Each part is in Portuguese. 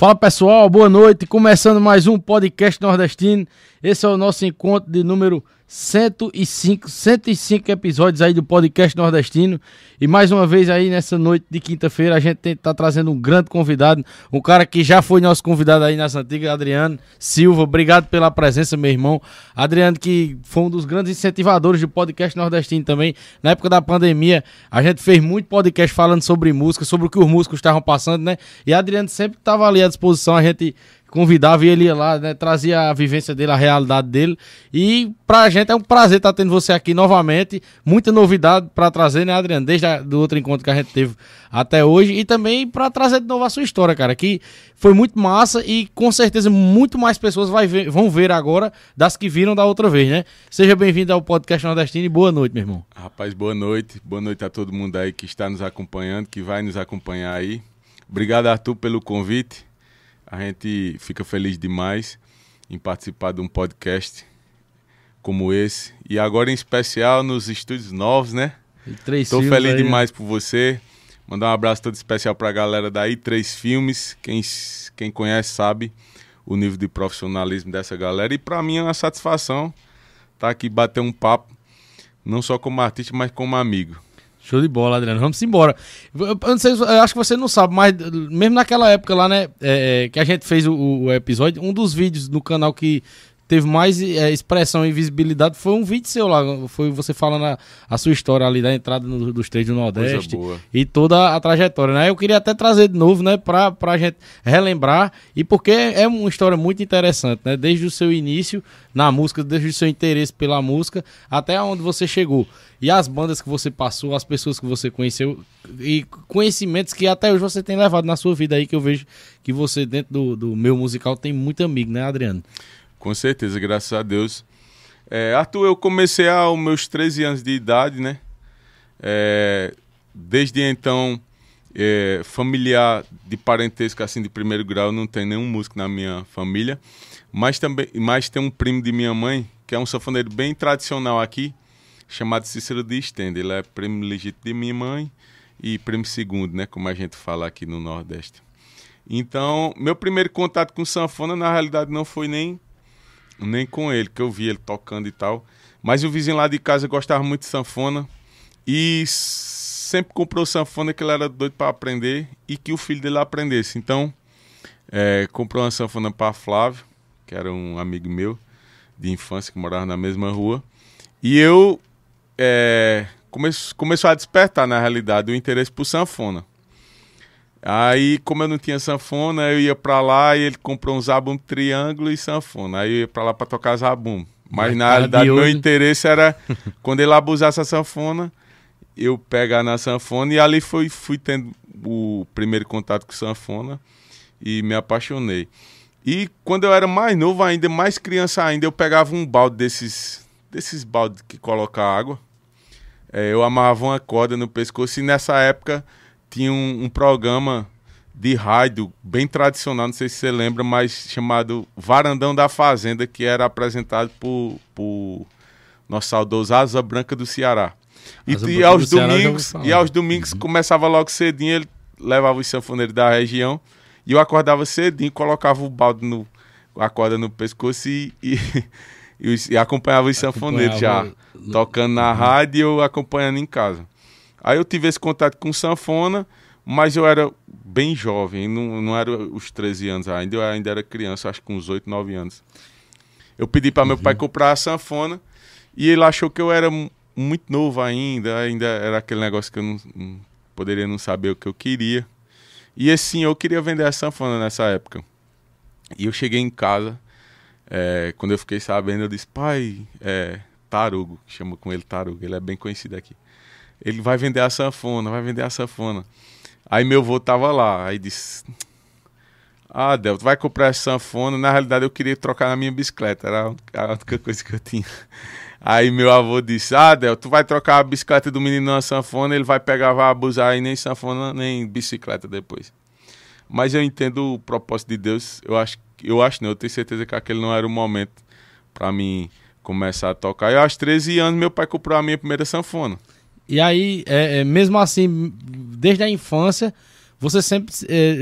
Fala pessoal, boa noite. Começando mais um podcast nordestino. Esse é o nosso encontro de número 105, 105 episódios aí do podcast nordestino. E mais uma vez aí nessa noite de quinta-feira a gente está trazendo um grande convidado, um cara que já foi nosso convidado aí nessa antiga, Adriano Silva. Obrigado pela presença, meu irmão. Adriano que foi um dos grandes incentivadores do podcast nordestino também. Na época da pandemia, a gente fez muito podcast falando sobre música, sobre o que os músicos estavam passando, né? E Adriano sempre estava ali à disposição, a gente convidava e ele ia lá, né, trazia a vivência dele, a realidade dele. E pra gente é um prazer estar tendo você aqui novamente. Muita novidade para trazer, né, Adriano? Desde o outro encontro que a gente teve até hoje. E também para trazer de novo a sua história, cara, que foi muito massa e com certeza muito mais pessoas vai ver, vão ver agora das que viram da outra vez, né? Seja bem-vindo ao podcast Nordestino e boa noite, meu irmão. Rapaz, boa noite. Boa noite a todo mundo aí que está nos acompanhando, que vai nos acompanhar aí. Obrigado, Arthur, pelo convite. A gente fica feliz demais em participar de um podcast como esse. E agora, em especial, nos estúdios novos, né? Estou feliz aí, demais por você. Mandar um abraço todo especial para a galera daí, Três Filmes. Quem, quem conhece sabe o nível de profissionalismo dessa galera. E para mim é uma satisfação estar tá aqui bater um papo, não só como artista, mas como amigo. Show de bola, Adriano. Vamos embora. Eu, eu, sei, eu, acho que você não sabe, mas mesmo naquela época lá, né, é, que a gente fez o, o, episódio, um dos vídeos no canal que teve mais é, expressão e visibilidade foi um vídeo seu lá. Foi você falando a, a sua história ali da entrada no, dos três do Nordeste e toda a trajetória, né? Eu queria até trazer de novo, né, pra, pra gente relembrar e porque é uma história muito interessante, né? Desde o seu início na música, desde o seu interesse pela música até onde você chegou. E as bandas que você passou, as pessoas que você conheceu e conhecimentos que até hoje você tem levado na sua vida aí, que eu vejo que você, dentro do, do meu musical, tem muito amigo, né, Adriano? Com certeza, graças a Deus. É, Arthur, eu comecei aos meus 13 anos de idade, né? É, desde então, é, familiar de parentesco assim de primeiro grau, não tem nenhum músico na minha família. Mas também, mas tem um primo de minha mãe, que é um sanfoneiro bem tradicional aqui, chamado Cícero de Estende. Ele é primo legítimo de minha mãe e primo segundo, né? Como a gente fala aqui no Nordeste. Então, meu primeiro contato com sanfona, na realidade, não foi nem nem com ele, que eu vi ele tocando e tal. Mas o vizinho lá de casa gostava muito de sanfona e sempre comprou sanfona que ele era doido para aprender e que o filho dele aprendesse. Então, é, comprou uma sanfona para Flávio, que era um amigo meu de infância que morava na mesma rua. E eu é, come, começou a despertar, na realidade, o interesse por sanfona. Aí, como eu não tinha sanfona, eu ia pra lá e ele comprou um zabum triângulo e sanfona. Aí eu ia pra lá pra tocar zabum. Mas, na realidade, meu interesse era, quando ele abusasse a sanfona, eu pegar na sanfona. E ali fui, fui tendo o primeiro contato com sanfona e me apaixonei. E quando eu era mais novo ainda, mais criança ainda, eu pegava um balde desses, desses baldes que coloca água. É, eu amarrava uma corda no pescoço e nessa época tinha um, um, programa de rádio bem tradicional, não sei se você lembra, mas chamado Varandão da Fazenda, que era apresentado por, por nosso saudoso Asa Branca do Ceará. E, e aos domingos, e aos domingos uhum. começava logo cedinho, ele levava os sanfoneiros da região e eu acordava cedinho, colocava o balde no a corda no pescoço e, e, e, e acompanhava os sanfoneiros já tocando na rádio e eu acompanhando em casa. Aí eu tive esse contato com sanfona, mas eu era bem jovem, não, não era os 13 anos ainda, eu ainda era criança, acho que com uns 8, 9 anos. Eu pedi para uhum. meu pai comprar a sanfona e ele achou que eu era muito novo ainda, ainda era aquele negócio que eu não, não poderia não saber o que eu queria. E assim, eu queria vender a sanfona nessa época. E eu cheguei em casa, é, quando eu fiquei sabendo, eu disse, pai, é, Tarugo, chama com ele Tarugo, ele é bem conhecido aqui. Ele vai vender a sanfona, vai vender a sanfona. Aí meu avô tava lá, aí disse: Ah, Del, tu vai comprar essa sanfona? Na realidade eu queria trocar na minha bicicleta, era a única coisa que eu tinha. Aí meu avô disse: Ah, Del, tu vai trocar a bicicleta do menino na sanfona, ele vai pegar, vai abusar aí nem sanfona nem bicicleta depois. Mas eu entendo o propósito de Deus. Eu acho, eu acho não, eu tenho certeza que aquele não era o momento para mim começar a tocar. Eu aos 13 anos meu pai comprou a minha primeira sanfona. E aí, é, é, mesmo assim, desde a infância, você sempre é,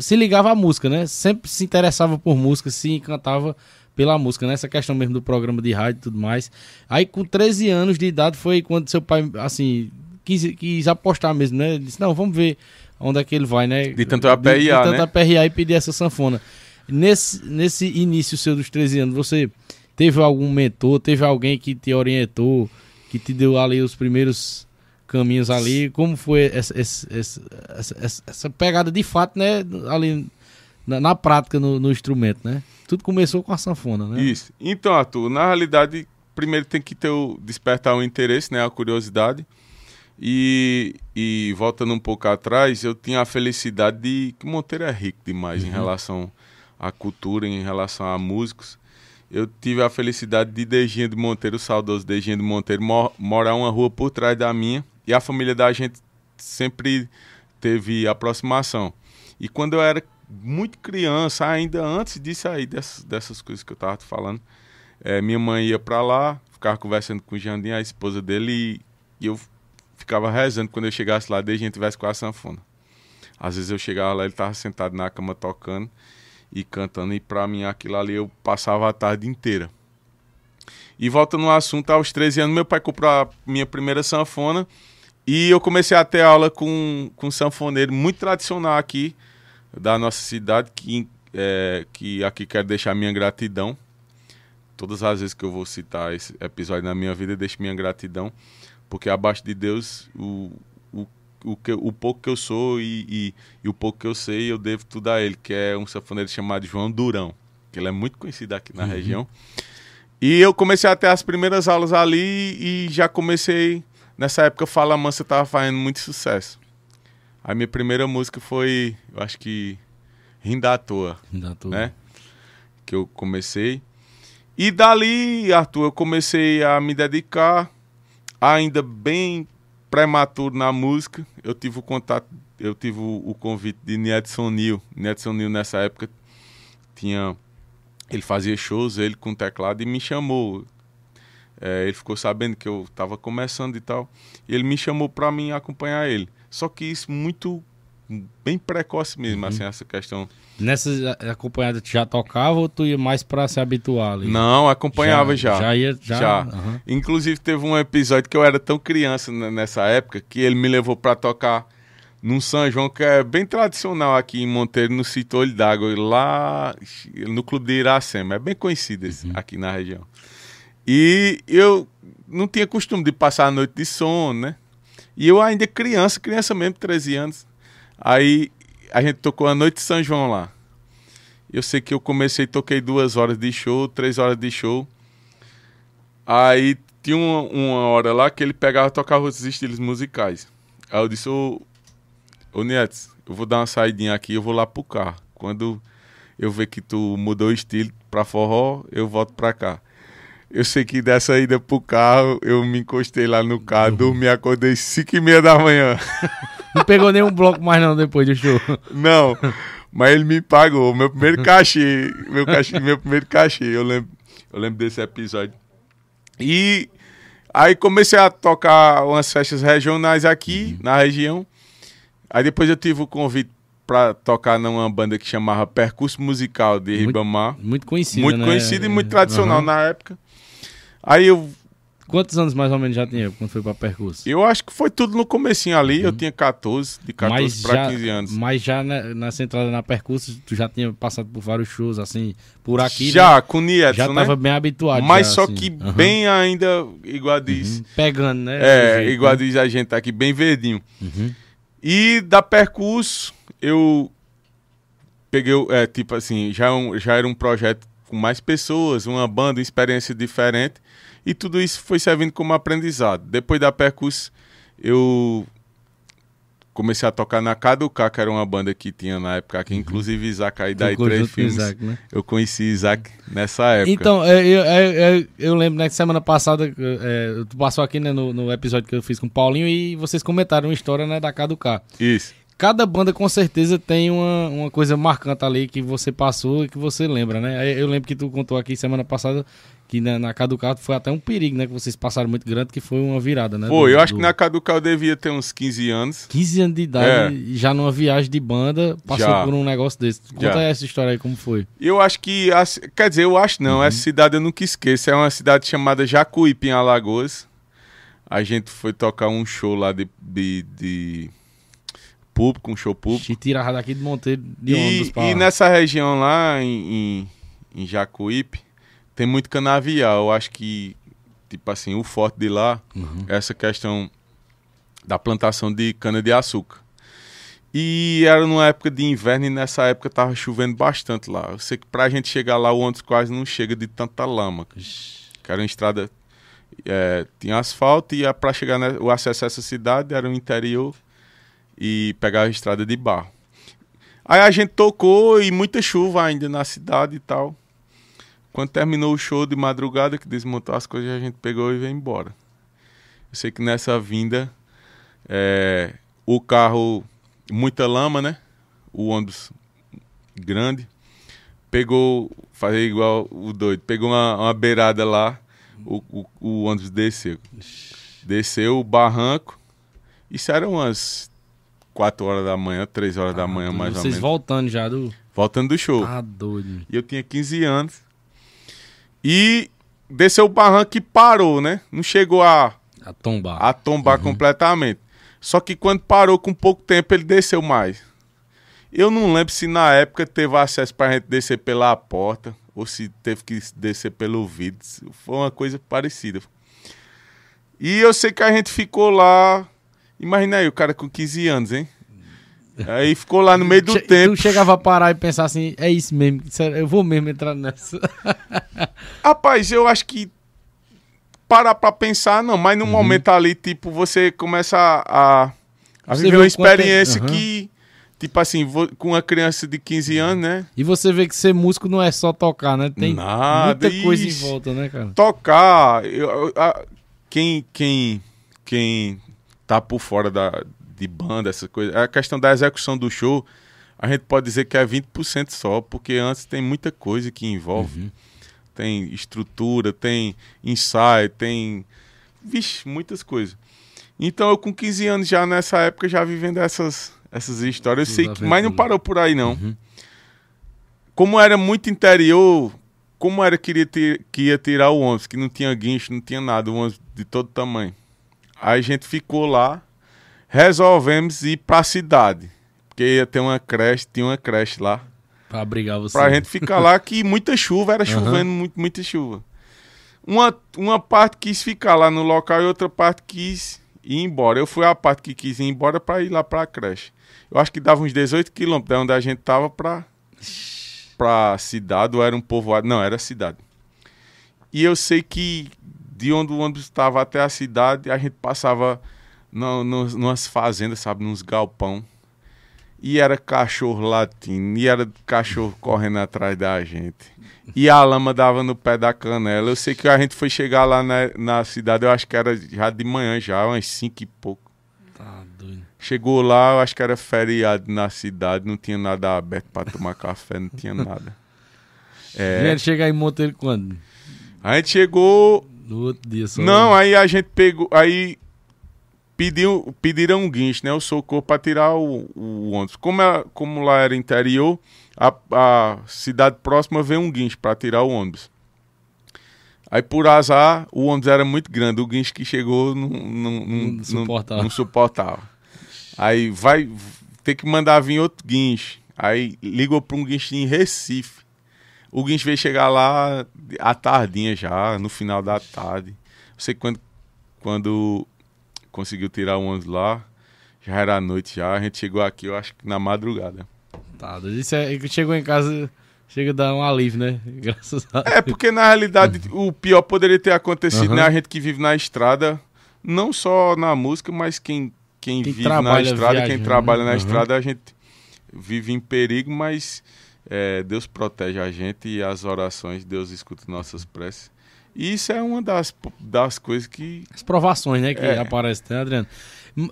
se ligava à música, né? Sempre se interessava por música, se encantava pela música, nessa né? questão mesmo do programa de rádio e tudo mais. Aí com 13 anos de idade foi quando seu pai, assim, quis, quis apostar mesmo, né? Ele disse, não, vamos ver onde é que ele vai, né? De tanto aperrear, de, de tanto né? aperrear e pedir essa sanfona. Nesse, nesse início seu dos 13 anos, você teve algum mentor, teve alguém que te orientou, que te deu ali os primeiros caminhos ali? Como foi essa, essa, essa, essa pegada de fato, né? Ali na, na prática no, no, instrumento, né? Tudo começou com a sanfona, né? Isso. Então, Arthur, na realidade, primeiro tem que ter o, despertar o interesse, né? A curiosidade. E, e voltando um pouco atrás, eu tinha a felicidade de que Monteiro é rico demais uhum. em relação à cultura, em relação a músicos. Eu tive a felicidade de Dejinha de Monteiro, o saudoso Dejinha de Monteiro, mor morar uma rua por trás da minha. E a família da gente sempre teve aproximação. E quando eu era muito criança, ainda antes disso aí, dessas, dessas coisas que eu tava falando, é, minha mãe ia para lá, ficava conversando com o Jandim, a esposa dele, e, eu ficava rezando quando eu chegasse lá, desde a gente tivesse com a sanfona. Às vezes eu chegava lá, ele tava sentado na cama tocando e cantando, e para mim aquilo ali eu passava a tarde inteira. E volta no assunto, aos 13 anos, meu pai comprou a minha primeira sanfona e eu comecei a ter aula com, com um sanfoneiro muito tradicional aqui, da nossa cidade, que, é, que aqui quero deixar minha gratidão. Todas as vezes que eu vou citar esse episódio na minha vida, deixo minha gratidão, porque abaixo de Deus, o, o, o, que, o pouco que eu sou e, e, e, o pouco que eu sei, eu devo tudo a ele, que é um sanfoneiro chamado João Durão, que ele é muito conhecido aqui na uhum. região. E eu comecei a ter as primeiras aulas ali e já comecei, nessa época, Fala Mansa estava fazendo muito sucesso. A minha primeira música foi, eu acho que Rinda à Toa. Rinda à Toa. Né? Que eu comecei. E dali, Arthur, eu comecei a me dedicar, ainda bem prematuro na música. Eu tive o contato, eu tive o, o convite de Nedson Nil. Nedson Nil nessa época tinha. Ele fazia shows, ele com teclado, e me chamou. É, ele ficou sabendo que eu estava começando e tal. E ele me chamou para mim acompanhar ele. Só que isso muito bem precoce mesmo, uhum. assim, essa questão. Nessas acompanhadas tu já tocava ou tu ia mais para se habituar ali? Não, acompanhava já. Já, já ia, já. já. Uhum. Inclusive teve um episódio que eu era tão criança nessa época que ele me levou para tocar num São João que é bem tradicional aqui em Monteiro, no sítio Olho d'Água, lá no Clube de Iracema. É bem conhecido esse, uhum. aqui na região. E eu não tinha costume de passar a noite de sono, né? E eu ainda criança, criança mesmo, 13 anos. Aí a gente tocou a noite de São João lá. Eu sei que eu comecei, toquei duas horas de show, três horas de show. Aí tinha uma, uma hora lá que ele pegava e tocava os estilos musicais. Aí eu disse, ô, ô eu vou dar uma saidinha aqui, eu vou lá pro carro. Quando eu ver que tu mudou o estilo pra forró, eu volto pra cá. Eu sei que dessa ida pro carro, eu me encostei lá no carro, uhum. dormi, acordei 5 e meia da manhã. Não pegou nenhum bloco mais não depois do show? Não, mas ele me pagou. Meu primeiro cachê, meu, cachê, meu primeiro cachê, eu lembro, eu lembro desse episódio. E aí comecei a tocar umas festas regionais aqui, uhum. na região. Aí depois eu tive o convite para tocar numa banda que chamava Percurso Musical de Ribamar. Muito, muito conhecida, Muito né? conhecida e muito tradicional uhum. na época. Aí eu. Quantos anos mais ou menos já tinha quando foi para percurso? Eu acho que foi tudo no comecinho ali, uhum. eu tinha 14, de 14 para 15 anos. Mas já na, nessa entrada na percurso, tu já tinha passado por vários shows, assim, por aqui. Já, né? com o Nietzsche, Já né? tava bem habituado. Mas já, só assim. que uhum. bem ainda, igual diz. Uhum. Pegando, né? É, jeito, igual né? diz a gente tá aqui, bem verdinho. Uhum. E da percurso, eu peguei, é, tipo assim, já, um, já era um projeto com mais pessoas, uma banda, experiência diferente. E tudo isso foi servindo como aprendizado. Depois da Percus, eu comecei a tocar na Caducá, que era uma banda que tinha na época aqui, uhum. inclusive Isaac aí daí três filmes. Isaac, né? Eu conheci Isaac nessa época. Então, eu, eu, eu, eu lembro né, que semana passada, é, tu passou aqui né, no, no, episódio que eu fiz com o Paulinho e vocês comentaram uma história né, da Caducá. Isso. cada banda com certeza tem uma, uma coisa marcante ali que você passou e que você lembra, né? Eu lembro que tu contou aqui semana passada que na, na Caducato foi até um perigo, né? Que vocês passaram muito grande, que foi uma virada, né? Pô, eu acho do... que na Caducato eu devia ter uns 15 anos. 15 anos de idade, é. já numa viagem de banda, passou já. por um negócio desse. Conta já. essa história aí, como foi. Eu acho que, quer dizer, eu acho não, uhum. essa cidade eu nunca esqueço, é uma cidade chamada Jacuípe, em Alagoas. A gente foi tocar um show lá de, de, de público, um show público. E tirava daqui de Monteiro de e, pra... e nessa região lá, em, em, em Jacuípe, tem muito canavial. Eu acho que, tipo assim, o forte de lá uhum. é essa questão da plantação de cana-de-açúcar. E era numa época de inverno e nessa época tava chovendo bastante lá. Eu sei que pra gente chegar lá o ônibus quase não chega de tanta lama. Que era uma estrada. É, tinha asfalto e para chegar né, o acesso a essa cidade era o interior e pegar a estrada de barro. Aí a gente tocou e muita chuva ainda na cidade e tal. Quando terminou o show de madrugada, que desmontou as coisas, a gente pegou e veio embora. Eu sei que nessa vinda, é, o carro, muita lama, né? O ônibus grande, pegou, fazer igual o doido, pegou uma, uma beirada lá, o, o, o ônibus desceu. Desceu o barranco, isso era umas 4 horas da manhã, 3 horas ah, da manhã, mais ou menos. Vocês voltando já do. Voltando do show. Tá doido. E eu tinha 15 anos. E desceu o barranco e parou, né? Não chegou a, a tombar, a tombar uhum. completamente. Só que quando parou com pouco tempo, ele desceu mais. Eu não lembro se na época teve acesso pra gente descer pela porta ou se teve que descer pelo vidro. Foi uma coisa parecida. E eu sei que a gente ficou lá. Imagina aí, o cara com 15 anos, hein? Aí ficou lá no meio do che tempo. Tu chegava a parar e pensar assim, é isso mesmo, eu vou mesmo entrar nessa. Rapaz, eu acho que parar pra pensar, não, mas no uhum. momento ali, tipo, você começa a, a viver uma é- experiência uhum. que, tipo assim, com uma criança de 15 anos, né? E você vê que ser músico não é só tocar, né? Tem Nada, muita coisa em volta, né, cara? Tocar, eu, a, quem, quem, quem tá por fora da, de banda, essa coisa. A questão da execução do show, a gente pode dizer que é 20% só, porque antes tem muita coisa que envolve. Uhum. Tem estrutura, tem ensaio, tem. Vixe, muitas coisas. Então eu com 15 anos já nessa época já vivendo essas, essas histórias. Eu sei que, mas não parou por aí não. Uhum. Como era muito interior, como era que ia, ter, que ia tirar o ônibus, que não tinha guincho, não tinha nada, o ônibus de todo tamanho. Aí a gente ficou lá resolvemos ir para a cidade. Porque ia ter uma creche, tinha uma creche lá. Para abrigar você. Pra gente ficar lá, que muita chuva, era chovendo, uhum. muito, muita chuva. Uma, uma parte quis ficar lá no local e outra parte quis ir embora. Eu fui a parte que quis ir embora para ir lá para a creche. Eu acho que dava uns 18 quilômetros de onde a gente tava para pra cidade, ou era um povoado. Não, era cidade. E eu sei que de onde o ônibus estava até a cidade, a gente passava no, no, numas fazendas, sabe, nos galpão. E era cachorro latindo, e era cachorro correndo atrás da gente. E a lama dava no pé da canela. Eu sei que a gente foi chegar lá na, na cidade, eu acho que era já de manhã, já, umas cinco e pouco. Tá doido. Chegou lá, eu acho que era feriado na cidade, não tinha nada aberto para tomar café, não tinha nada. É... A gente chegar em Monteiro quando? A gente chegou. No outro dia só. Não, aí a gente pegou. Aí pediu, pediram um guincho, né? O socorro para tirar o, o ônibus. Como, é, como lá era interior, a, a cidade próxima veio um guincho para tirar o ônibus. Aí, por azar, o ônibus era muito grande. O guincho que chegou não, não, não, não suportava. Não, suportava. Aí vai ter que mandar vir outro guincho. Aí ligou para um guincho em Recife. O guincho veio chegar lá à tardinha já, no final da tarde. Não sei quando, quando conseguiu tirar um ônibus lá. Já era noite já. A gente chegou aqui, eu acho que na madrugada. Tá, isso é que chegou em casa, chega a dar um alívio, né? Graças a Deus. É, porque na realidade o pior poderia ter acontecido, uhum. né? A gente que vive na estrada, não só na música, mas quem, quem, quem vive na estrada, quem trabalha né? na uhum. estrada, a gente vive em perigo, mas é, Deus protege a gente e as orações, Deus escuta nossas preces. E isso é uma das, das coisas que. As provações, né, que é. aparecem, né, Adriano?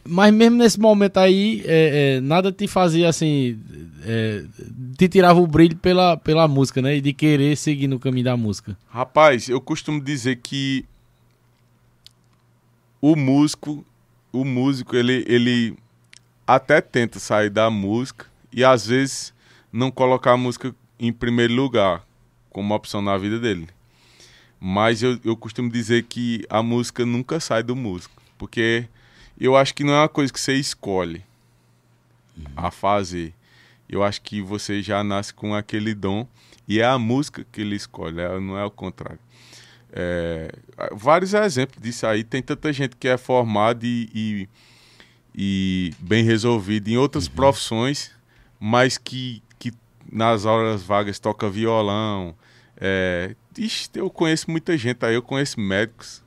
Mas mesmo nesse momento aí, é, é, nada te fazia assim. É, te tirava o brilho pela, pela música, né? E de querer seguir no caminho da música. Rapaz, eu costumo dizer que o músico, o músico, ele, ele até tenta sair da música e às vezes não colocar a música em primeiro lugar como opção na vida dele. Mas eu, eu costumo dizer que a música nunca sai do músico, porque eu acho que não é uma coisa que você escolhe uhum. a fazer. Eu acho que você já nasce com aquele dom e é a música que ele escolhe, é, não é o contrário. É, vários exemplos disso aí. Tem tanta gente que é formada e, e, e bem resolvida em outras uhum. profissões, mas que, que nas horas vagas toca violão. É, ixi, eu conheço muita gente aí, eu conheço médicos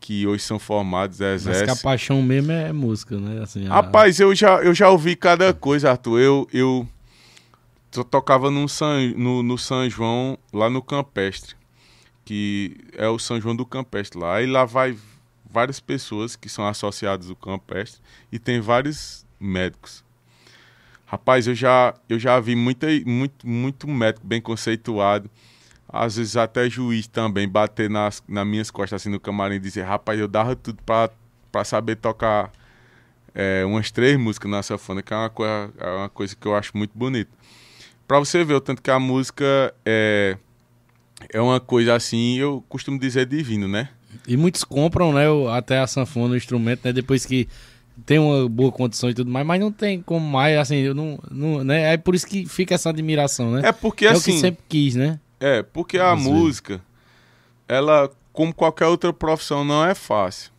que hoje são formados exército. Mas que a paixão mesmo é música, né? Assim, Rapaz, a... eu, já, eu já ouvi cada coisa, Arthur. Eu, eu, eu tocava no São, no, no São João, lá no Campestre, que é o São João do Campestre lá. E lá vai várias pessoas que são associadas do Campestre e tem vários médicos. Rapaz, eu já, eu já vi muita, muito, muito médico bem conceituado às vezes até juiz também bater nas, nas minhas costas assim no camarim e dizer, rapaz, eu dava tudo pra, pra saber tocar é, umas três músicas na sanfona, que é uma, coisa, é uma coisa que eu acho muito bonita. Pra você ver o tanto que a música é, é uma coisa assim, eu costumo dizer divino, né? E muitos compram, né, até a sanfona, o instrumento, né, depois que tem uma boa condição e tudo mais, mas não tem como mais, assim, eu não, não né, é por isso que fica essa admiração, né? É porque é assim... o que assim, sempre quis, né? É, porque a música, ela, como qualquer outra profissão, não é fácil.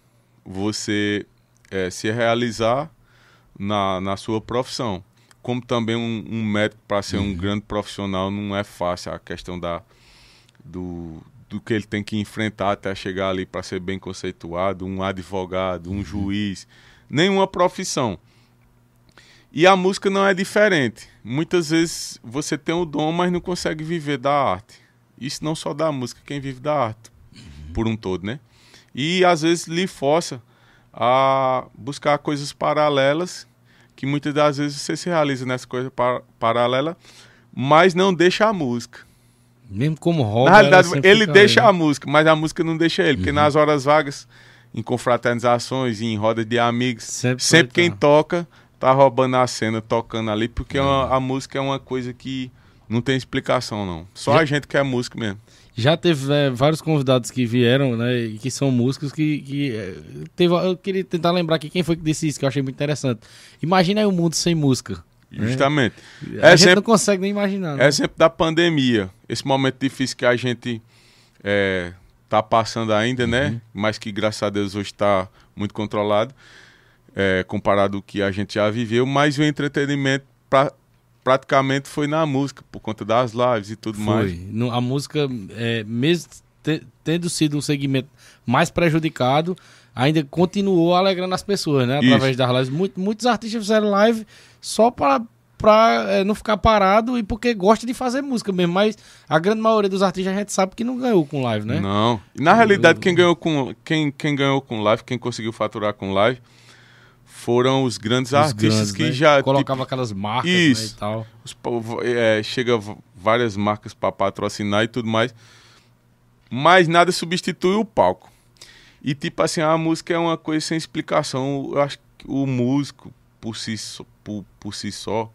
Você é, se realizar na, na sua profissão. Como também um, um médico, para ser uhum. um grande profissional, não é fácil a questão da, do, do que ele tem que enfrentar até chegar ali para ser bem conceituado, um advogado, um uhum. juiz, nenhuma profissão. E a música não é diferente. Muitas vezes você tem o dom, mas não consegue viver da arte. Isso não só da música, quem vive da arte, uhum. por um todo, né? E às vezes lhe força a buscar coisas paralelas, que muitas das vezes você se realiza nessa coisa par paralela, mas não deixa a música. Mesmo como hobby. Na realidade, ele deixa aí, né? a música, mas a música não deixa ele, uhum. porque nas horas vagas, em confraternizações, em roda de amigos, sempre, sempre quem toca tá roubando a cena, tocando ali, porque é. a, a música é uma coisa que não tem explicação, não. Só já, a gente que é músico mesmo. Já teve é, vários convidados que vieram, né, e que são músicos que, que é, teve, eu queria tentar lembrar aqui quem foi que disse isso, que eu achei muito interessante. Imagina aí o mundo sem música. Né? Justamente. Né? A é gente não consegue nem imaginar. Né? É sempre da pandemia, esse momento difícil que a gente é, tá passando ainda, né? uhum. né? Mas que graças a Deus hoje está muito controlado é, comparado ao que a gente já viveu, mas o entretenimento pra, praticamente foi na música, por conta das lives e tudo foi. mais. No, a música, é, mesmo te, tendo sido um segmento mais prejudicado, ainda continuou alegrando as pessoas, né? Através Isso. das lives. Muito, muitos artistas fizeram live só para pra é, não ficar parado e porque gosta de fazer música mesmo. Mas a grande maioria dos artistas a gente sabe que não ganhou com live, né? Não. Na realidade, quem ganhou com, quem, quem ganhou com live, quem conseguiu faturar com live, foram os grandes os artistas grandes, que né? já colocava tipo, aquelas marcas isso, né, e tal. Os, é, chega várias marcas para patrocinar e tudo mais, mas nada substitui o palco. E tipo assim, a música é uma coisa sem explicação. Eu acho que o músico por si, por, por si só,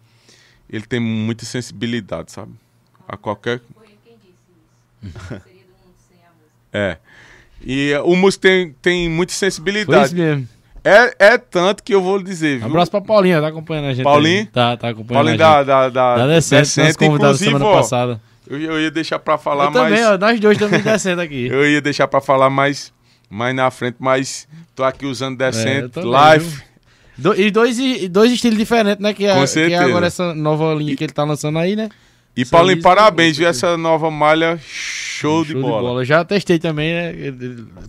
ele tem muita sensibilidade, sabe? A qualquer. Foi quem disse isso. Seria do mundo sem a música. É. E o músico tem, tem muita sensibilidade. Foi isso mesmo. É, é tanto que eu vou lhe dizer, viu? Abraço pra Paulinha, tá acompanhando a gente. Paulinho? Aí. Tá, tá acompanhando Paulinho da, da, da, da Decente, Decente inclusive, semana ó, passada. Eu, eu, ia deixar pra falar eu mais... também, ó, nós dois também Decente aqui. eu ia deixar pra falar mais, mais na frente, mas tô aqui usando Decente, é, live... Do, e dois, dois estilos diferentes, né? Que é, Com certeza. que é agora essa nova linha que ele tá lançando aí, né? E Paulinho, parabéns, viu? Essa nova malha, show, show de, bola. de bola. Já testei também, né?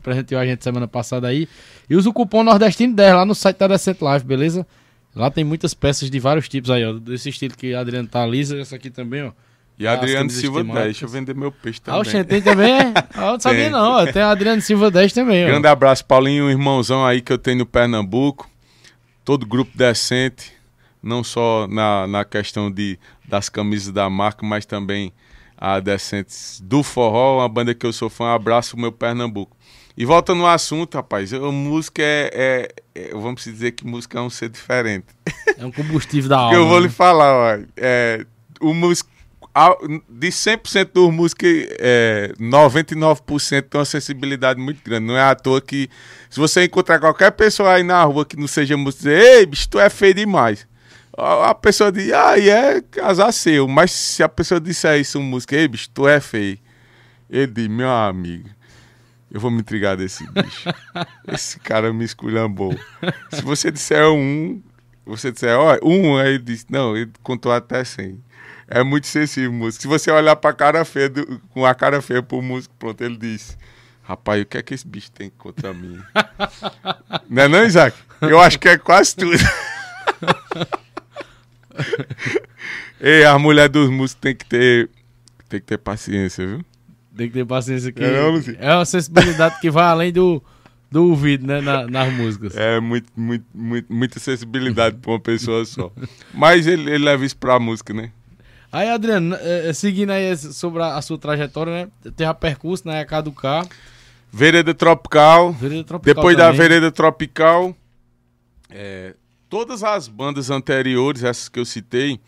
Presenteou a gente semana passada aí. E usa o cupom Nordestino 10 lá no site da Decent Life, beleza? Lá tem muitas peças de vários tipos aí, ó. Desse estilo que a Adriano tá lisa, essa aqui também, ó. E Adriano Silva 10, deixa eu vender meu peixe também. Ah, o Xentem também é? Ah, eu não sabia não, tem Adriano Silva 10 também. Ó. Grande abraço, Paulinho, um irmãozão aí que eu tenho no Pernambuco. Todo grupo decente, não só na, na questão de, das camisas da marca, mas também a Decentes do Forró, uma banda que eu sou fã. Abraço o meu Pernambuco. E voltando ao assunto, rapaz, a música é, é, é, Vamos dizer que música é um ser diferente. É um combustível da alma. eu vou né? lhe falar, ó, é, o músico, de 100% dos músicos, é, 99% tem uma sensibilidade muito grande. Não é à toa que, se você encontrar qualquer pessoa aí na rua que não seja músico, dizer, ei, bicho, tu é feio demais a pessoa diz, ah, e é casar seu. Mas se a pessoa disser isso, um músico, ei, bicho, tu é feio. Ele diz, meu amigo, eu vou me intrigar desse bicho. Esse cara me esculhambou. Se você disser um, você disser, ó, um, aí ele diz, não, ele contou até 100. É muito sensível, músico. Se você olhar pra cara feia, do, com a cara feia pro músico, pronto, ele diz, rapaz, o que é que esse bicho tem contra mim? não é não, Isaac? Eu acho que é quase tudo. Ei, a mulher dos músicos tem que ter, tem que ter paciência, viu? Tem que ter paciência aqui. É, não, é uma sensibilidade que vai além do, do ouvido, né, na, nas músicas. É, muito, muito, muito, muita sensibilidade para uma pessoa só. Mas ele, ele leva isso pra música, né? Aí, Adriano, é, é, seguindo aí sobre a, a, sua trajetória, né? Tem a percurso na né, Caducar. Vereda Tropical. Vereda Tropical Depois também. da Vereda Tropical, é, todas as bandas anteriores, essas que eu citei,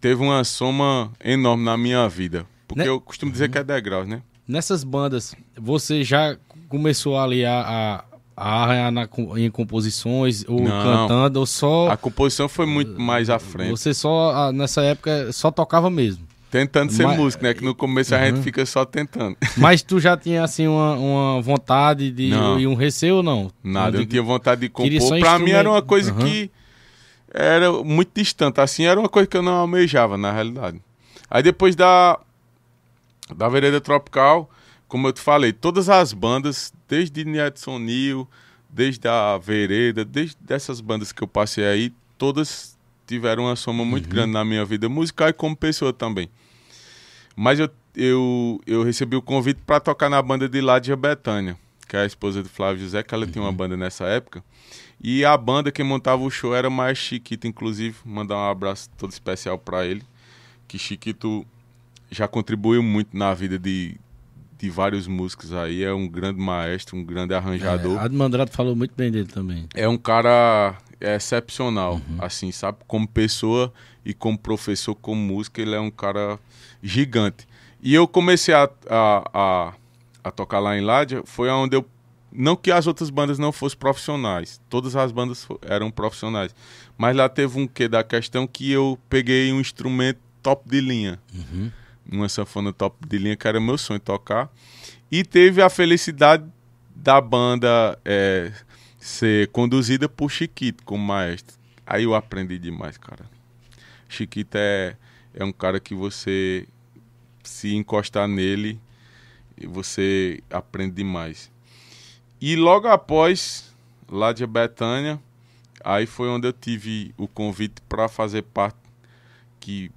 teve uma soma enorme na minha vida. Porque né? eu costumo dizer que é degraus, né? Nessas bandas, você já começou ali a, a, arranhar na, em composições, ou Não, cantando, ou só... A composição foi muito mais à frente. Você só, nessa época, só tocava mesmo? Tentando ser Mas, músico, né? Que no começo a gente fica só tentando. Mas tu já tinha, assim, uma, uma vontade de não. e um receio ou não? Nada, eu não tinha vontade de compor. Pra mim era uma coisa uhum. que era muito distante. Assim, era uma coisa que eu não almejava, na realidade. Aí depois da, da Vereda Tropical, como eu te falei, todas as bandas, desde Edson Neil, desde a Vereda, desde essas bandas que eu passei aí, todas tiveram uma soma muito uhum. grande na minha vida musical e como pessoa também. Mas eu, eu, eu recebi o convite para tocar na banda de Ládia Betânia, que é a esposa do Flávio José, que ela uhum. tinha uma uhum. banda nessa época. E a banda que montava o show era mais Chiquito, inclusive. Mandar um abraço todo especial para ele. Que Chiquito já contribuiu muito na vida de, de vários músicos aí. É um grande maestro, um grande arranjador. É, Admandrado falou muito bem dele também. É um cara é excepcional, uhum. assim, sabe? Como pessoa e como professor, como música, ele é um cara gigante. E eu comecei a, a, a, a tocar lá em Ládia, foi onde eu. Não que as outras bandas não fossem profissionais, todas as bandas eram profissionais. Mas lá teve um quê da questão que eu peguei um instrumento top de linha. Uhum. Uma sanfona top de linha, que era meu sonho tocar. E teve a felicidade da banda é, ser conduzida por Chiquito como maestro. Aí eu aprendi demais, cara. Chiquito é, é um cara que você se encostar nele e você aprende demais. E logo após, lá de Betânia, aí foi onde eu tive o convite para fazer parte que,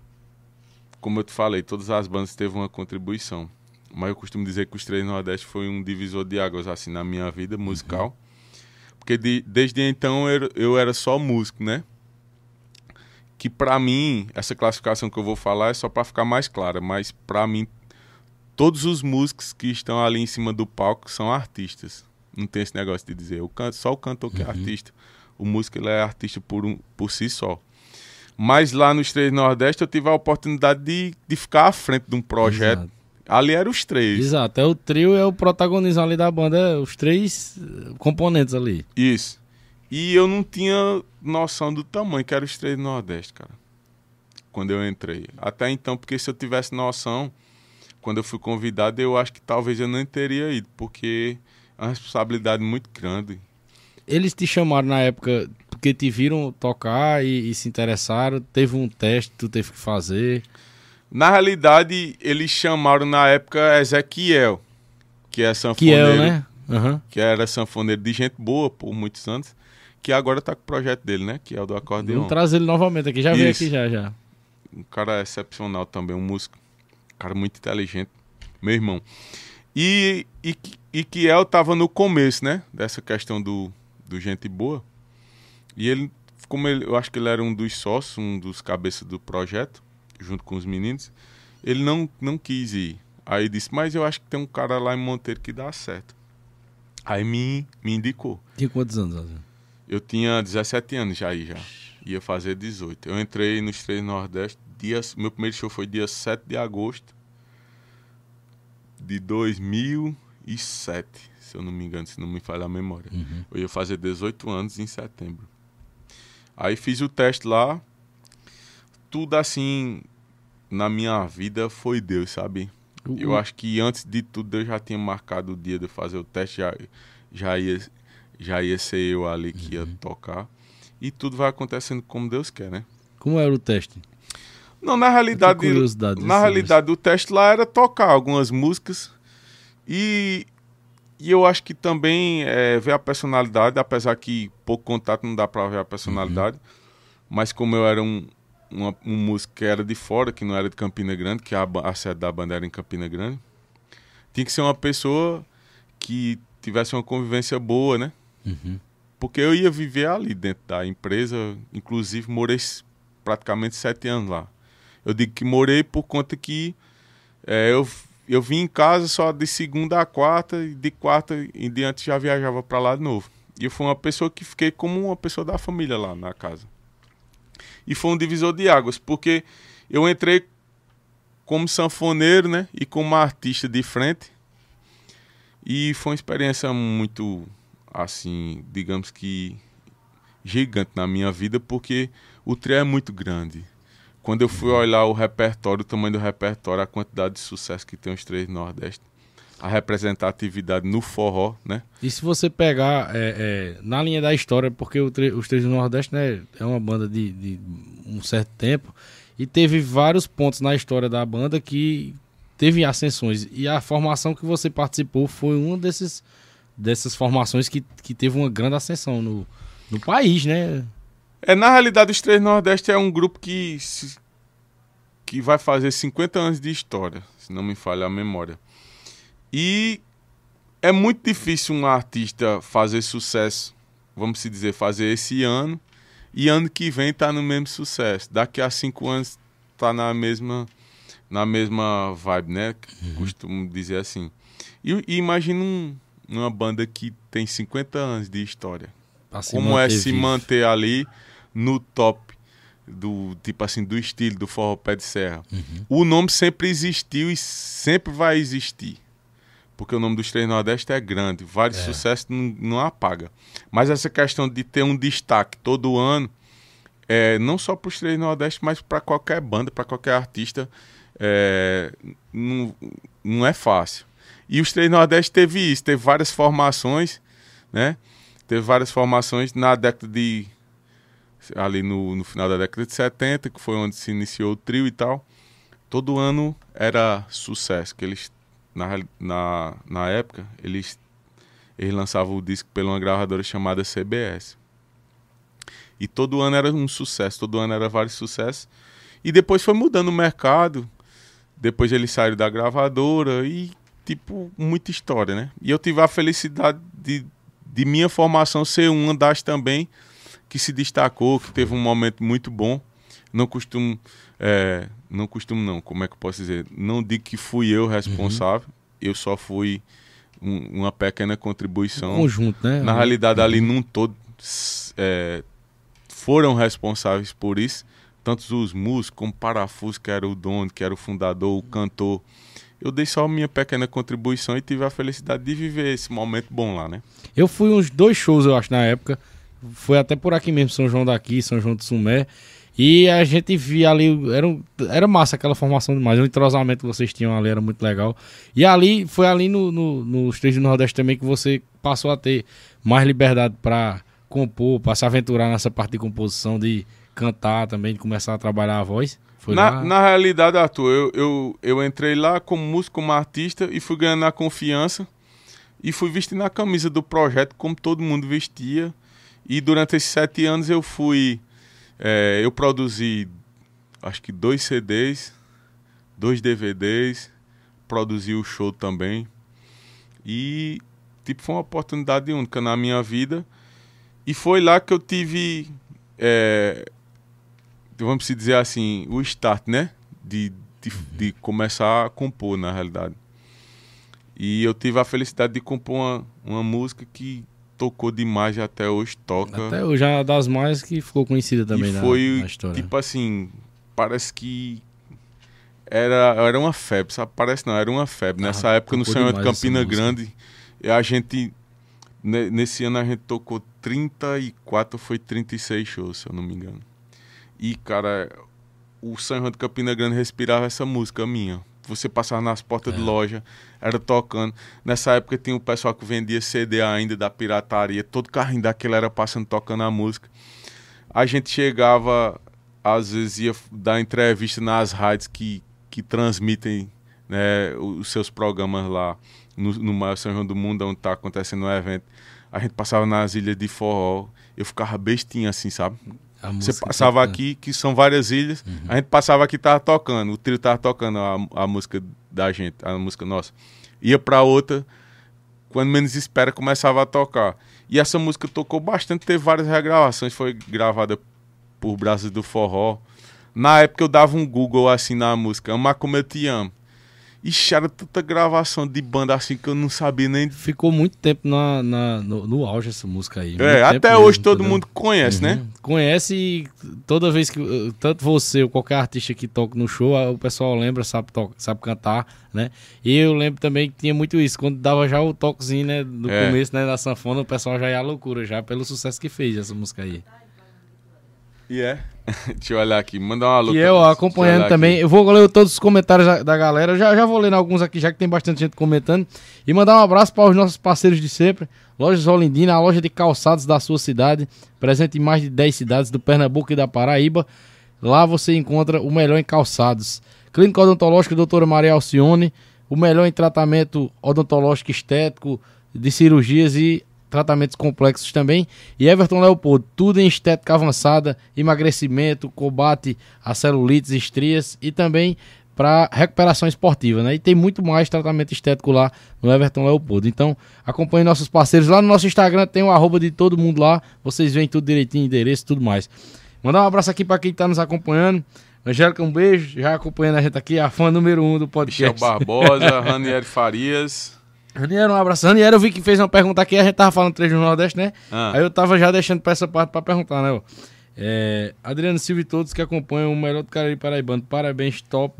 como eu te falei, todas as bandas teve uma contribuição. Mas eu costumo dizer que os Três Nordeste foi um divisor de águas assim na minha vida musical. Uhum porque de, desde então eu, eu era só músico, né? Que para mim, essa classificação que eu vou falar é só para ficar mais clara, mas para mim todos os músicos que estão ali em cima do palco são artistas. Não tem esse negócio de dizer, o canto, só o cantor que é uhum. artista. O músico ele é artista por, um, por si só. Mas lá nos Três Nordeste eu tive a oportunidade de, de ficar à frente de um projeto Exato. Ali eram os três. Exato, é o trio, é o protagonista ali da banda, é os três componentes ali. Isso. E eu não tinha noção do tamanho que eram os três do Nordeste, cara. Quando eu entrei. Até então, porque se eu tivesse noção, quando eu fui convidado, eu acho que talvez eu não teria ido, porque é uma responsabilidade muito grande. Eles te chamaram na época porque te viram tocar e, e se interessaram? Teve um teste que tu teve que fazer? Na realidade, eles chamaram na época Ezequiel, que é sanfoneiro. Kiel, né? Uhum. Que era sanfoneiro de gente boa por muitos anos. Que agora tá com o projeto dele, né? Que é o do acordeão. Vamos trazer ele novamente aqui. Já veio aqui já, já. Um cara excepcional também, um músico cara muito inteligente, meu irmão. E, e, e Kiel tava no começo, né? Dessa questão do, do gente boa. E ele, como ele, eu acho que ele era um dos sócios, um dos cabeças do projeto, junto com os meninos, ele não, não quis ir. Aí disse, mas eu acho que tem um cara lá em Monteiro que dá certo. Aí me, me indicou. Tinha quantos anos? Eu tinha 17 anos já aí já. Ia fazer 18. Eu entrei nos Três Nordeste. Dia, meu primeiro show foi dia 7 de agosto de 2007, se eu não me engano, se não me falha a memória. Uhum. Eu ia fazer 18 anos em setembro. Aí fiz o teste lá. Tudo assim na minha vida foi Deus, sabe? Uhum. Eu acho que antes de tudo Deus já tinha marcado o dia de fazer o teste, já, já, ia, já ia ser eu ali que ia uhum. tocar. E tudo vai acontecendo como Deus quer, né? Como era o teste? Não, na realidade, na realidade o teste lá era tocar algumas músicas e, e eu acho que também é, ver a personalidade, apesar que pouco contato não dá para ver a personalidade, uhum. mas como eu era um, uma, um músico que era de fora, que não era de Campina Grande, que a, a sede da banda era em Campina Grande, tinha que ser uma pessoa que tivesse uma convivência boa, né? Uhum. Porque eu ia viver ali dentro da empresa, inclusive morei praticamente sete anos lá. Eu digo que morei por conta que é, eu, eu vim em casa só de segunda a quarta e de quarta em diante já viajava para lá de novo. E eu fui uma pessoa que fiquei como uma pessoa da família lá na casa. E foi um divisor de águas, porque eu entrei como sanfoneiro, né, e como artista de frente. E foi uma experiência muito assim, digamos que gigante na minha vida, porque o trio é muito grande. Quando eu fui olhar o repertório, o tamanho do repertório, a quantidade de sucesso que tem os três Nordeste, a representatividade no forró, né? E se você pegar é, é, na linha da história, porque os Três do Nordeste né, é uma banda de, de, um certo tempo e teve vários pontos na história da banda que teve ascensões e a formação que você participou foi uma desses, dessas formações que, que teve uma grande ascensão no, no país, né? É, na realidade, os Três Nordeste é um grupo que, que vai fazer 50 anos de história, se não me falha a memória. E é muito difícil um artista fazer sucesso, vamos se dizer, fazer esse ano, e ano que vem tá no mesmo sucesso. Daqui a cinco anos tá na mesma, na mesma vibe, né? Uhum. Costumo dizer assim. E, e imagina um, uma banda que tem 50 anos de história. Como é se vivo. manter ali no top do tipo assim do estilo do forró pé de serra. Uhum. O nome sempre existiu e sempre vai existir. Porque o nome dos Três Nordeste é grande, vários é. sucessos não, não, apaga. Mas essa questão de ter um destaque todo ano, é, não só para os Três Nordeste, mas para qualquer banda, para qualquer artista, é, não, não é fácil. E os Três Nordeste teve isso, teve várias formações, né? Teve várias formações na década de ali no, no final da década de 70, que foi onde se iniciou o trio e tal. Todo ano era sucesso, que eles, na, na, na época, eles, eles lançavam o disco pela uma gravadora chamada CBS. E todo ano era um sucesso, todo ano era vários sucessos. E depois foi mudando o mercado. Depois eles saíram da gravadora e, tipo, muita história, né? E eu tive a felicidade de, de minha formação ser uma das também que se destacou, que teve um momento muito bom. Não costumo, é, não costumo não, como é que eu posso dizer? Não digo que fui eu responsável, uhum. eu só fui um, uma pequena contribuição. Um conjunto, né? Na realidade, ali num todo, é, foram responsáveis por isso, tanto os músicos como Parafuso, que era o dono, que era o fundador, o cantor. Eu dei só minha pequena contribuição e tive a felicidade de viver esse momento bom lá, né? Eu fui uns dois shows, eu acho, na época foi até por aqui mesmo, São João daqui, São João do Sumé. E a gente via ali, era, era massa aquela formação demais. O entrosamento que vocês tinham ali era muito legal. E ali, foi ali no, no, nos três do Nordeste também que você passou a ter mais liberdade para compor, para se aventurar nessa parte de composição, de cantar também, de começar a trabalhar a voz. Na, na, realidade, Arthur, eu, eu, eu entrei lá como músico, como artista e fui ganhando a confiança e fui vestindo a camisa do projeto como todo mundo vestia. E durante esses sete anos eu fui. É, eu produzi acho que dois CDs, dois DVDs, produzi o show também. E, tipo, foi uma oportunidade única na minha vida. E foi lá que eu tive, é, vamos dizer assim, o start, né? De, de, de começar a compor, na realidade. E eu tive a felicidade de compor uma, uma música que tocou demais e até hoje toca. Até hoje é das mais que ficou conhecida também e na, foi, na história. tipo assim, parece que era, era uma febre, sabe? Parece não, era uma febre. Ah, Nessa época no Senhor de Campina. Grande, a gente, ne- nesse ano a gente tocou 34, foi 36 shows, se eu não me engano. E, cara, o São João de Campina Grande respirava essa música minha. Você passava nas portas É. de loja, era tocando. Nessa época tinha o pessoal que vendia CD ainda da pirataria. Todo carrinho daquele era passando tocando a música. A gente chegava, às vezes ia dar entrevista nas rádios que, que transmitem né, os seus programas lá no, no maior São João do Mundo, onde está acontecendo o evento. A gente passava nas ilhas de forró. Eu ficava bestinha assim, sabe? Você passava tocando. aqui, que são várias ilhas, a gente passava aqui tava tocando, o trio tava tocando a, a música da gente, a música nossa. Ia pra outra, quando menos espera, começava a tocar. E essa música tocou bastante, teve várias regravações, foi gravada por Brasil do Forró. Na época eu dava um Google assim na música, Amar Como Eu Te Amo. Ixi, era tanta gravação de banda assim que eu não sabia nem. Ficou muito tempo na, na- no, no auge essa música aí. É, até mesmo, hoje todo entendeu? mundo conhece, né? Uhum. Conhece e toda vez que. Tanto você ou qualquer artista que toca no show, o pessoal lembra, sabe, toca, sabe cantar, né? E eu lembro também que tinha muito isso. Quando dava já o toquezinho, né? No É. começo, né? Da sanfona, o pessoal já ia à loucura, já pelo sucesso que fez essa música aí. E é. Deixa eu olhar aqui, mandar uma louca. E eu acompanhando também. Eu vou ler todos os comentários da, galera. Eu Já, já vou ler alguns aqui, já que tem bastante gente comentando. E mandar um abraço para os nossos parceiros de sempre. Lojas Olindina, a loja de calçados da sua cidade. Presente em mais de 10 cidades do Pernambuco e da Paraíba. Lá você encontra o melhor em calçados. Clínica Odontológica Doutora Maria Alcione. O melhor em tratamento odontológico estético, de cirurgias e tratamentos complexos também. E Everton Leopoldo, tudo em estética avançada, emagrecimento, combate a celulites, estrias e também para recuperação esportiva, né? E tem muito mais tratamento estético lá no Everton Leopoldo. Então, acompanhe nossos parceiros lá no nosso Instagram, tem o arroba de todo mundo lá, vocês veem tudo direitinho, endereço, tudo mais. Mandar um abraço aqui para quem está nos acompanhando. Angélica, um beijo, já acompanhando a gente aqui, a fã número um do Michel podcast. Barbosa, Ranieri Farias. Raniero, um abraço. Raniero, eu vi que fez uma pergunta aqui, a gente tava falando três no Nordeste, né? Ah. Aí eu tava já deixando pra essa parte pra perguntar, né? É, Adriano Silva e todos que acompanham o melhor do Cariri Paraibano. Parabéns, top.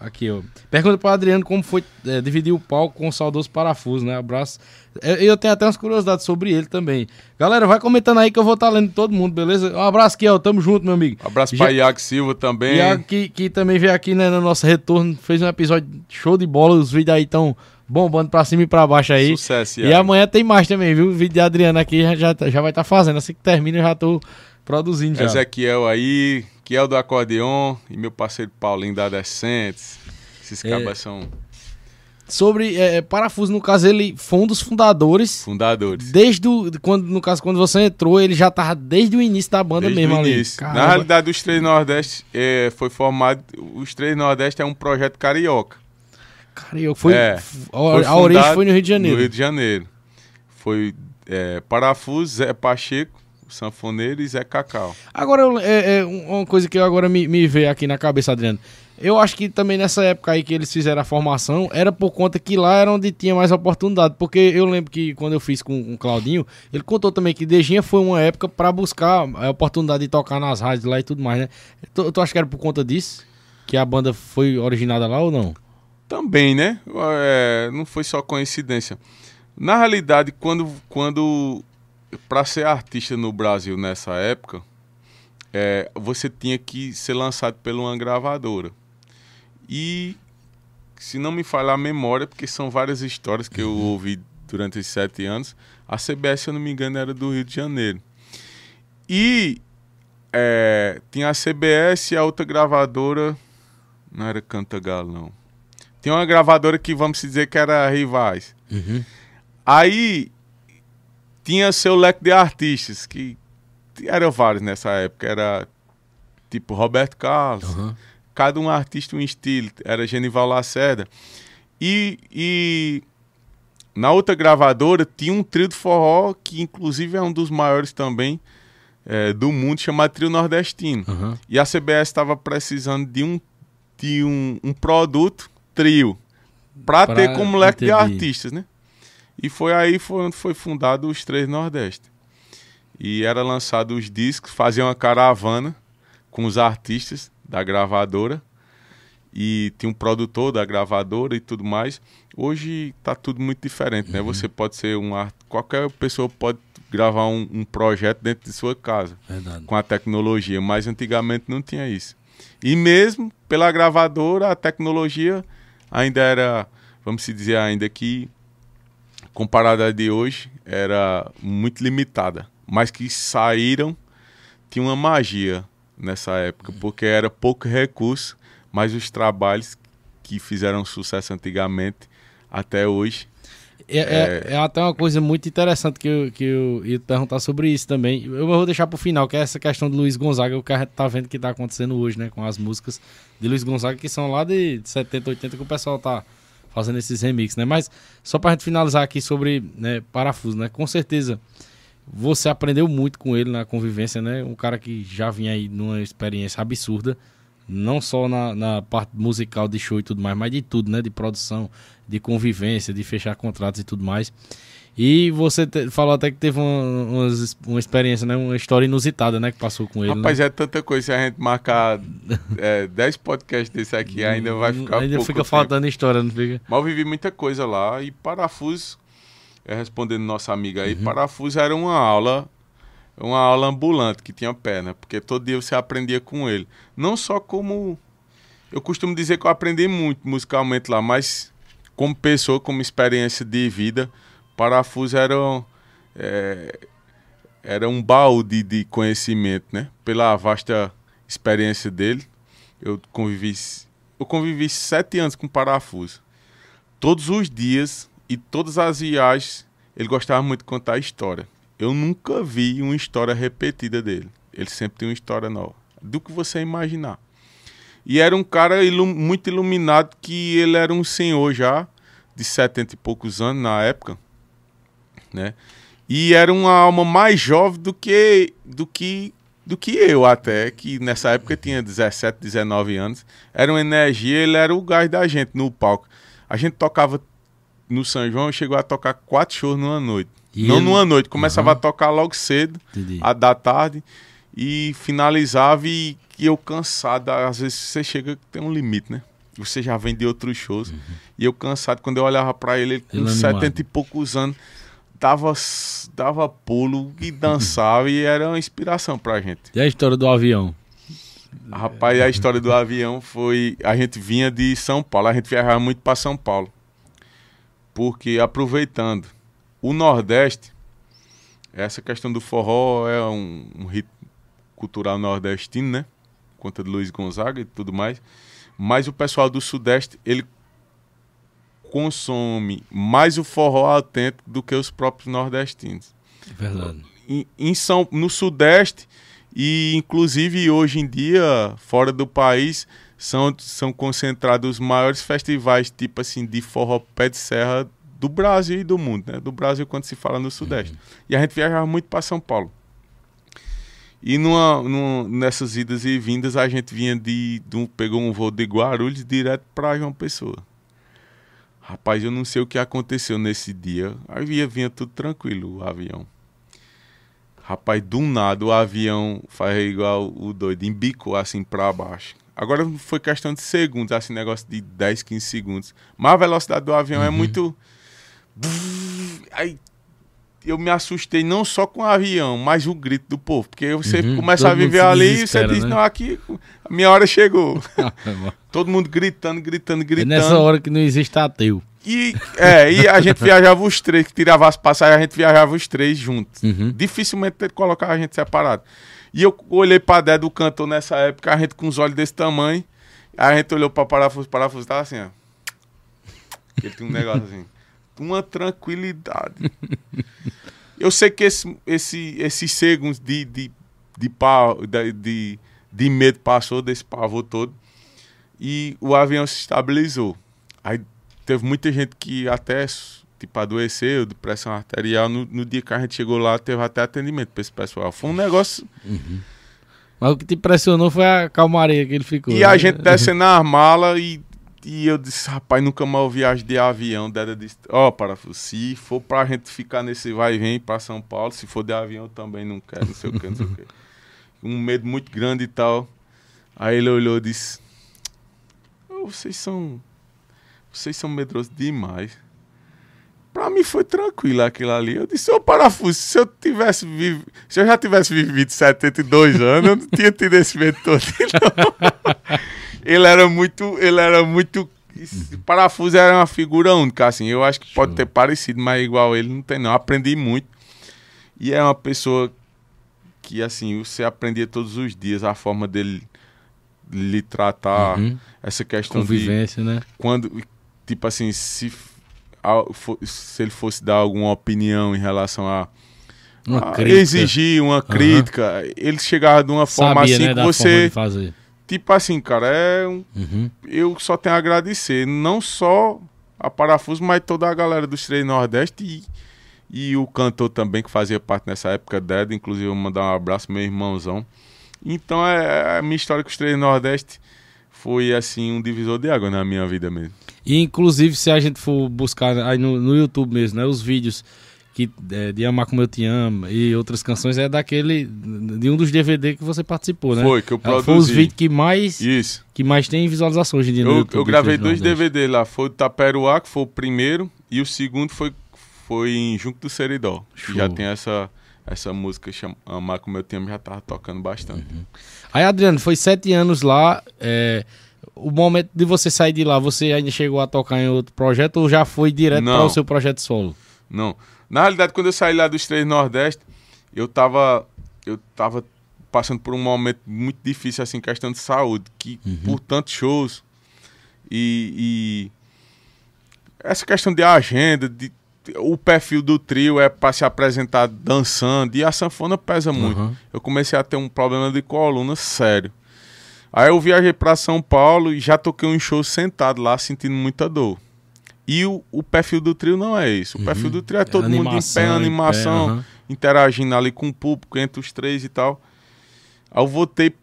Aqui, ó. Pergunta para Adriano como foi é, dividir o palco com o saudoso parafuso, né? Abraço. Eu, eu tenho até umas curiosidades sobre ele também. Galera, vai comentando aí que eu vou estar lendo todo mundo, beleza? Um abraço aqui, ó. Tamo junto, meu amigo. Abraço para Iago Silva também. Iago, que, que também veio aqui né, no nosso retorno, fez um episódio show de bola. Os vídeos aí estão bombando pra cima e pra baixo aí. Sucesso, E Iago. amanhã tem mais também, viu? O vídeo de Adriano aqui já, já, já vai estar fazendo. Assim que termina, eu já tô produzindo já. Ezequiel aí, Kiel do Acordeon e meu parceiro Paulinho da Decentes. Esses É. cabas são Sobre é, parafuso, no caso, ele foi um dos fundadores. fundadores. Desde o, quando, no caso, quando você entrou, ele já tava desde o início da banda Desde mesmo ali. Na realidade, os Três Nordeste é, foi formado. Os Três Nordeste é um projeto carioca. Cara, eu fui, É, a, Foi a origem foi no Rio de Janeiro. No Rio de Janeiro. Foi é, Parafuso, Zé Pacheco, Sanfoneiro e Zé Cacau. Agora, é, é uma coisa que agora me, me veio aqui na cabeça, Adriano. Eu acho que também nessa época aí que eles fizeram a formação, era por conta que lá era onde tinha mais oportunidade. Porque eu lembro que quando eu fiz com, com o Claudinho, ele contou também que Dejinha foi uma época pra buscar a oportunidade de tocar nas rádios lá e tudo mais, né? Tu, tu acha que era por conta disso? Que a banda foi originada lá ou não? Também, né? É, não foi só coincidência. Na realidade, quando, quando para ser artista no Brasil nessa época, é, você tinha que ser lançado por uma gravadora. E, se não me falhar a memória, porque são várias histórias que eu ouvi durante esses sete anos, a CBS, se eu não me engano, era do Rio de Janeiro. E é, tinha a CBS e a outra gravadora, não era Cantagalo, não. Tinha uma gravadora que vamos dizer que era rivais. Aí tinha seu leque de artistas, que eram vários nessa época. Era tipo Roberto Carlos, cada um artista um estilo. Era Genival Lacerda. E, e na outra gravadora tinha um trio de forró que inclusive é um dos maiores também é, do mundo, chamado Trio Nordestino. Aham. E a CBS estava precisando de um, de um, um produto trio para ter como leque de artistas, né? E foi aí foi onde foi fundado os Três Nordeste. E era lançado os discos, fazia uma caravana com os artistas da gravadora e tinha um produtor da gravadora e tudo mais. Hoje tá tudo muito diferente, né? Você pode ser um art... qualquer pessoa pode gravar um, um projeto dentro de sua casa Verdade. com a tecnologia, mas antigamente não tinha isso. E mesmo pela gravadora, a tecnologia ainda era, vamos se dizer ainda que comparada de hoje, era muito limitada, mas que saíram tinha uma magia nessa época, porque era pouco recurso, mas os trabalhos que fizeram sucesso antigamente até hoje É, é- é até uma coisa muito interessante que eu, que eu ia perguntar sobre isso também. Eu vou deixar pro final, que é essa questão do Luiz Gonzaga, o que a gente tá vendo que tá acontecendo hoje, né? Com as músicas de Luiz Gonzaga, que são lá de 70, 80, que o pessoal tá fazendo esses remixes, né? Mas só pra gente finalizar aqui sobre né, Parafuso, né? Com certeza você aprendeu muito com ele na convivência, né? Um cara que já vinha aí numa experiência absurda, não só na, na parte musical de show e tudo mais, mas de tudo, né? De produção, de convivência, de fechar contratos e tudo mais. E você te- falou até que teve uma, uma experiência, né? Uma história inusitada, né? Que passou com ele. Rapaz, né? é tanta coisa. Se a gente marcar é, 10 podcasts desse aqui, ainda vai ficar Ainda fica tempo. faltando história, não fica? Mas eu vivi muita coisa lá e parafuso, é, respondendo nossa amiga Uhum. aí, parafuso era uma aula, uma aula ambulante que tinha perna, porque todo dia você aprendia com ele. Não só como. Eu costumo dizer que eu aprendi muito musicalmente lá, mas como pessoa, como experiência de vida, parafuso era, é, era um baú de, conhecimento, né? Pela vasta experiência dele. Eu convivi, eu convivi sete anos com parafuso todos os dias e todas as viagens, ele gostava muito de contar história. Eu nunca vi uma história repetida dele. Ele sempre tem uma história nova. Do que você imaginar. E era um cara ilu- muito iluminado, que ele era um senhor já, de 70 e poucos anos na época, né? E era uma alma mais jovem do que do que do que eu até, que nessa época tinha 17, 19 anos. Era uma energia, ele era o gás da gente no palco. A gente tocava no São João, chegou a tocar quatro shows numa noite. E Não ele- numa noite, começava Aham. a tocar logo cedo, Entendi. a da tarde, e finalizava e, e eu cansado. Às vezes você chega que tem um limite, né? Você já vem de outros shows. E eu cansado, quando eu olhava pra ele, ele com Ele animado. 70 e poucos anos, dava, dava pulo e dançava, e era uma inspiração pra gente. E a história do avião? Rapaz, a história do avião foi. A gente vinha de São Paulo, a gente viajava muito para São Paulo. Porque aproveitando o Nordeste, essa questão do forró é um, um rito cultural nordestino, né? Conta de Luiz Gonzaga e tudo mais. Mas o pessoal do Sudeste, ele consome mais o forró autêntico do que os próprios nordestinos Verdade. em, em São, no Sudeste e inclusive hoje em dia fora do país são, são concentrados os maiores festivais tipo assim de forró pé de serra do Brasil e do mundo, né? Do Brasil quando se fala no Sudeste. E a gente viajava muito para São Paulo. E numa, numa- nessas idas e vindas a gente vinha de, de um, pegou um voo de Guarulhos direto para João Pessoa. Rapaz, eu não sei o que aconteceu nesse dia. Aí vinha, vinha tudo tranquilo o avião. Rapaz, do nada o avião faz igual o doido, embicou assim pra baixo. Agora foi questão de segundos, assim, negócio de 10, 15 segundos. Mas a velocidade do avião é muito. Aí eu me assustei não só com o avião, mas o grito do povo. Porque você Uhum, começa a viver ali e você diz, né? não, aqui a minha hora chegou. Todo mundo gritando, gritando, É gritando. nessa hora que não existe ateu. E, é, e a gente viajava os três, que tirava as passagens, a gente viajava os três juntos. Uhum. Dificilmente colocar a gente separado. E eu olhei pra Dé do cantor nessa época, a gente com os olhos desse tamanho, a gente olhou pra parafuso, parafuso tava assim, ó. Ele tinha um negócio assim. Uma tranquilidade. Eu sei que esse, esse, esses segundos de, de, de, pau, de, de, de medo passou, desse pavor todo. e o avião se estabilizou. Aí teve muita gente que até tipo adoeceu de pressão arterial. No, no dia que a gente chegou lá, teve até atendimento para esse pessoal. Foi um negócio. Uhum. Mas o que te impressionou foi a calmaria que ele ficou. E né? a gente descendo na mala e, e eu disse, rapaz, nunca mais viagem de avião. Deda disse, ó, oh, parafuso, se for pra gente ficar nesse vai e vem pra São Paulo, se for de avião eu também não quero, não sei o que, não sei o que. Um medo muito grande e tal. Aí ele olhou e disse, oh, vocês são. Vocês são medrosos demais. Pra mim foi tranquilo aquilo ali. Eu disse, ô parafuso, se eu tivesse vivo, se eu já tivesse vivido 72 anos, eu não tinha tido esse medo todo, não. ele era muito, ele era muito parafuso era uma figura única, assim. Eu acho que pode ter parecido, mas igual ele não tem não. aprendi muito. E é uma pessoa que assim, você aprendia todos os dias a forma dele lhe tratar, uhum. essa questão Convivência, de né? quando tipo assim, se se ele fosse dar alguma opinião em relação a, a exigir uma crítica, uhum. ele chegava de uma forma Sabia, assim né, que você. Tipo assim, cara, é um, uhum. eu só tenho a agradecer. Não só a Parafuso, mas toda a galera dos Três Nordeste e, e o cantor também, que fazia parte nessa época dela. Inclusive, eu mandar um abraço meu irmãozão. Então, é, a minha história com os Três Nordeste foi assim um divisor de água na minha vida mesmo. E inclusive se a gente for buscar aí no, no YouTube mesmo, né, os vídeos que é, de Amar Como Eu Te Amo e outras canções é daquele de um dos DVD que você participou, né? Foi que eu produzi. Foi os vídeos que mais Isso. que mais tem visualizações hoje em dia eu, YouTube, Eu gravei dois DVD lá, foi o Taperuá que foi o primeiro e o segundo foi foi em Junco do Seridó. Já tem essa essa música chama Amar Como Eu Te Amo já tava tocando bastante. Uhum. Aí Adriano foi sete anos lá. É o momento de você sair de lá, você ainda chegou a tocar em outro projeto ou já foi direto para o seu projeto solo? Não. Na realidade, quando eu saí lá dos Três Nordeste, eu tava, eu tava passando por um momento muito difícil, assim, questão de saúde, que uhum. por tantos shows e, e, essa questão de agenda, de, o perfil do trio é para se apresentar dançando e a sanfona pesa muito. Uhum. Eu comecei a ter um problema de coluna sério. Aí eu viajei para São Paulo e já toquei um show sentado lá, sentindo muita dor. E o, o perfil do trio não é isso. O uhum. perfil do trio é todo mundo em pé, animação, em pé, uhum. interagindo ali com o público, entre os três e tal. Aí eu voltei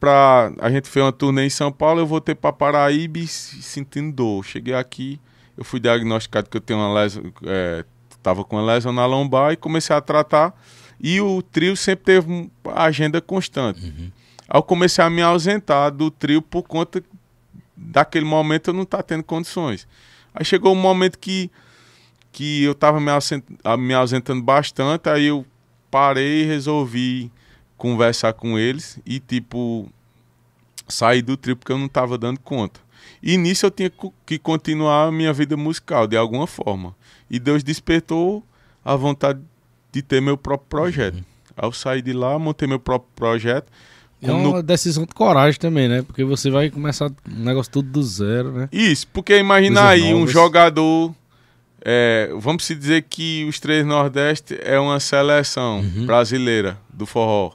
pra. A gente fez uma turnê em São Paulo, eu voltei pra Paraíba sentindo dor. Cheguei aqui, eu fui diagnosticado que eu tenho uma lesão. É, tava com uma lesão na lombar e comecei a tratar. E o trio sempre teve agenda constante. Uhum. Aí eu comecei a me ausentar do trio por conta daquele momento eu não tá tendo condições. Aí chegou um momento que, que eu estava me, me ausentando bastante, aí eu parei e resolvi conversar com eles e, tipo, sair do trio porque eu não estava dando conta. E nisso eu tinha que continuar a minha vida musical, de alguma forma. E Deus despertou a vontade de ter meu próprio projeto. Uhum. Eu saí de lá, montei meu próprio projeto é uma no... decisão de coragem também, né? Porque você vai começar um negócio tudo do zero, né? Isso, porque imagina aí um jogador. É, vamos se dizer que os três Nordeste é uma seleção uhum. brasileira do forró.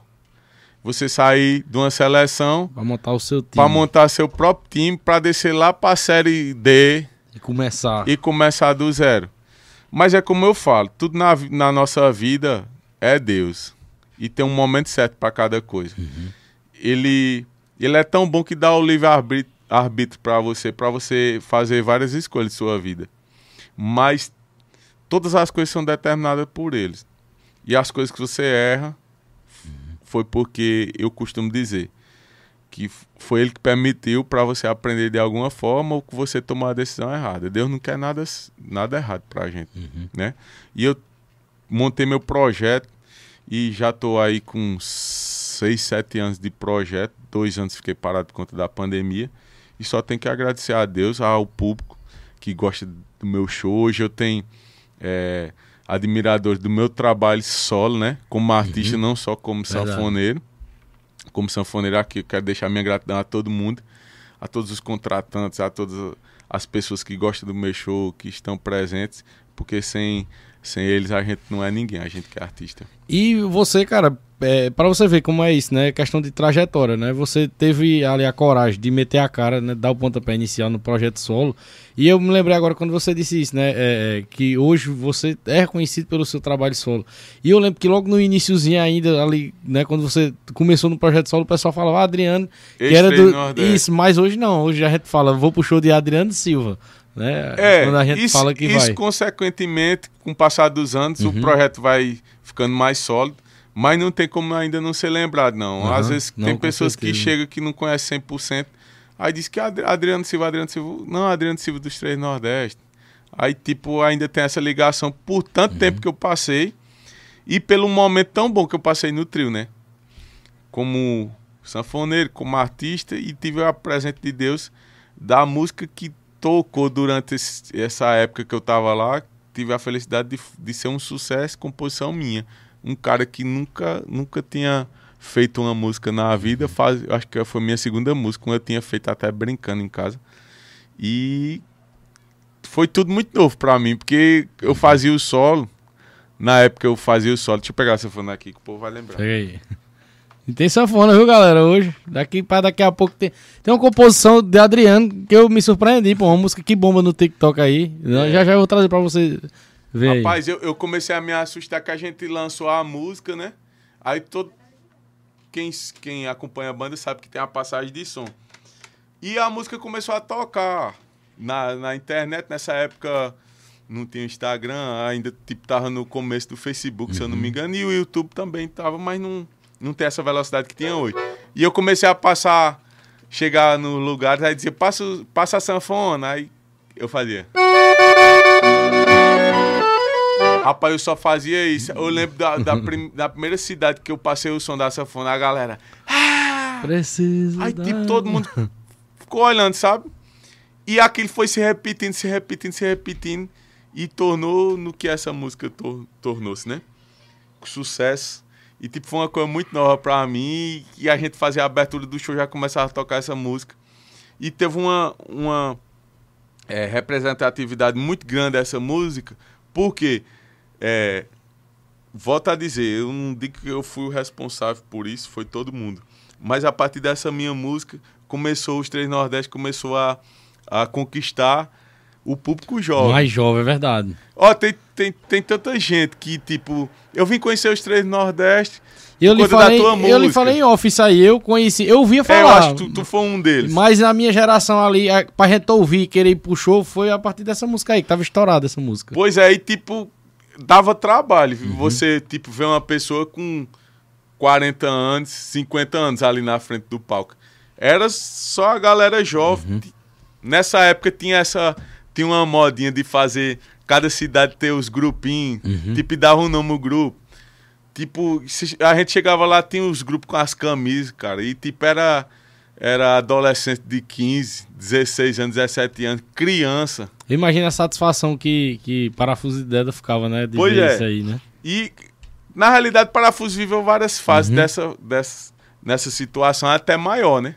Você sair de uma seleção para montar o seu time, para montar seu próprio time, para descer lá para a série D e começar e começar do zero. Mas é como eu falo, tudo na, na nossa vida é Deus e tem um momento certo para cada coisa. Uhum ele, ele é tão bom que dá o livre arbítrio para você, para você fazer várias escolhas em sua vida. Mas todas as coisas são determinadas por eles. E as coisas que você erra foi porque eu costumo dizer que foi ele que permitiu para você aprender de alguma forma ou que você tomou a decisão errada. Deus não quer nada nada errado para a gente, uhum. né? E eu montei meu projeto e já estou aí com seis, sete anos de projeto, dois anos fiquei parado por conta da pandemia. E só tenho que agradecer a Deus, ao público que gosta do meu show. Hoje eu tenho é, admiradores do meu trabalho solo, né? Como artista, uhum. não só como Verdade. sanfoneiro. Como sanfoneiro aqui, eu quero deixar minha gratidão a todo mundo, a todos os contratantes, a todas as pessoas que gostam do meu show, que estão presentes, porque sem Sem eles a gente não é ninguém, a gente que é artista. E você, cara, é, para você ver como é isso, né? Questão de trajetória, né? Você teve ali a coragem de meter a cara, né? Dar o pontapé inicial no projeto solo. E eu me lembrei agora quando você disse isso, né? É, é, que hoje você é reconhecido pelo seu trabalho solo. E eu lembro que logo no iníciozinho ainda, ali, né? Quando você começou no projeto solo, o pessoal falava, ah, Adriano, que era do. Nordeste. Isso, mas hoje não. Hoje a gente fala, vou pro show de Adriano Silva. Né? É, quando a gente isso, fala que isso vai. consequentemente, com o passar dos anos, uhum. o projeto vai ficando mais sólido. Mas não tem como ainda não ser lembrado, não. Uhum, Às vezes não, tem pessoas certeza. que chegam que não conhecem 100%. Aí diz que Adriano Silva, Adriano Silva. Não, Adriano Silva dos Três Nordeste. Aí, tipo, ainda tem essa ligação por tanto uhum. tempo que eu passei e pelo momento tão bom que eu passei no trio, né? Como sanfoneiro, como artista e tive a presente de Deus da música que tocou durante esse, essa época que eu tava lá. Tive a felicidade de, de ser um sucesso, composição minha um cara que nunca, nunca tinha feito uma música na vida. Uhum. Faz, acho que foi minha segunda música, eu tinha feito até brincando em casa. E foi tudo muito novo para mim, porque eu fazia o solo. Na época eu fazia o solo. Deixa eu pegar essa fone aqui que o povo vai lembrar. Cheguei. E tem sanfona, viu, galera, hoje. Daqui para daqui a pouco tem. Tem uma composição de Adriano que eu me surpreendi, pô. Uma música que bomba no TikTok aí. É. Já já eu vou trazer para você Vê Rapaz, eu, eu, comecei a me assustar que a gente lançou a música, né? Aí todo. Quem, quem acompanha a banda sabe que tem a passagem de som. E a música começou a tocar na, na internet. Nessa época não tinha Instagram, ainda tipo, tava no começo do Facebook, uhum. se eu não me uhum. engano. E o YouTube também tava, mas não, não tem essa velocidade que tinha hoje. E eu comecei a passar, chegar no lugar, aí dizia, passa, passa a sanfona. Aí eu fazia. Rapaz, eu só fazia isso. Eu lembro da, da, prim, da primeira cidade que eu passei o som da sanfona, a galera. Ah! Preciso. Aí, tipo, todo mundo ficou olhando, sabe? E aquilo foi se repetindo, se repetindo, se repetindo. E tornou no que essa música tor tornou-se, né? Sucesso. E, tipo, foi uma coisa muito nova pra mim. E a gente fazia a abertura do show, já começava a tocar essa música. E teve uma, uma é, representatividade muito grande dessa música. Porque é, volto a dizer, eu não digo que eu fui o responsável por isso, foi todo mundo. Mas a partir dessa minha música, começou, os Três Nordeste começou a, a conquistar o público jovem. Mais jovem, é verdade. Ó, tem, tem, tem tanta gente que, tipo, eu vim conhecer os Três Nordeste. Eu lhe, falei, eu lhe falei em off isso aí, eu conheci, eu ouvia falar. É, eu acho que tu, tu foi um deles. Mas na minha geração ali, pra gente ouvir, ir pro show, foi a partir dessa música aí, que tava estourada essa música. Pois é, e tipo, dava trabalho. Uhum. Você, tipo, ver uma pessoa com 40 anos, 50 anos ali na frente do palco. Era só a galera jovem. Uhum. Nessa época tinha essa. Tinha uma modinha de fazer cada cidade ter os grupinhos. Uhum. Tipo, dava um nome no grupo. Tipo, a gente chegava lá, tinha os grupos com as camisas, cara. E tipo, era era adolescente de 15, 16 anos, 17 anos, criança. Imagina a satisfação que, que Parafuso de Deda ficava, né? De pois ver é. isso aí, né? E, na realidade, Parafuso viveu várias fases uhum. dessa, dessa, nessa situação, até maior, né?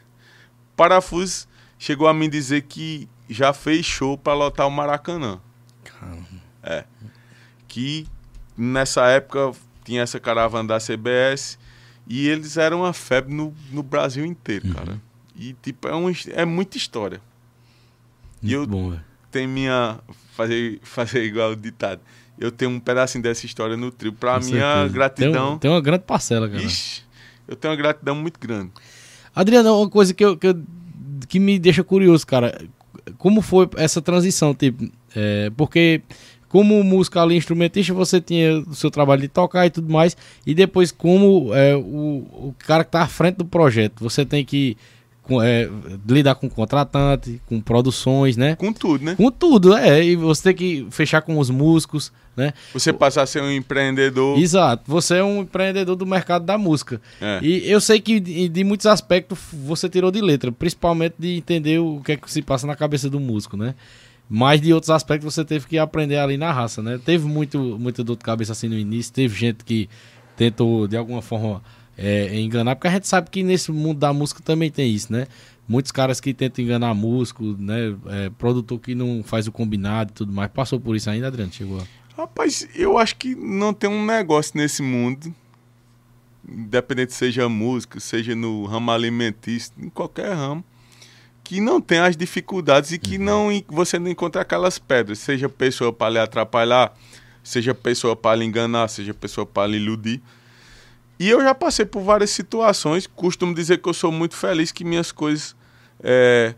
Parafuso chegou a me dizer que já fez show para lotar o Maracanã. Caramba. É. Que nessa época tinha essa caravana da CBS e eles eram uma febre no, no Brasil inteiro, uhum. cara. E, tipo, é, um, é muita história. Muito e eu bom, tenho minha. Fazer, fazer igual o ditado. Eu tenho um pedacinho dessa história no trio. Pra Com minha certeza. gratidão. Tem, tem, uma grande parcela, cara. Ixi, eu tenho uma gratidão muito grande. Adriano, uma coisa que, eu, que, eu, que me deixa curioso, cara. Como foi essa transição? Tipo, é, porque como música ali, instrumentista, você tinha o seu trabalho de tocar e tudo mais. E depois, como é, o, o cara que tá à frente do projeto, você tem que é, lidar com contratante, com produções, né? Com tudo, né? Com tudo, é. E você tem que fechar com os músicos, né? Você passar a ser um empreendedor. Exato. Você é um empreendedor do mercado da música. É. E eu sei que de, de, muitos aspectos você tirou de letra, principalmente de entender o que é que se passa na cabeça do músico, né? Mas de outros aspectos você teve que aprender ali na raça, né? Teve muito, muita dor de cabeça assim no início, teve gente que tentou de alguma forma é, enganar, porque a gente sabe que nesse mundo da música também tem isso, né? Muitos caras que tentam enganar músico, né? É, produtor que não faz o combinado e tudo mais. Passou por isso ainda, Adriano? Chegou. Rapaz, eu acho que não tem um negócio nesse mundo, independente seja música, seja no ramo alimentício, em qualquer ramo, que não tem as dificuldades e que uhum. não você não encontra aquelas pedras, seja pessoa para lhe atrapalhar, seja pessoa para lhe enganar, seja pessoa para lhe iludir. E eu já passei por várias situações, costumo dizer que eu sou muito feliz que minhas coisas é,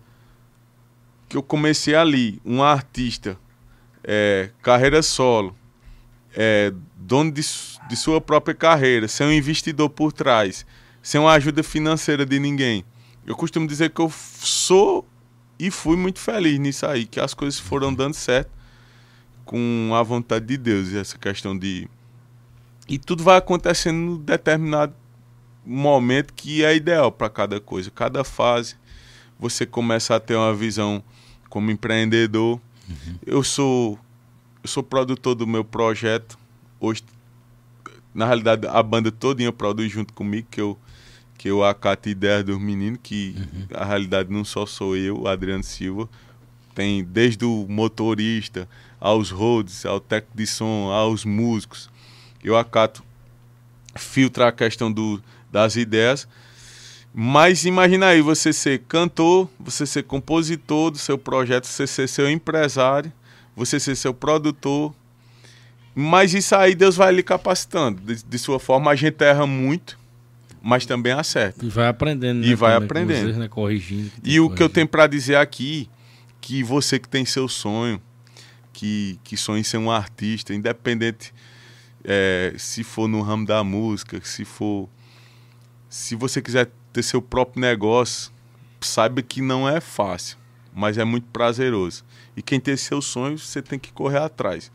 que eu comecei ali, um artista, é, carreira solo, é, dono de, de sua própria carreira, sem um investidor por trás, sem uma ajuda financeira de ninguém. Eu costumo dizer que eu sou e fui muito feliz nisso aí, que as coisas foram dando certo com a vontade de Deus essa questão de e tudo vai acontecendo num determinado momento que é ideal para cada coisa, cada fase você começa a ter uma visão como empreendedor. Uhum. Eu sou eu sou produtor do meu projeto. Hoje na realidade a banda toda produz junto comigo que eu que eu acato ideias dos meninos, que uhum. a realidade não só sou eu, o Adriano Silva, tem desde o motorista, aos roads, ao técnico de som, aos músicos. Eu acato, filtrar a questão do, das ideias. Mas imagina aí você ser cantor, você ser compositor do seu projeto, você ser seu empresário, você ser seu produtor. Mas isso aí Deus vai lhe capacitando. De, de sua forma, a gente erra muito mas também acerta. E vai aprendendo, né? E vai aprendendo. Vezes, né? Corrigindo. E o que eu tenho para dizer aqui, que você que tem seu sonho, que, que sonha em ser um artista, independente é, se for no ramo da música, se for... Se você quiser ter seu próprio negócio, saiba que não é fácil, mas é muito prazeroso. E quem tem seus sonhos, você tem que correr atrás.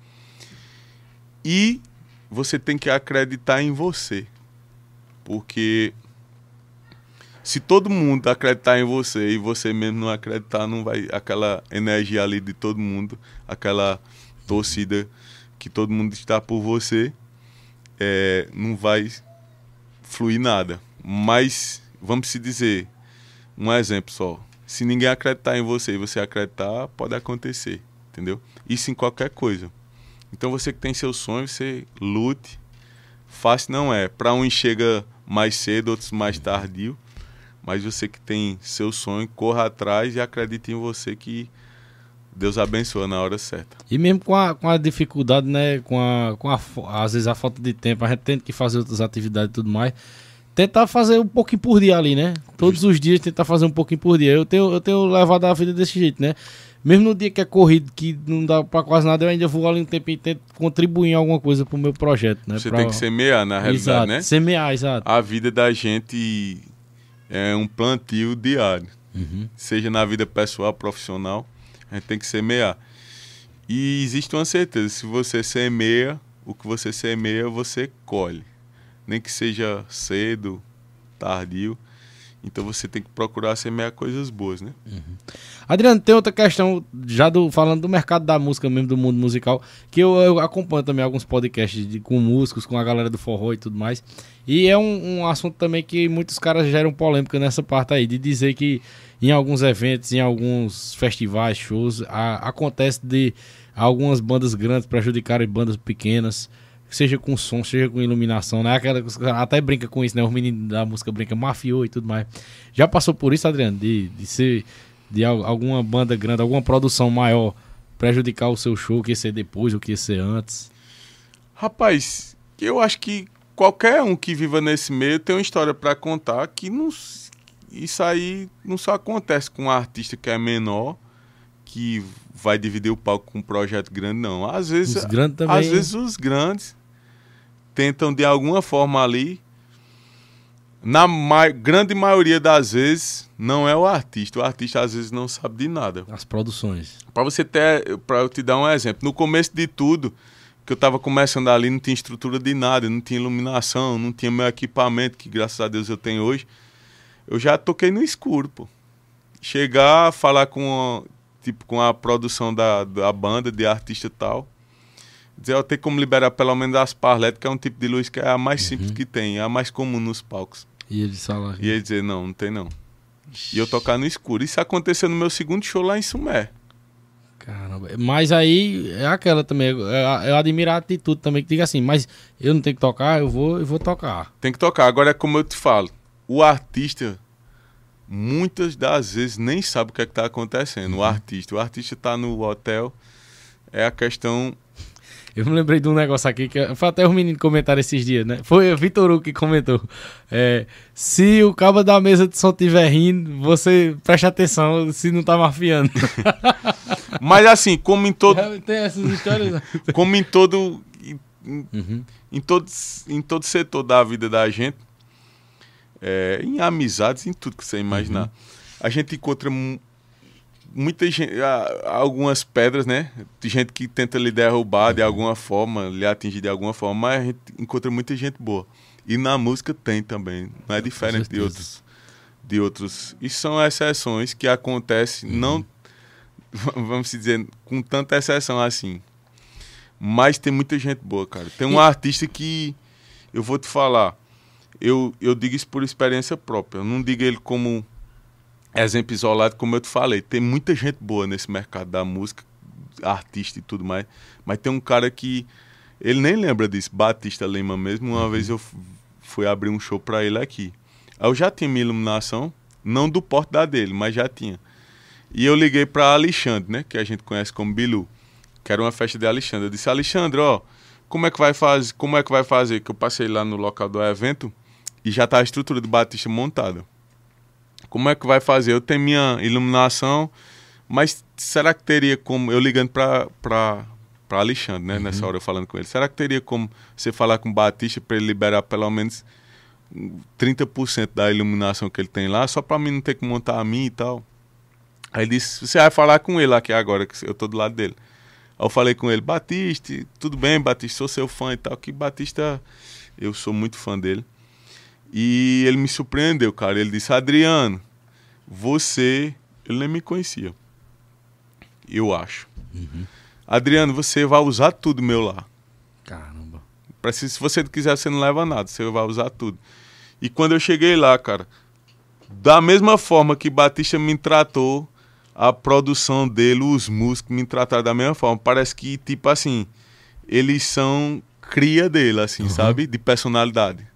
E você tem que acreditar em você. Porque se todo mundo acreditar em você e você mesmo não acreditar, não vai aquela energia ali de todo mundo, aquela torcida que todo mundo está por você, é, não vai fluir nada. Mas vamos se dizer um exemplo só. Se ninguém acreditar em você e você acreditar, pode acontecer, entendeu? Isso em qualquer coisa. Então você que tem seu sonho, você lute. Fácil não é. Para um chega mais cedo, outros mais tardio. Mas você que tem seu sonho, corra atrás e acredite em você que Deus abençoa na hora certa. E mesmo com a, com a dificuldade, né? Com a, com a, às vezes a falta de tempo, a gente tem que fazer outras atividades e tudo mais. Tentar fazer um pouquinho por dia ali, né? Todos os dias tentar fazer um pouquinho por dia. Eu tenho, eu tenho levado a vida desse jeito, né? Mesmo no dia que é corrido, que não dá pra quase nada, eu ainda vou ali um tempo e tento contribuir em alguma coisa pro meu projeto, né? Você pra... tem que semear, na realidade, exato, né? Semear, exato. A vida da gente é um plantio diário. Uhum. Seja na vida pessoal, profissional, a gente tem que semear. E existe uma certeza, se você semeia, o que você semeia, você colhe. Nem que seja cedo, tardio, então você tem que procurar semear coisas boas, né? Uhum. Adriano, tem outra questão, já do, falando do mercado da música mesmo, do mundo musical, que eu, eu acompanho também alguns podcasts de, com músicos, com a galera do forró e tudo mais. E é um, um assunto também que muitos caras geram polêmica nessa parte aí, de dizer que em alguns eventos, em alguns festivais, shows, a, acontece de algumas bandas grandes prejudicarem bandas pequenas seja com som, seja com iluminação, né? Aquela, até brinca com isso, né? Os meninos da música brinca, mafiou e tudo mais. Já passou por isso, Adriano? De, de ser de alguma banda grande, alguma produção maior prejudicar o seu show, que ser depois ou que ser antes? Rapaz, eu acho que qualquer um que viva nesse meio tem uma história para contar que não, isso aí não só acontece com um artista que é menor, que vai dividir o palco com um projeto grande, não. Às vezes, os grandes também. Às vezes os grandes tentam de alguma forma ali. Na ma grande maioria das vezes, não é o artista. O artista às vezes não sabe de nada. As produções. Para você ter, para eu te dar um exemplo, no começo de tudo, que eu estava começando ali, não tinha estrutura de nada, não tinha iluminação, não tinha meu equipamento, que graças a Deus eu tenho hoje. Eu já toquei no escuro, pô. Chegar, falar com, tipo, com a produção da, da banda, de artista e tal dizer, eu tenho como liberar pelo menos as parletas, que é um tipo de luz que é a mais uhum. simples que tem, é a mais comum nos palcos. E ele fala. E ele dizer, não, não tem não. E eu tocar no escuro. Isso aconteceu no meu segundo show lá em Sumé. Caramba. Mas aí é aquela também. Eu, eu admiro a atitude também que diga assim, mas eu não tenho que tocar, eu vou, eu vou tocar. Tem que tocar. Agora é como eu te falo, o artista muitas das vezes nem sabe o que é está acontecendo. Uhum. O artista, o artista está no hotel, é a questão eu me lembrei de um negócio aqui que foi até os meninos comentaram esses dias, né? Foi o Vitor Hugo que comentou. É, se o cabo da mesa de som estiver rindo, você preste atenção se não tá mafiando. Mas assim, como em todo. Tem essas histórias. Né? como em todo. Em, uhum. em, todo, em todo setor da vida da gente, é, em amizades, em tudo que você imaginar, uhum. a gente encontra muita gente, algumas pedras, né? De gente que tenta lhe derrubar de alguma forma, lhe atingir de alguma forma, mas a gente encontra muita gente boa. E na música tem também, não é diferente de outros de outros. E são exceções que acontecem, uhum. não vamos dizer, com tanta exceção assim. Mas tem muita gente boa, cara. Tem um e... artista que eu vou te falar, eu, eu digo isso por experiência própria. Eu não digo ele como exemplo isolado, como eu te falei, tem muita gente boa nesse mercado da música, artista e tudo mais, mas tem um cara que ele nem lembra disso, Batista Lima mesmo. Uma uhum. vez eu fui abrir um show para ele aqui. Eu já tinha minha iluminação, não do porte da dele, mas já tinha. E eu liguei para Alexandre, né, que a gente conhece como Bilu, que era uma festa de Alexandre. Eu disse: "Alexandre, ó, como é que vai fazer? Como é que vai fazer que eu passei lá no local do evento e já tá a estrutura do Batista montada?" Como é que vai fazer? Eu tenho minha iluminação, mas será que teria como. Eu ligando para para Alexandre, né? Uhum. Nessa hora eu falando com ele. Será que teria como você falar com o Batista para ele liberar pelo menos 30% da iluminação que ele tem lá, só para mim não ter que montar a mim e tal? Aí ele disse: Você vai falar com ele aqui agora, que eu tô do lado dele. Aí eu falei com ele: Batista, tudo bem, Batista, sou seu fã e tal. Que Batista, eu sou muito fã dele. E ele me surpreendeu, cara. Ele disse: Adriano, você. Ele nem me conhecia. Eu acho. Uhum. Adriano, você vai usar tudo meu lá. Caramba. Se você quiser, você não leva nada. Você vai usar tudo. E quando eu cheguei lá, cara, da mesma forma que Batista me tratou, a produção dele, os músicos me trataram da mesma forma. Parece que, tipo assim, eles são cria dele, assim, uhum. sabe? De personalidade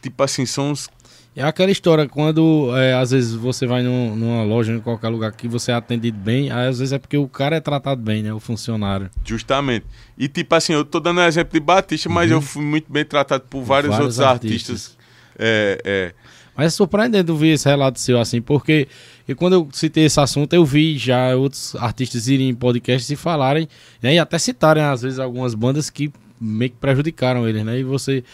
tipo assim, são uns. É aquela história, quando é, às vezes você vai num, numa loja, em qualquer lugar que você é atendido bem, às vezes é porque o cara é tratado bem, né? O funcionário. Justamente. E tipo assim, eu tô dando um exemplo de Batista, mas uhum. eu fui muito bem tratado por vários, vários outros artistas. artistas. É, é. Mas é surpreendente ouvir esse relato seu assim, porque e quando eu citei esse assunto, eu vi já outros artistas irem em podcasts e falarem, né, e até citarem às vezes algumas bandas que meio que prejudicaram eles, né? E você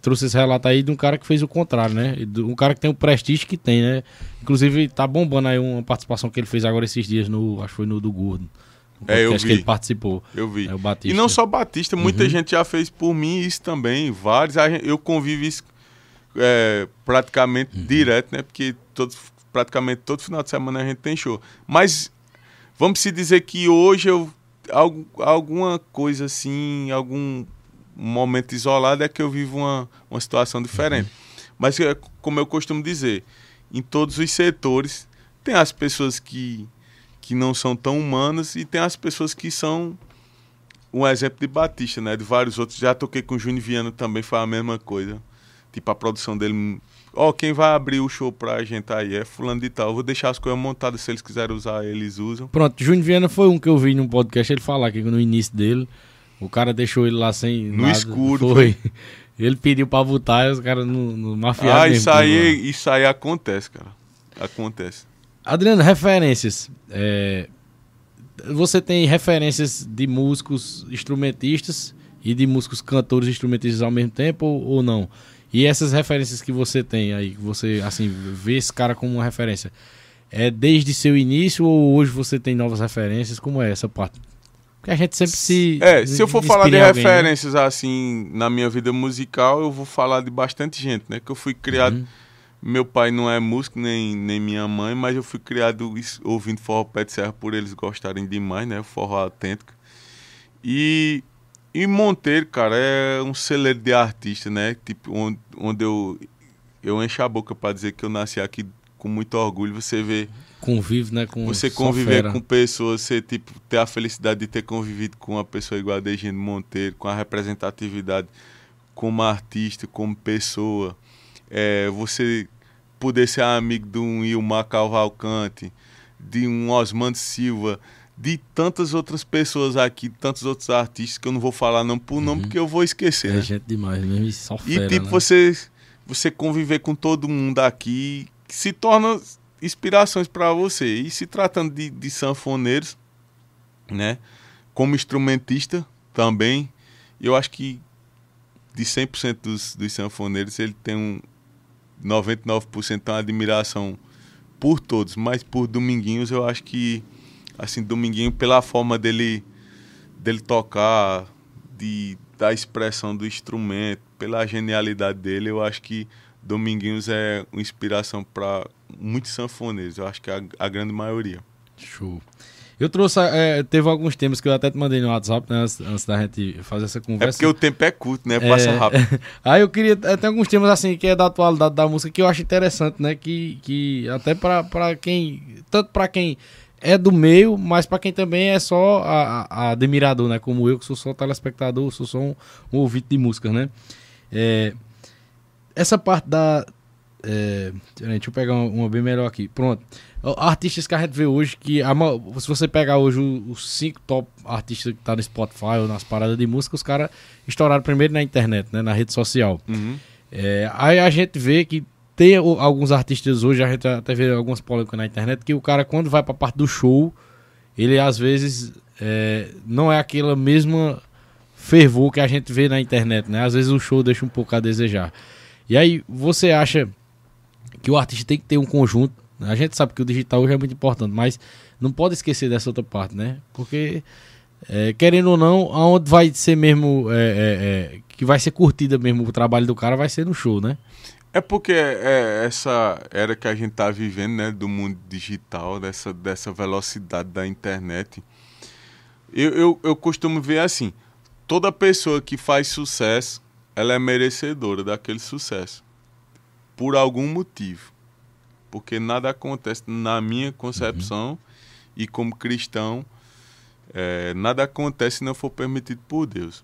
trouxe esse relato aí de um cara que fez o contrário, né? Um cara que tem o prestígio que tem, né? Inclusive, tá bombando aí uma participação que ele fez agora esses dias no. Acho que foi no do Gordo. É, eu vi. que ele participou. Eu vi. É, o Batista. E não só Batista, muita uhum. gente já fez por mim isso também. Vários. Eu convivo isso é, praticamente uhum. direto, né? Porque todos, praticamente todo final de semana a gente tem show. Mas vamos se dizer que hoje eu. Alguma coisa assim, algum um momento isolado é que eu vivo uma, uma situação diferente. Uhum. Mas, é, como eu costumo dizer, em todos os setores, tem as pessoas que, que não são tão humanas e tem as pessoas que são um exemplo de Batista, né? De vários outros. Já toquei com o Júnior Viana também, foi a mesma coisa. Tipo, a produção dele. Ó, oh, quem vai abrir o show pra gente aí é fulano de tal. Eu vou deixar as coisas montadas, se eles quiserem usar, eles usam. Pronto, Júnior Viana foi um que eu vi num podcast, ele falar aqui no início dele. O cara deixou ele lá sem. No nada. escuro. Foi. Ele pediu pra botar e os caras no, no mafiado. Ah, isso aí, isso aí acontece, cara. Acontece. Adriano, referências. É, você tem referências de músicos instrumentistas e de músicos cantores instrumentistas ao mesmo tempo ou, ou não? E essas referências que você tem aí, que você assim vê esse cara como uma referência, é desde seu início ou hoje você tem novas referências? Como é essa parte? Porque a gente sempre se. É, se eu for falar de alguém, né? referências né? assim na minha vida musical, eu vou falar de bastante gente, né? Que eu fui criado. Uhum. Meu pai não é músico, nem, nem minha mãe, mas eu fui criado ouvindo forró pé de serra por eles gostarem demais, né? Forró autêntico. E, e Monteiro, cara, é um celeiro de artista, né? Tipo, onde, onde eu, eu encho a boca para dizer que eu nasci aqui com muito orgulho. Você vê convive, né? Com você conviver com pessoas, você tipo, ter a felicidade de ter convivido com uma pessoa igual a Degino Monteiro, com a representatividade como artista, como pessoa. É, você poder ser amigo de um Ilmar Cavalcante, de um Osmando Silva, de tantas outras pessoas aqui, tantos outros artistas que eu não vou falar não por nome, porque eu vou esquecer, É né? gente demais mesmo, e só E fera, tipo, né? você, você conviver com todo mundo aqui se torna inspirações para você. E se tratando de, de sanfoneiros, né? Como instrumentista também, eu acho que de 100% dos, dos sanfoneiros, ele tem um 99% tem uma admiração por todos, mas por Dominguinhos eu acho que assim, Dominguinho pela forma dele dele tocar, de da expressão do instrumento, pela genialidade dele, eu acho que Dominguinhos é uma inspiração para muitos sanfoneiros, eu acho que a, a grande maioria. Show. Eu trouxe, é, teve alguns temas que eu até te mandei no WhatsApp, né, antes, antes da gente fazer essa É conversa. porque o tempo é curto, né? Passa É, rápido. Aí eu queria. é, Tem alguns temas assim que é da atualidade da música que eu acho interessante, né? Que, que até pra, pra quem. Tanto pra quem é do meio, mas pra quem também é só a, a- a admirador, né? Como eu, que sou só telespectador, sou só um, um ouvinte de músicas, né? É, essa parte da. É, deixa eu pegar uma, bem melhor aqui. Pronto. Artistas que a gente vê hoje, que a se você pegar hoje os cinco top artistas que tá no Spotify ou nas paradas de música, os caras estouraram primeiro na internet, né? Na rede social. Uhum. É, aí a gente vê que tem alguns artistas hoje, a gente até vê algumas polêmicas na internet, que o cara, quando vai pra parte do show, ele às vezes é, não é aquela mesma fervor que a gente vê na internet, né? Às vezes o show deixa um pouco a desejar. E aí, você acha que o artista tem que ter um conjunto? A gente sabe que o digital hoje é muito importante, mas não pode esquecer dessa outra parte, né? Porque, é, querendo ou não, aonde vai ser mesmo, é, é, é, que vai ser curtida mesmo o trabalho do cara, vai ser no show, né? É porque é essa era que a gente tá vivendo, né, do mundo digital, dessa, dessa velocidade da internet. Eu, eu, eu costumo ver assim, toda pessoa que faz sucesso, ela é merecedora daquele sucesso. Por algum motivo. Porque nada acontece, na minha concepção, e como cristão, é, nada acontece se não for permitido por Deus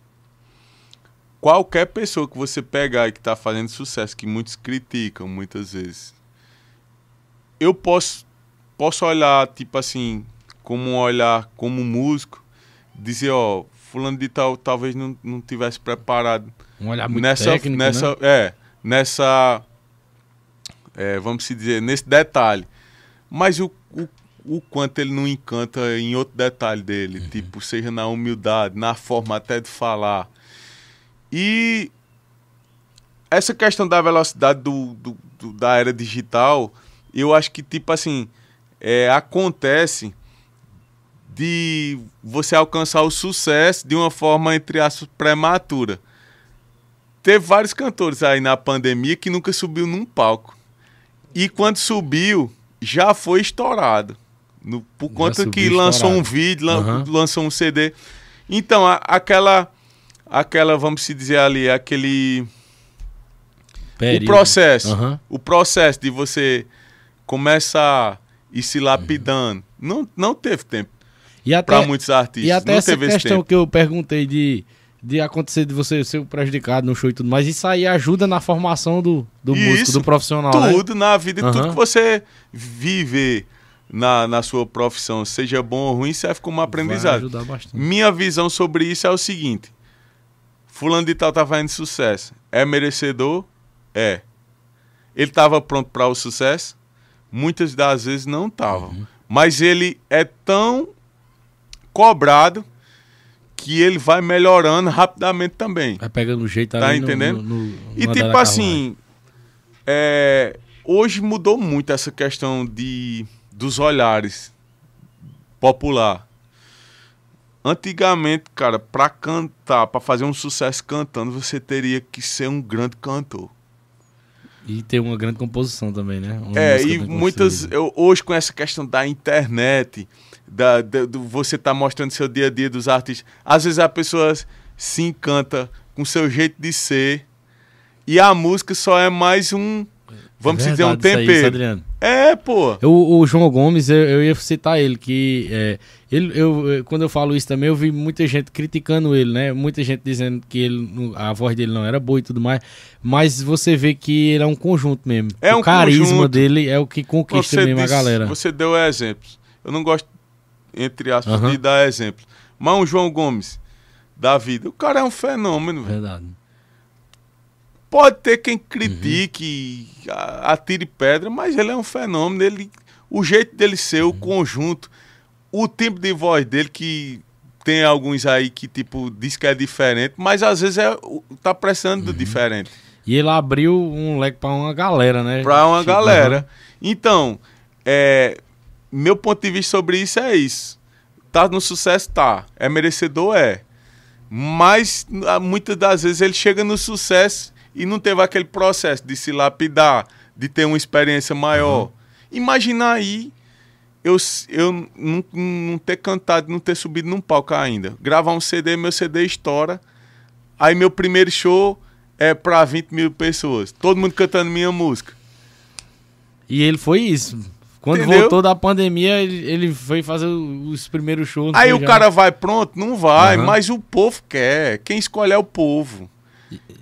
qualquer pessoa que você pegar e que está fazendo sucesso, que muitos criticam muitas vezes, eu posso, posso olhar, tipo assim, como um olhar como músico, dizer, ó, fulano de tal talvez não, não tivesse preparado Um olhar muito nessa, técnico, nessa, né? é, nessa, é, vamos se dizer, nesse detalhe. Mas o, o, o quanto ele não encanta em outro detalhe dele, Uhum. tipo, seja na humildade, na forma até de falar. E essa questão da velocidade do, do- do- da era digital, eu acho que, tipo assim, é, acontece de você alcançar o sucesso de uma forma, entre aspas, prematura. Teve vários cantores aí na pandemia que nunca subiu num palco. E quando subiu, já foi estourado. No- por Já conta que subiu lançou um estourado. vídeo, Aham. lançou um CD. Então, a- aquela, aquela, vamos se dizer ali, aquele Período. o processo. Aham. O processo de você começar e se lapidando. Não, não teve tempo para muitos artistas. e até não essa questão que eu perguntei de, de acontecer de você ser prejudicado no show e tudo mais, isso aí ajuda na formação do, do Isso, músico, do profissional, né? Tudo na vida, Aham. tudo que você vive na, na sua profissão, seja bom ou ruim, serve como aprendizado. ajudar bastante. Minha visão sobre isso é o seguinte: Fulano de Tal tá fazendo sucesso. É merecedor? É. Ele estava pronto para o sucesso? Muitas das vezes não estava. Uhum. Mas ele é tão cobrado que ele vai melhorando rapidamente também. Vai pegando o jeito Tá ali entendendo? no- no- E no andar tipo assim, é, hoje mudou muito essa questão de dos olhares popular. Antigamente, cara, pra cantar, pra fazer um sucesso cantando, você teria que ser um grande cantor. E ter uma grande composição também, né? Uma É, e muitas. Eu, hoje, com essa questão da internet, da, da- do você tá mostrando seu dia a dia dos artistas, às vezes a pessoa se encanta com seu jeito de ser. E a música só é mais um. vamos É dizer, um isso aí, tempero. Adriano. é, pô. O, o João Gomes, eu, eu ia citar ele, que é, ele, eu, quando eu falo isso também, eu vi muita gente criticando ele, né? Muita gente dizendo que ele, a voz dele não era boa e tudo mais. Mas você vê que ele é um conjunto mesmo. É o um carisma conjunto. dele é o que conquista mesmo disse- a galera. Você deu exemplos. Eu não gosto, entre aspas, Aham. de dar exemplos. Mas um João Gomes da vida, o cara é um fenômeno. Verdade. Pode ter quem critique, a- atire pedra, mas ele é um fenômeno. Ele, o jeito dele ser, o conjunto, o timbre de voz dele, que tem alguns aí que, tipo, diz que é diferente, mas às vezes é, tá prestando Uhum. do diferente. E ele abriu um leque pra uma galera, né? Pra uma Tipo, galera. Então, é, meu ponto de vista sobre isso é isso. Tá no sucesso, tá. É merecedor, é. Mas ah, muitas das vezes ele chega no sucesso e não teve aquele processo de se lapidar, de ter uma experiência maior. Imagina aí eu, eu não, não ter cantado, não ter subido num palco ainda. Gravar um CD, meu CD estoura. Aí meu primeiro show é pra 20 mil pessoas. Todo mundo cantando minha música. E ele foi isso. Quando Entendeu? voltou da pandemia, ele, ele foi fazer os primeiros shows. Aí o já- cara vai pronto? Não vai, Aham. mas o povo quer. Quem escolhe é o povo.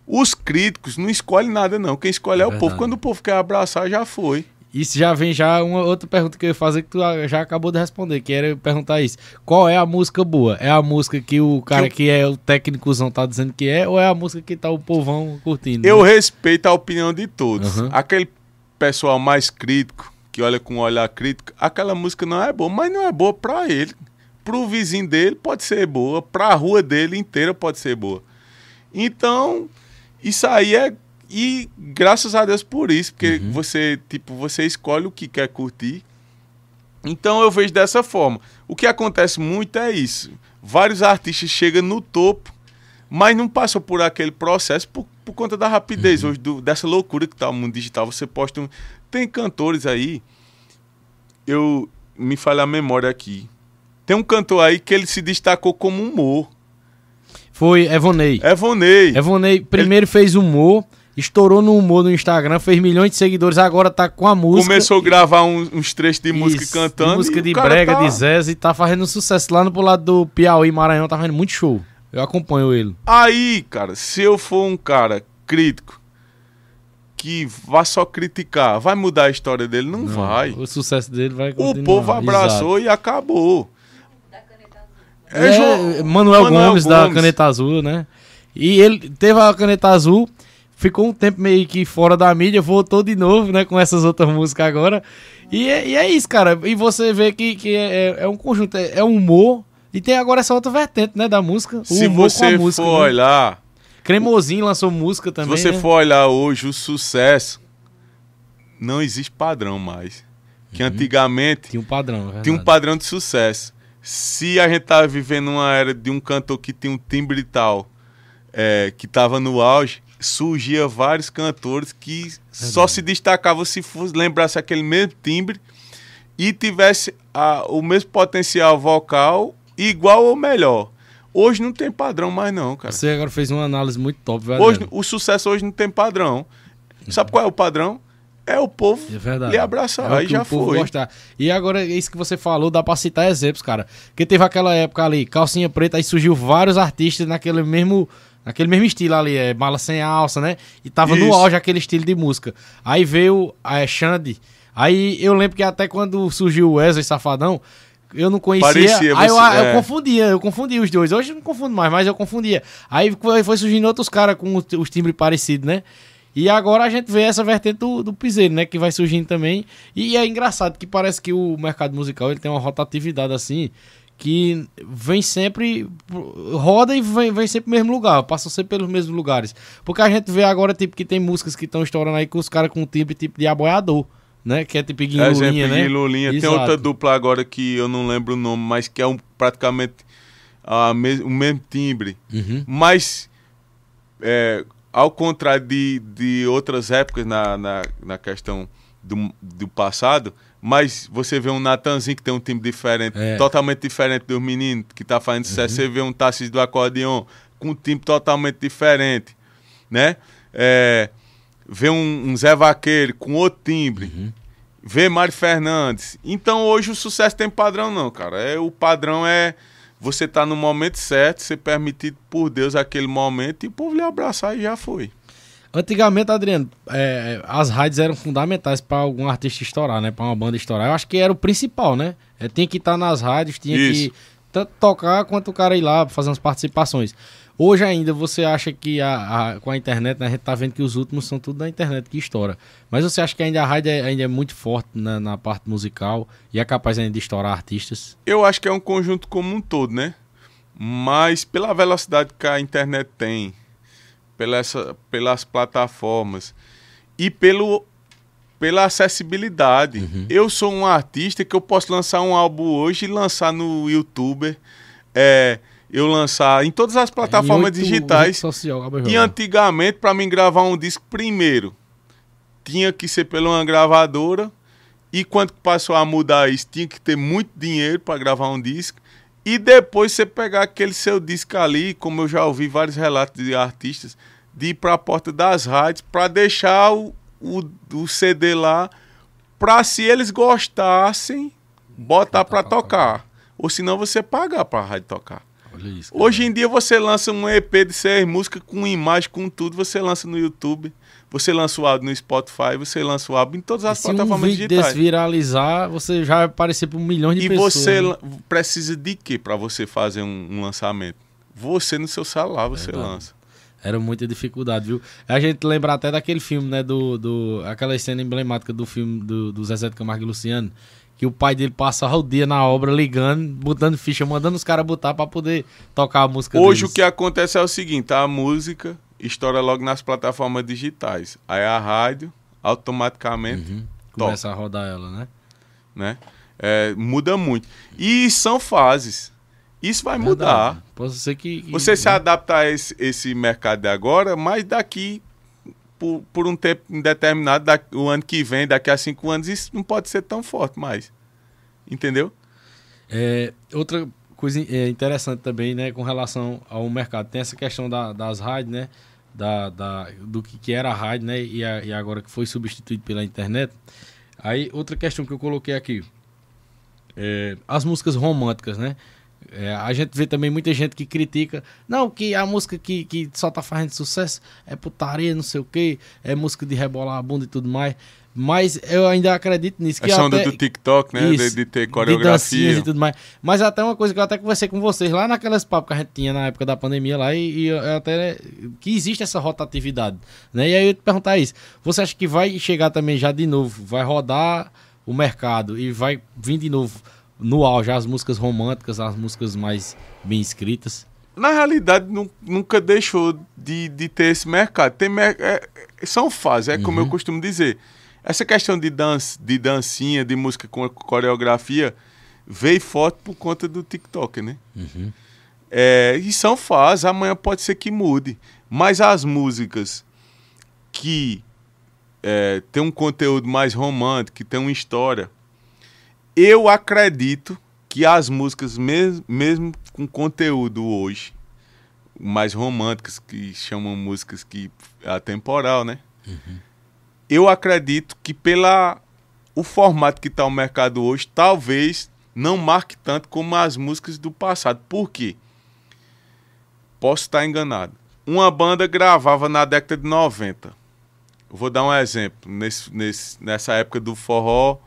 Os críticos não escolhem nada, não. Quem escolhe é, o verdade. povo. Quando o povo quer abraçar, já foi. Isso já vem já uma outra pergunta que eu ia fazer que tu já acabou de responder, que era eu perguntar isso. Qual é a música boa? É a música que o cara Que que, é o técnicozão tá dizendo que é, ou é a música que tá o povão curtindo? Eu né? respeito a opinião de todos. Aham. Aquele pessoal mais crítico, que olha com um olhar crítico, aquela música não é boa, mas não é boa pra ele. Pro vizinho dele pode ser boa, pra rua dele inteira pode ser boa. Então, isso aí é e graças a Deus por isso, porque Uhum. você, tipo, você escolhe o que quer curtir. Então eu vejo dessa forma. O que acontece muito é isso. Vários artistas chegam no topo, mas não passam por aquele processo por, por conta da rapidez hoje, do- dessa loucura que tá o mundo digital. Você posta um... Tem cantores aí, eu me falha a memória aqui. Tem um cantor aí que ele se destacou como humor. Foi Evonei. Evonei. Evonei primeiro fez humor, estourou no humor no Instagram, fez milhões de seguidores, agora tá com a música. Começou a gravar uns, uns trechos de música Isso, cantando. de música de brega, tá- de Zez, e tá fazendo sucesso lá no pro lado do Piauí, Maranhão, tá fazendo muito show. Eu acompanho ele. Aí, cara, se eu for um cara crítico que vá só criticar, vai mudar a história dele? Não, vai. O sucesso dele vai O continuar. povo abraçou e acabou. É, Jo- Manuel, Manuel Gomes, da Gomes. Caneta Azul, né? E ele teve a Caneta Azul, ficou um tempo meio que fora da mídia, voltou de novo, né? Com essas outras músicas agora. E é, e é isso, cara. E você vê que, que é, é um conjunto, é, é humor. E tem agora essa outra vertente, né? Da música. O Se você com a música. for né? olhar, Cremosinho lançou música também. se você né? for olhar hoje o sucesso, não existe padrão mais. Que antigamente Tinha um padrão, é tinha um padrão de sucesso. Se a gente tava vivendo uma era de um cantor que tinha um timbre tal, é, que tava no auge, surgia vários cantores que só se destacavam se fosse, lembrasse aquele mesmo timbre e tivesse a- o mesmo potencial vocal igual ou melhor. Hoje não tem padrão mais não, cara. Você agora fez uma análise muito top, velho. Hoje, o sucesso hoje não tem padrão. Sabe qual é o padrão? É o povo É verdade. lhe abraçar. É aí já foi. gostar. E agora, isso que você falou, dá pra citar exemplos, cara. Porque teve aquela época ali, calcinha preta, aí surgiu vários artistas naquele mesmo, naquele mesmo estilo ali, é mala sem alça, né? E tava no Isso. auge aquele estilo de música. Aí veio a Xande. Aí eu lembro que até quando surgiu o Wesley Safadão, eu não conhecia. Parecia, aí eu, você- eu é. confundia, eu confundia os dois. Hoje eu não confundo mais, mas eu confundia. Aí foi surgindo outros caras com os, os timbres parecidos, né? E agora a gente vê essa vertente do, do piseiro, né? Que vai surgindo também. E é engraçado que parece que o mercado musical ele tem uma rotatividade assim que vem sempre, roda e vem, vem sempre no mesmo lugar, passa sempre pelos mesmos lugares. Porque a gente vê agora, tipo, que tem músicas que estão estourando aí com os caras com timbre tipo de aboiador, né? Que é tipo Guinho Exemplo, Lulinha, né? Lulinha. Tem outra dupla agora que eu não lembro o nome, mas que é um, praticamente a mes- o mesmo timbre. Uhum. Mas, é, ao contrário de, de outras épocas na, na, na questão do, do passado, mas você vê um Natanzinho que tem um timbre diferente, É. totalmente diferente dos meninos que tá fazendo sucesso. Você vê um Tarcísio do acordeon com um timbre totalmente diferente, né? É, vê um, um Zé Vaqueiro com outro timbre, uhum. vê Mário Fernandes. Então hoje o sucesso tem padrão não, cara. É, o padrão é você tá no momento certo, ser permitido por Deus aquele momento e o povo lhe abraçar e já foi. Antigamente, Adriano, é, as rádios eram fundamentais para algum artista estourar, né? Para uma banda estourar. Eu acho que era o principal, né? É, tinha que estar tá nas rádios, tinha Isso. que tanto tocar quanto o cara ir lá fazer umas participações. Hoje ainda você acha que a, a, com a internet, né, a gente tá vendo que os últimos são tudo da internet que estoura. Mas você acha que ainda a rádio é, ainda é muito forte na, na, parte musical e é capaz ainda de estourar artistas? Eu acho que é um conjunto como um todo, né? Mas pela velocidade que a internet tem, pela essa, pelas plataformas e pelo, pela acessibilidade. Uhum. Eu sou um artista que eu posso lançar um álbum hoje e lançar no YouTube. É, eu lançar em todas as plataformas é, digitais. Social, e antigamente, para mim gravar um disco primeiro, tinha que ser pela uma gravadora. E quando passou a mudar isso, tinha que ter muito dinheiro para gravar um disco. E depois você pegar aquele seu disco ali, como eu já ouvi vários relatos de artistas, de ir para a porta das rádios para deixar o, o, o, CD lá, para se eles gostassem, botar para tocar. Ou senão você pagar para a rádio tocar. Isso, Hoje em dia você lança um EP de seis músicas com imagem, com tudo, você lança no YouTube, você lança o áudio no Spotify, você lança o álbum em todas as e plataformas se um vídeo digitais. viralizar, você já vai aparecer para um milhão de e pessoas. E você né? precisa de quê para você fazer um, um, lançamento? Você no seu celular você lança. Era muita dificuldade, viu? A gente lembra até daquele filme, né? Do, do, aquela cena emblemática do filme do, do Zezé de Camargo e Luciano que o pai dele passava o dia na obra ligando, botando ficha, mandando os caras botar para poder tocar a música Hoje deles. o que acontece é o seguinte, a música estoura logo nas plataformas digitais. Aí a rádio automaticamente uhum. começa a rodar ela, né? Né? É, muda muito. E são fases. Isso vai Verdade. mudar. Pode ser que, que Você né? se adapta a esse, esse mercado de agora, mas daqui por, por um tempo indeterminado, da, o ano que vem, daqui a cinco anos, isso não pode ser tão forte mais. Entendeu? É, outra coisa é, interessante também, né, com relação ao mercado, tem essa questão da, das rádios, né, da, da, do que, era a rádio, né, e, a, e agora que foi substituído pela internet. Aí, outra questão que eu coloquei aqui, é, as músicas românticas, né, é, a gente vê também muita gente que critica, não, que a música que, que só tá fazendo sucesso é putaria, não sei o que, é música de rebolar a bunda e tudo mais. Mas eu ainda acredito nisso. Que a onda do TikTok, né? Isso, de, de, ter coreografia. e tudo mais. Mas até uma coisa que eu até conversei com vocês lá naquelas papos que a gente tinha na época da pandemia lá, e, e até que existe essa rotatividade. Né? E aí eu te perguntar isso. Você acha que vai chegar também já de novo? Vai rodar o mercado e vai vir de novo no auge as músicas românticas, as músicas mais bem escritas? Na realidade, nunca deixou de, de ter esse mercado. Tem mer é, são fases, é como uhum. eu costumo dizer. Essa questão de, dança, de dancinha, de música com coreografia, veio forte por conta do TikTok, né? Uhum. É, e são fases, amanhã pode ser que mude. Mas as músicas que é, tem um conteúdo mais romântico, que tem uma história, eu acredito que as músicas, mesmo, mesmo com conteúdo hoje, mais românticas, que chamam músicas que é atemporal, né? Uhum. Eu acredito que pela o formato que está o mercado hoje, talvez não marque tanto como as músicas do passado. Por quê? Posso estar enganado. Uma banda gravava na década de 90. vou dar um exemplo. Nesse, nesse, nessa época do forró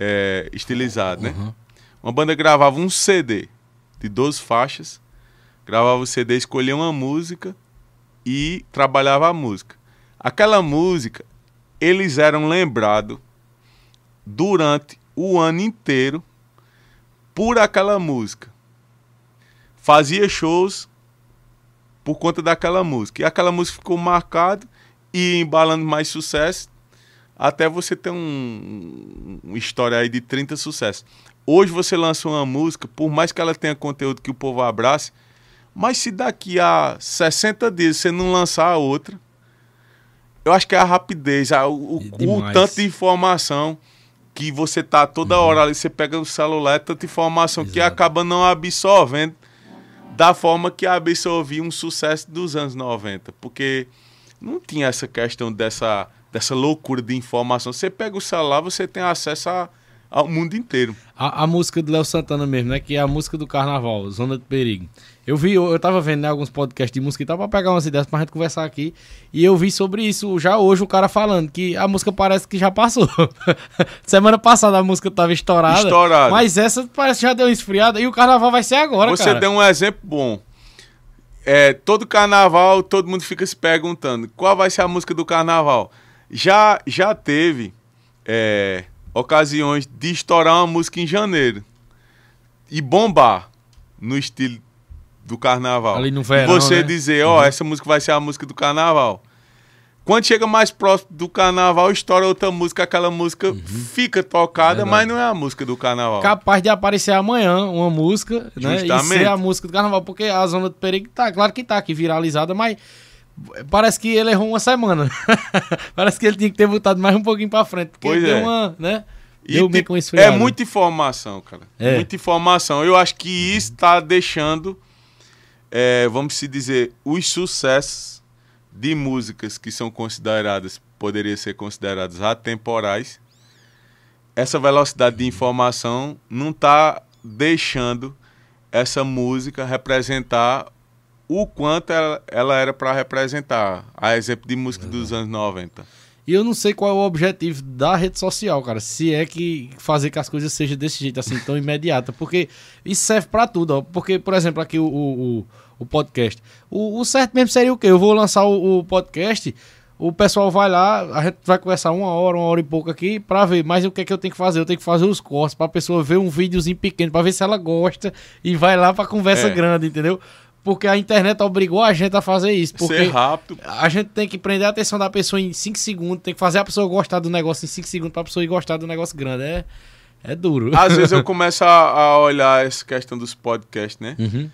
é, estilizado, né? Uhum. Uma banda gravava um CD de 12 faixas, gravava o CD, escolhia uma música e trabalhava a música. Aquela música, eles eram lembrados durante o ano inteiro por aquela música. Fazia shows por conta daquela música. E aquela música ficou marcada e embalando mais sucesso até você ter um, uma história aí de 30 sucessos. Hoje você lança uma música, por mais que ela tenha conteúdo que o povo abrace, mas se daqui a 60 dias você não lançar outra, eu acho que é a rapidez, a, o, o, tanto de informação que você tá toda uhum. hora ali, você pega o celular, é tanta informação Exato. que acaba não absorvendo da forma que absorvia um sucesso dos anos 90, porque não tinha essa questão dessa dessa loucura de informação. Você pega o celular, você tem acesso a, ao mundo inteiro. A, a música do Léo Santana mesmo, né? Que é a música do carnaval, Zona de Perigo. Eu vi, eu, eu tava vendo né, alguns podcasts de música e tal, pra pegar umas ideias pra gente conversar aqui. E eu vi sobre isso já hoje, o cara falando que a música parece que já passou. Semana passada a música tava estourada. Estourada. Mas essa parece que já deu uma esfriada e o carnaval vai ser agora, Você cara. deu um exemplo bom. É, todo carnaval, todo mundo fica se perguntando qual vai ser a música do carnaval. Já, já teve é, ocasiões de estourar uma música em janeiro e bombar no estilo do carnaval. Ali no E verão, você né? dizer, ó, essa música vai ser a música do carnaval. Quando chega mais próximo do carnaval, estoura outra música, aquela música fica tocada, Verdade. mas não é a música do carnaval. capaz de aparecer amanhã uma música, né? E Justamente. ser a música do carnaval, porque a zona de perigo tá, claro que tá aqui viralizada, mas parece que ele errou uma semana. parece que ele tinha que ter botado mais um pouquinho pra frente, porque Pois deu é. uma, né? E, deu meio tipo, é muita informação, cara. É. Muita informação. Eu acho que isso está deixando, é, vamos se dizer, os sucessos de músicas que são consideradas, poderiam ser consideradas atemporais. Essa velocidade de informação não está deixando essa música representar o quanto ela, ela era para representar. A exemplo de música dos anos 90. E eu não sei qual é o objetivo da rede social, cara. Se é que fazer que as coisas sejam desse jeito, assim, tão imediata. Porque isso serve pra tudo, ó. Porque, por exemplo, aqui o, o, o- podcast. O, o certo mesmo seria o quê? Eu vou lançar o, o podcast, o pessoal vai lá, a gente vai conversar uma hora, uma hora e pouco aqui pra ver. Mas o que é que eu tenho que fazer? Eu tenho que fazer os cortes pra pessoa ver um videozinho pequeno, pra ver se ela gosta e vai lá pra conversa É. grande, entendeu? Porque a internet obrigou a gente a fazer isso. Porque Ser rápido. a gente tem que prender a atenção da pessoa em 5 segundos, tem que fazer a pessoa gostar do negócio em 5 segundos pra pessoa ir gostar do negócio grande. É, é duro. Às vezes eu começo a, a olhar essa questão dos podcasts, né? Uhum.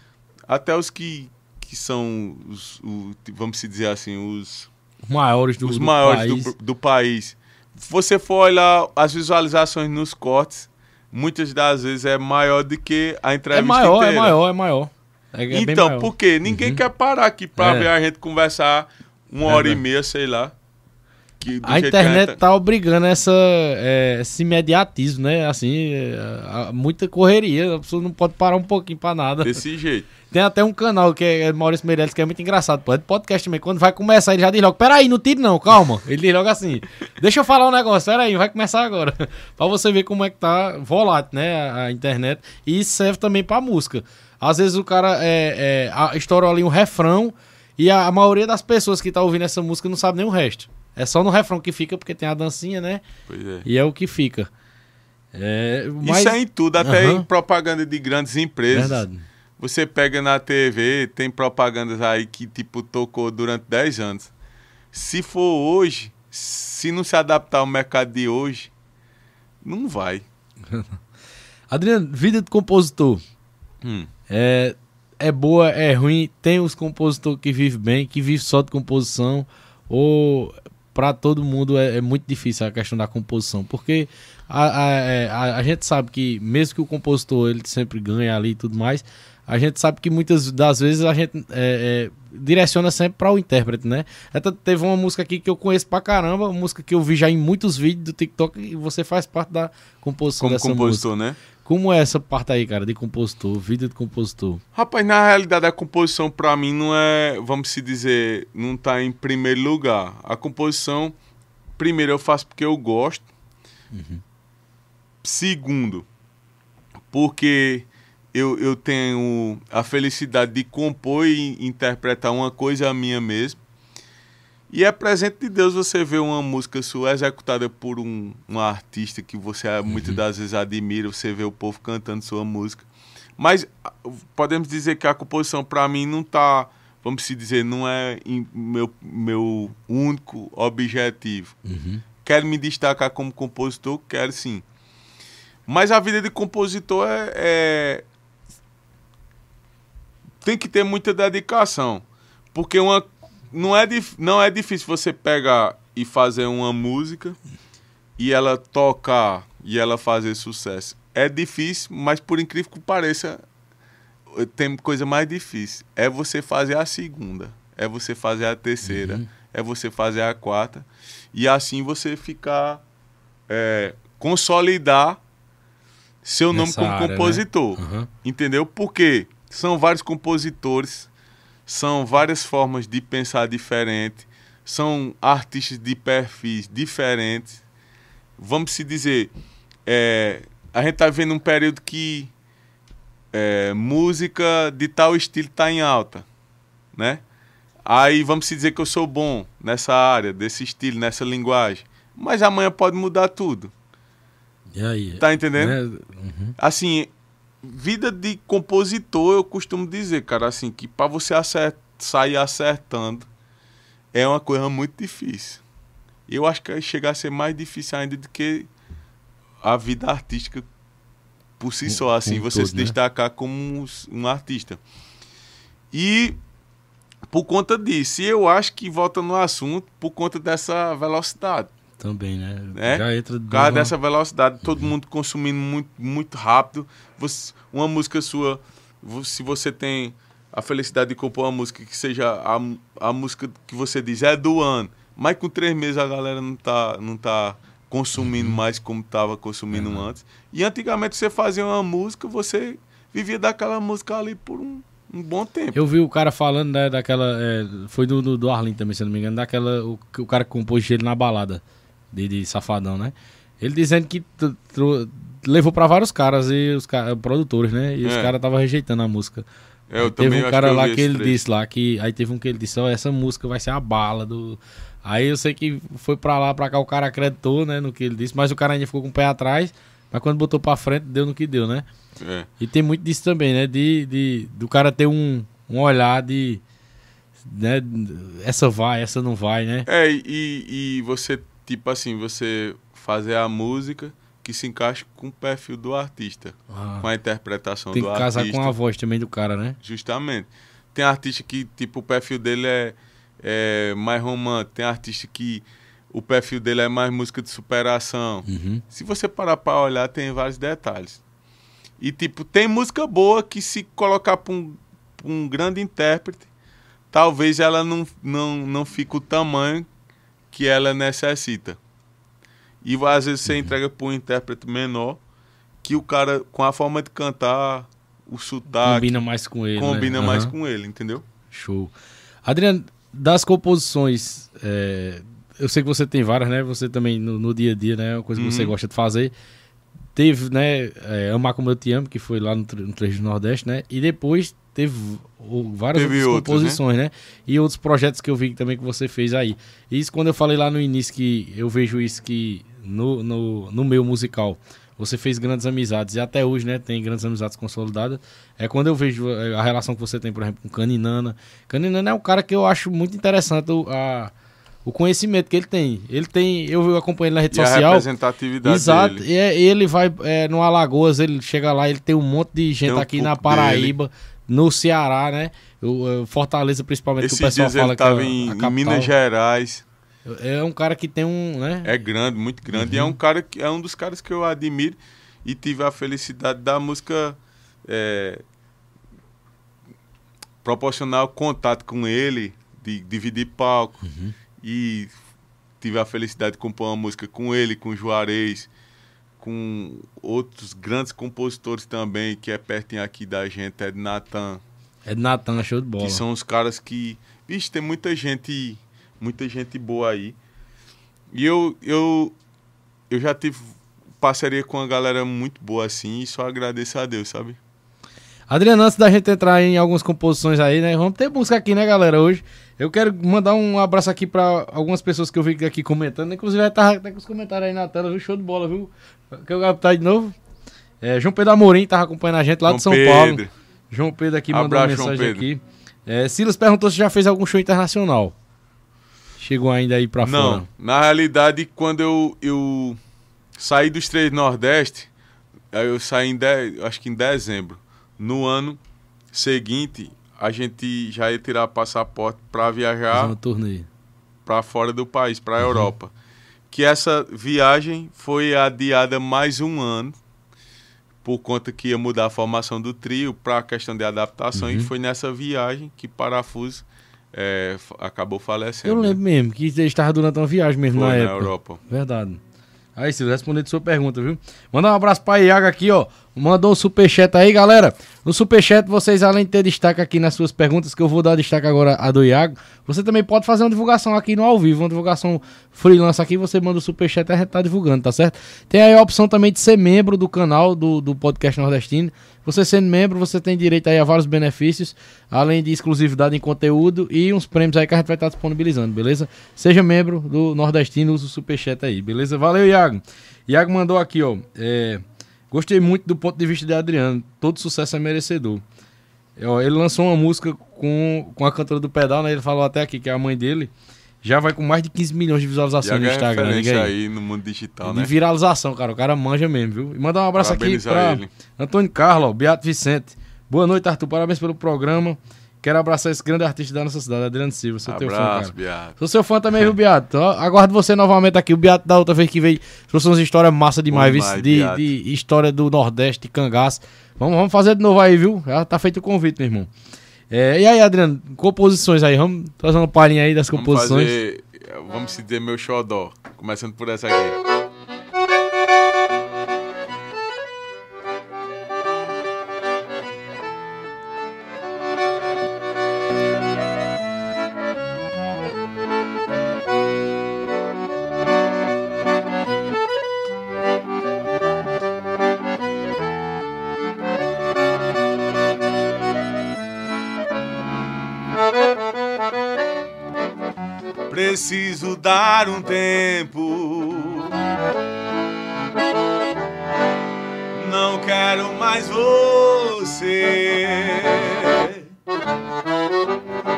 Até os que, que são, os, o- vamos se dizer assim, os, maiores do, os do maiores país. do, do país. Se você for olhar as visualizações nos cortes, muitas das vezes é maior do que a É entrevista maior, é inteira. maior, é maior. É, é então, por quê? Ninguém quer parar aqui pra É. ver a gente conversar uma hora e meia, sei lá. Que, A que internet gente- tá obrigando essa, é, esse imediatismo, né? Assim, é, muita correria, a pessoa não pode parar um pouquinho pra nada. Desse jeito. Tem até um canal que é Maurício Meirelles, que é muito engraçado, pô. É podcast também. Quando vai começar, ele já diz logo: Peraí, não tire não, calma. Ele diz logo assim: Deixa eu falar um negócio, peraí, vai começar agora. pra você ver como é que tá volátil, né? A, a internet. E isso serve também pra música. Às vezes o cara é, é, a- estourou ali um refrão e a, a maioria das pessoas que tá ouvindo essa música não sabe nem o resto. É só no refrão que fica, porque tem a dancinha, né? Pois é. E é o que fica. É, mas... Isso é em tudo, até Aham. em propaganda de grandes empresas. Verdade. Você pega na TV, tem propagandas aí que, tipo, tocou durante 10 anos. Se for hoje, se não se adaptar ao mercado de hoje, não vai. Adriano, vida de compositor. Hum. É, é boa, é ruim. Tem os compositores que vivem bem, que vivem só de composição. Ou para todo mundo é, é muito difícil a questão da composição. Porque a, a, é, a- a gente sabe que, mesmo que o compositor ele sempre ganha ali e tudo mais, a gente sabe que muitas das vezes a gente é, é, direciona sempre para o intérprete, né? Até teve uma música aqui que eu conheço pra caramba, uma música que eu vi já em muitos vídeos do TikTok e você faz parte da composição Como dessa música. compositor, né? Como é essa parte aí, cara, de compositor, vida de compositor? Rapaz, na realidade a composição pra mim não é, vamos se dizer, não tá em primeiro lugar. A composição, primeiro eu faço porque eu gosto. Segundo, porque eu, eu tenho a felicidade de compor e interpretar uma coisa minha mesmo. E é presente de Deus você ver uma música sua executada por um, um artista que você ah, muitas das vezes admira, você vê o povo cantando sua música. Mas podemos dizer que a composição para mim não tá, vamos se dizer, não é meu, meu único objetivo. Quero me destacar como compositor, quero sim. Mas a vida de compositor é, é- tem que ter muita dedicação, porque uma não é dif- não é difícil você pegar e fazer uma música e ela tocar e ela fazer sucesso. É difícil, mas por incrível que pareça, tem coisa mais difícil. É você fazer a segunda, é você fazer a terceira, é você fazer a quarta. E assim você ficar. É, consolidar seu Nessa nome como área, né? compositor. Aham. Entendeu? Porque são vários compositores, são várias formas de pensar diferente, são artistas de perfis diferentes. Vamos se dizer, é, a gente está vivendo um período que é, música de tal estilo está em alta, né? Aí vamos se dizer que eu sou bom nessa área, desse estilo, nessa linguagem. Mas amanhã pode mudar tudo. E aí? Tá entendendo? Né? Uhum. Assim, vida de compositor, eu costumo dizer, cara, assim, que para você acert- sair acertando é uma coisa muito difícil. Eu acho que chega a ser mais difícil ainda do que a vida artística por si só, assim, você todo, se né? destacar como um, um artista. E por conta disso, eu acho que volta no assunto por conta dessa velocidade. Também, né? É? Já entra Por causa numa- dessa velocidade, todo mundo consumindo muito, muito rápido. Você- uma música sua, se você tem a felicidade de compor uma música que seja a, a música que você diz é do ano, mas com três meses a galera não tá, não tá consumindo mais como estava consumindo Uhum. antes. E antigamente você fazia uma música, você vivia daquela música ali por um, um bom tempo. Eu vi o cara falando né, daquela. é, foi do, do, Arlin também, se não me engano, daquela. O, o cara que compôs ele na balada de, de Safadão, né? Ele dizendo que levou pra vários caras e os ca- produtores, né? E os É. caras estavam rejeitando a música. Eu teve também um cara eu lá que ele trecho. disse lá que. Aí teve um que ele disse, ó, essa música vai ser a bala do. Aí eu sei que foi pra lá, pra cá, o cara acreditou, né, no que ele disse, mas o cara ainda ficou com o pé atrás, mas quando botou pra frente, deu no que deu, né? É. E tem muito disso também, né? De, de do cara ter um, um olhar de. Né? Essa vai, essa não vai, né? É, e, e você, tipo assim, você fazer a música que se encaixe com o perfil do artista, Ah, com a interpretação tem do que casar artista. com a voz também do cara, né? Justamente. Tem artista que, tipo, o perfil dele é, é mais romântico. Tem artista que o perfil dele é mais música de superação. Uhum. Se você parar pra olhar, tem vários detalhes. E, tipo, tem música boa que se colocar pra um, pra um grande intérprete, talvez ela não, não, não fique o tamanho que ela necessita. E às vezes você entrega pra um intérprete menor, que o cara, com a forma de cantar, o sotaque, Combina mais com ele. combina né? mais Aham. com ele, entendeu? Show. Adriano, das composições, é, eu sei que você tem várias, né? Você também no, no dia a dia, né? É uma coisa que você Uhum. gosta de fazer. Teve, né? é, Amar Como Eu Te Amo, que foi lá no, no Trecho do Nordeste, né? E depois teve várias Teve outras outros, composições, né? E outros projetos que eu vi também que você fez aí. Isso quando eu falei lá no início que eu vejo isso que no, no, no meu musical você fez grandes amizades e até hoje, né, tem grandes amizades consolidadas. É quando eu vejo eh, a relação que você tem, por exemplo, com Caninana. Caninana é um cara que eu acho muito interessante o, a, o conhecimento que ele tem. Ele tem, eu acompanho ele na rede E a social. representatividade Exato. dele. E é- ele vai é, no Alagoas, ele chega lá, ele tem um monte de gente Tem um aqui na Paraíba, no Ceará, né? O, o Fortaleza, principalmente, que o Esses pessoal dias fala ele que é em, em. Minas Gerais. É um cara que tem um, né? É grande, muito grande. Uhum. E é um cara que é um dos caras que eu admiro e tive a felicidade da música é, proporcionar contato com ele, de dividir palco. Uhum. E tive a felicidade de compor uma música com ele, com Juarez, com outros grandes compositores também, que é pertinho aqui da gente, é de Natan. É de Natan, show de bola. Que são os caras que. Vixe, tem muita gente. Muita gente boa aí. E eu, eu, eu já tive parceria com uma galera muito boa assim e só agradeço a Deus, sabe? Adriano, antes da gente entrar em algumas composições aí, né? Vamos ter música aqui, né, galera, hoje. Eu quero mandar um abraço aqui pra algumas pessoas que eu vi aqui comentando. Inclusive, vai estar até com os comentários aí na tela, viu? Show de bola, viu? Quer eu captar de novo? É, João Pedro Amorim tava acompanhando a gente lá de São João Paulo. Pedro. João Pedro aqui mandou uma Abraço, João mensagem Pedro. aqui. É, Silas perguntou se já fez algum show internacional. Chegou ainda aí pra Não, fora. na realidade, quando eu, eu saí dos três Nordeste, eu saí em de, acho que em dezembro. No ano seguinte, a gente já ia tirar passaporte para viajar para fora do país, para a Europa. Que essa viagem foi adiada mais um ano por conta que ia mudar a formação do trio para a questão de adaptação Uhum. e foi nessa viagem que Parafuso é, acabou falecendo. Eu lembro mesmo que ele estava durante uma viagem mesmo Foi na na época. Europa. Verdade. Aí, Silvio, respondendo sua pergunta, viu? Manda um abraço pra Iago aqui, ó. Mandou um superchat aí, galera. No superchat, vocês, além de ter destaque aqui nas suas perguntas, que eu vou dar destaque agora a do Iago, você também pode fazer uma divulgação aqui no ao vivo, uma divulgação freelance aqui, você manda o superchat e a gente tá divulgando, tá certo? Tem aí a opção também de ser membro do canal do, do podcast nordestino. Você sendo membro, você tem direito aí a vários benefícios, além de exclusividade em conteúdo e uns prêmios aí que a gente vai estar disponibilizando, beleza? Seja membro do Nordestino, usa o superchat aí, beleza? Valeu, Iago. Iago mandou aqui, ó. É, gostei muito do ponto de vista de Adriano. Todo sucesso é merecedor. É, ele lançou uma música com, com a cantora do pedal, né? Ele falou até aqui que é a mãe dele. Já vai com mais de 15 milhões de visualizações no Instagram. aí. aí no mundo digital, De né? viralização, cara. O cara manja mesmo, viu? E mandar um abraço aqui pra ele. Antônio Carlos, Beato Vicente. Boa noite, Arthur. Parabéns pelo programa. Quero abraçar esse grande artista da nossa cidade, Adriano Silva. Sou teu fã, Abraço, cara. Biato. Sou seu fã também, viu, Beato? Ó, Aguardo você novamente aqui. O Beato da outra vez que veio trouxe umas histórias massa demais, viu? de, de história do Nordeste, de cangaço. Vamos, vamos fazer de novo aí, viu? Já tá feito o convite, meu irmão. É, e aí, Adriano, composições aí. Vamos trazer uma palhinha aí das Vamos composições. fazer, vamos se dizer meu xodó, começando por essa aqui. Dar um tempo. Não quero mais você.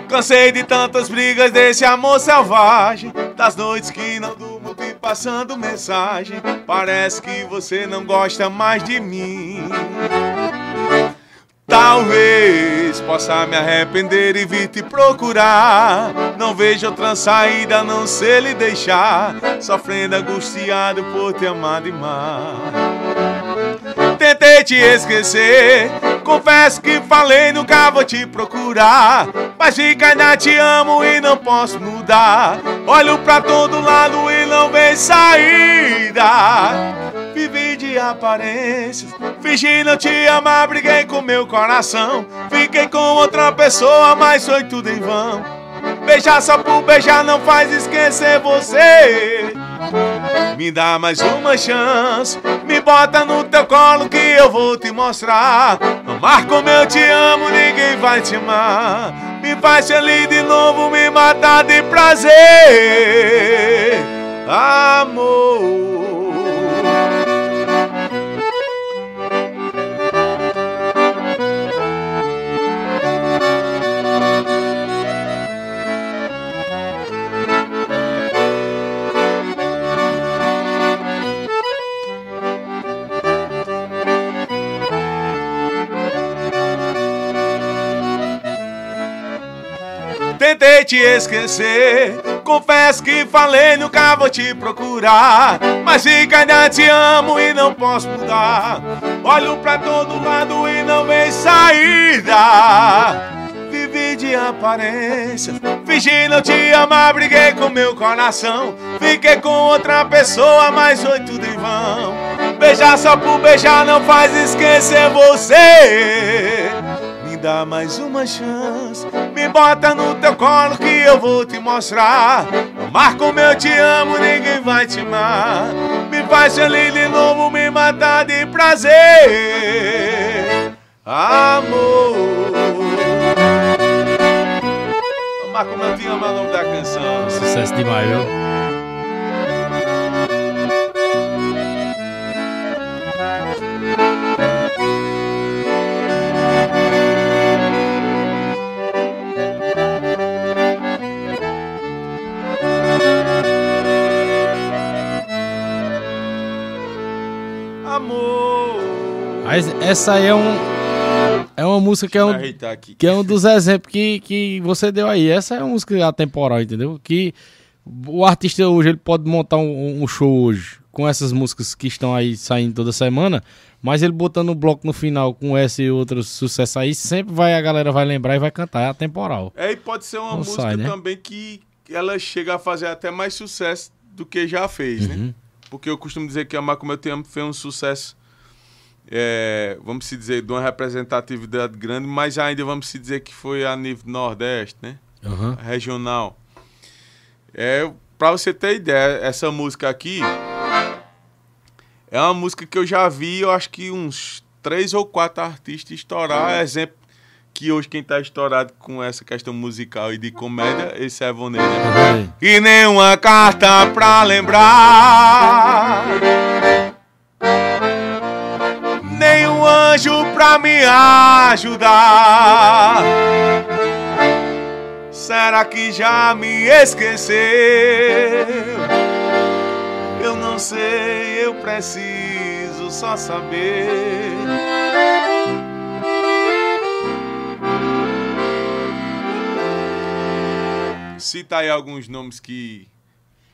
Cansei de tantas brigas desse amor selvagem. Das noites que não durmo te passando mensagem. Parece que você não gosta mais de mim. Talvez possa me arrepender e vir te procurar. Não vejo outra saída a não ser lhe deixar. Sofrendo angustiado por te amar demais. Tentei te esquecer. Confesso que falei, nunca vou te procurar. Mas fica ainda te amo e não posso mudar. Olho pra todo lado e não vem saída. Vivi de aparências, fingi não te amar, briguei com meu coração. Fiquei com outra pessoa, mas foi tudo em vão. Beijar só por beijar não faz esquecer você. Me dá mais uma chance, me bota no teu colo que eu vou te mostrar. Amar como eu te amo, ninguém vai te amar. Me faz feliz de novo, me matar de prazer. Amor. Tentei te esquecer, confesso que falei, nunca vou te procurar. Mas fica ainda te amo e não posso mudar. Olho pra todo lado e não vem saída. Vivi de aparências, fingi não te amar, briguei com meu coração. Fiquei com outra pessoa, mas foi tudo em vão. Beijar só por beijar não faz esquecer você. Dá mais uma chance, me bota no teu colo que eu vou te mostrar. Amar como eu te amo, ninguém vai te amar. Me faz feliz de novo, me matar de prazer. Amor. Amar como eu te amo é o nome da canção. Sucesso demais, viu? Mas essa aí é um. É uma música que é um, que é um dos exemplos que, que você deu aí. Essa é uma música atemporal, entendeu? Que o artista hoje ele pode montar um, um, show hoje com essas músicas que estão aí saindo toda semana, mas ele botando o bloco no final com essa e outros sucessos aí, sempre vai a galera vai lembrar e vai cantar, é atemporal. É, e pode ser uma Não música sai, né? também que ela chega a fazer até mais sucesso do que já fez, né? uhum. né? Porque eu costumo dizer que Amar Como Eu Te Amo foi um sucesso, é, vamos se dizer, de uma representatividade grande, mas ainda vamos se dizer que foi a nível Nordeste, né? Uhum. Regional. É, pra você ter ideia, essa música aqui é uma música que eu já vi, eu acho que uns três ou quatro artistas estourar. Exemplo, que hoje quem tá estourado com essa questão musical e de comédia, esse é Vonei, né? E nenhuma carta pra lembrar. Anjo pra me ajudar. Será que já me esqueceu? Eu não sei, eu preciso só saber. Cita aí alguns nomes que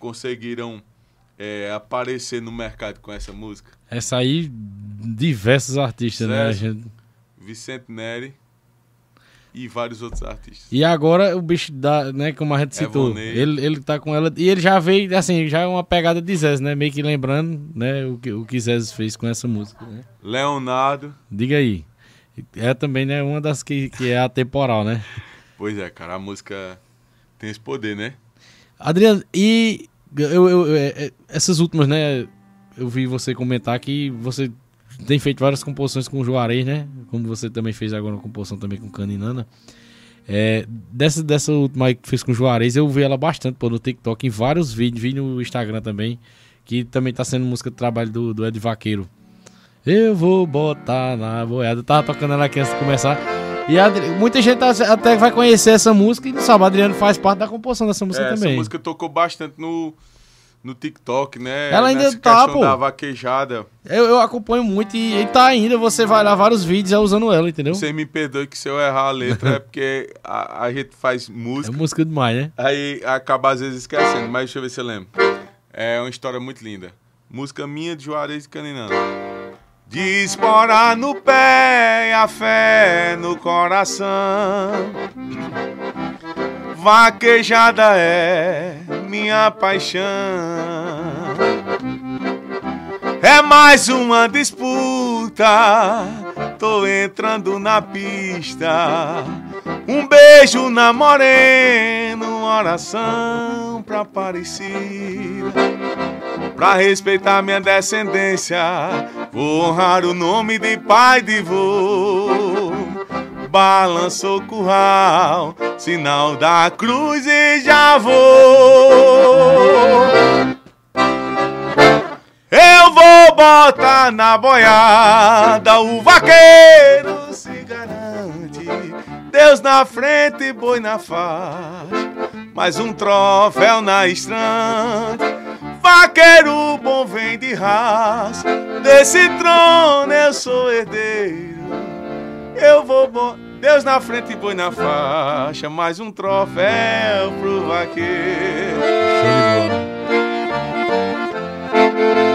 conseguiram é, aparecer no mercado com essa música. Essa aí, diversos artistas, né, César, né? Gente... Vicente Neri e vários outros artistas. E agora o bicho da, né, como a gente citou, ele, ele tá com ela e ele já veio, assim, já é uma pegada de Zez, né, meio que lembrando, né, o que, o que Zez fez com essa música, né? Leonardo. Diga aí. É também, né, uma das que, que é atemporal, né? Pois é, cara, a música tem esse poder, né? Adriano, e eu, eu, eu, é, é, essas últimas, né, eu vi você comentar que você tem feito várias composições com o Juarez, né? Como você também fez agora uma composição também com Caninana. É, dessa, dessa última que fez com o Juarez, eu vi ela bastante pô, no TikTok, em vários vídeos, vi no Instagram também, que também tá sendo música de trabalho do, do Ed Vaqueiro. Eu vou botar na boiada. Eu tava tocando ela aqui antes de começar. E Adri... muita gente até vai conhecer essa música e não sabe, Adriano faz parte da composição dessa música é, também. Essa música tocou bastante no, no TikTok, né? Ela ainda Nessa tá, pô. da vaquejada. Eu, eu acompanho muito e, e tá ainda, você vai lá vários vídeos já usando ela, entendeu? Você me perdoe que se eu errar a letra é porque a, a gente faz música. É música demais, né? Aí acaba às vezes esquecendo, mas deixa eu ver se eu lembro. É uma história muito linda. Música minha de Juarez e Caninano. De esporar no pé e a fé no coração. Vaquejada é minha paixão. É mais uma disputa, tô entrando na pista. Um beijo na morena, oração pra Aparecida. Pra respeitar minha descendência, vou honrar o nome de pai de vô balançou o curral, sinal da cruz e já vou. Eu vou botar na boiada, o vaqueiro se garante. Deus na frente, boi na faixa, mais um troféu na estante. Vaqueiro bom vem de raça, desse trono eu sou herdeiro. Eu vou botar. Deus na frente e boi na faixa, mais um troféu pro vaqueiro. Deus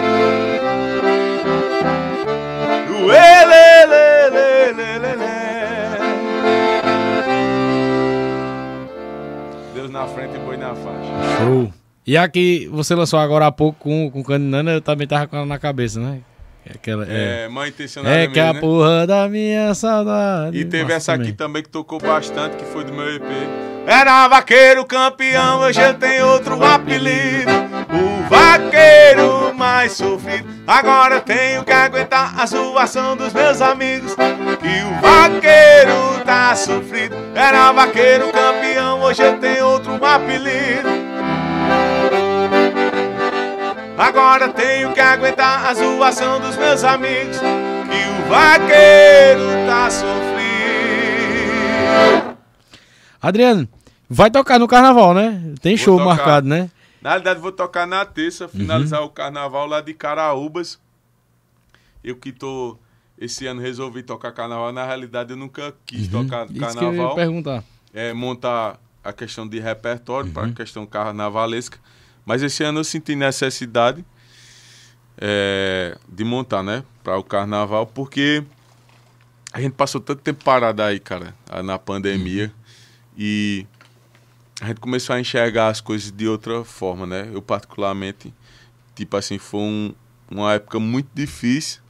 E aqui você lançou agora há pouco com, com o Caninana, eu também tava com ela na cabeça, né? É, aquela, é, é mãe intencionada É que mesmo, a né? porra da minha saudade. E teve Nossa, essa também. aqui também que tocou bastante, que foi do meu EP. Era vaqueiro campeão, hoje eu tenho outro apelido. O vaqueiro mais sofrido. Agora tenho que aguentar a zoação dos meus amigos. Que o vaqueiro tá sofrido. Era vaqueiro campeão, hoje eu tenho outro apelido. Agora tenho que aguentar a zoação dos meus amigos. Que o vaqueiro tá sofrendo. Adriano, vai tocar no carnaval, né? Tem show tocar. marcado, né? Na realidade, vou tocar na terça, finalizar uhum. o carnaval lá de Caraúbas. Eu que tô. Esse ano resolvi tocar carnaval. Na realidade, eu nunca quis uhum. tocar Isso carnaval. Que eu ia perguntar. É, montar a questão de repertório, uhum. para a questão carnavalesca. Mas esse ano eu senti necessidade é, de montar, né? Para o carnaval, porque a gente passou tanto tempo parado aí, cara, na pandemia. Uhum. E a gente começou a enxergar as coisas de outra forma, né? Eu, particularmente, tipo assim, foi um, uma época muito difícil,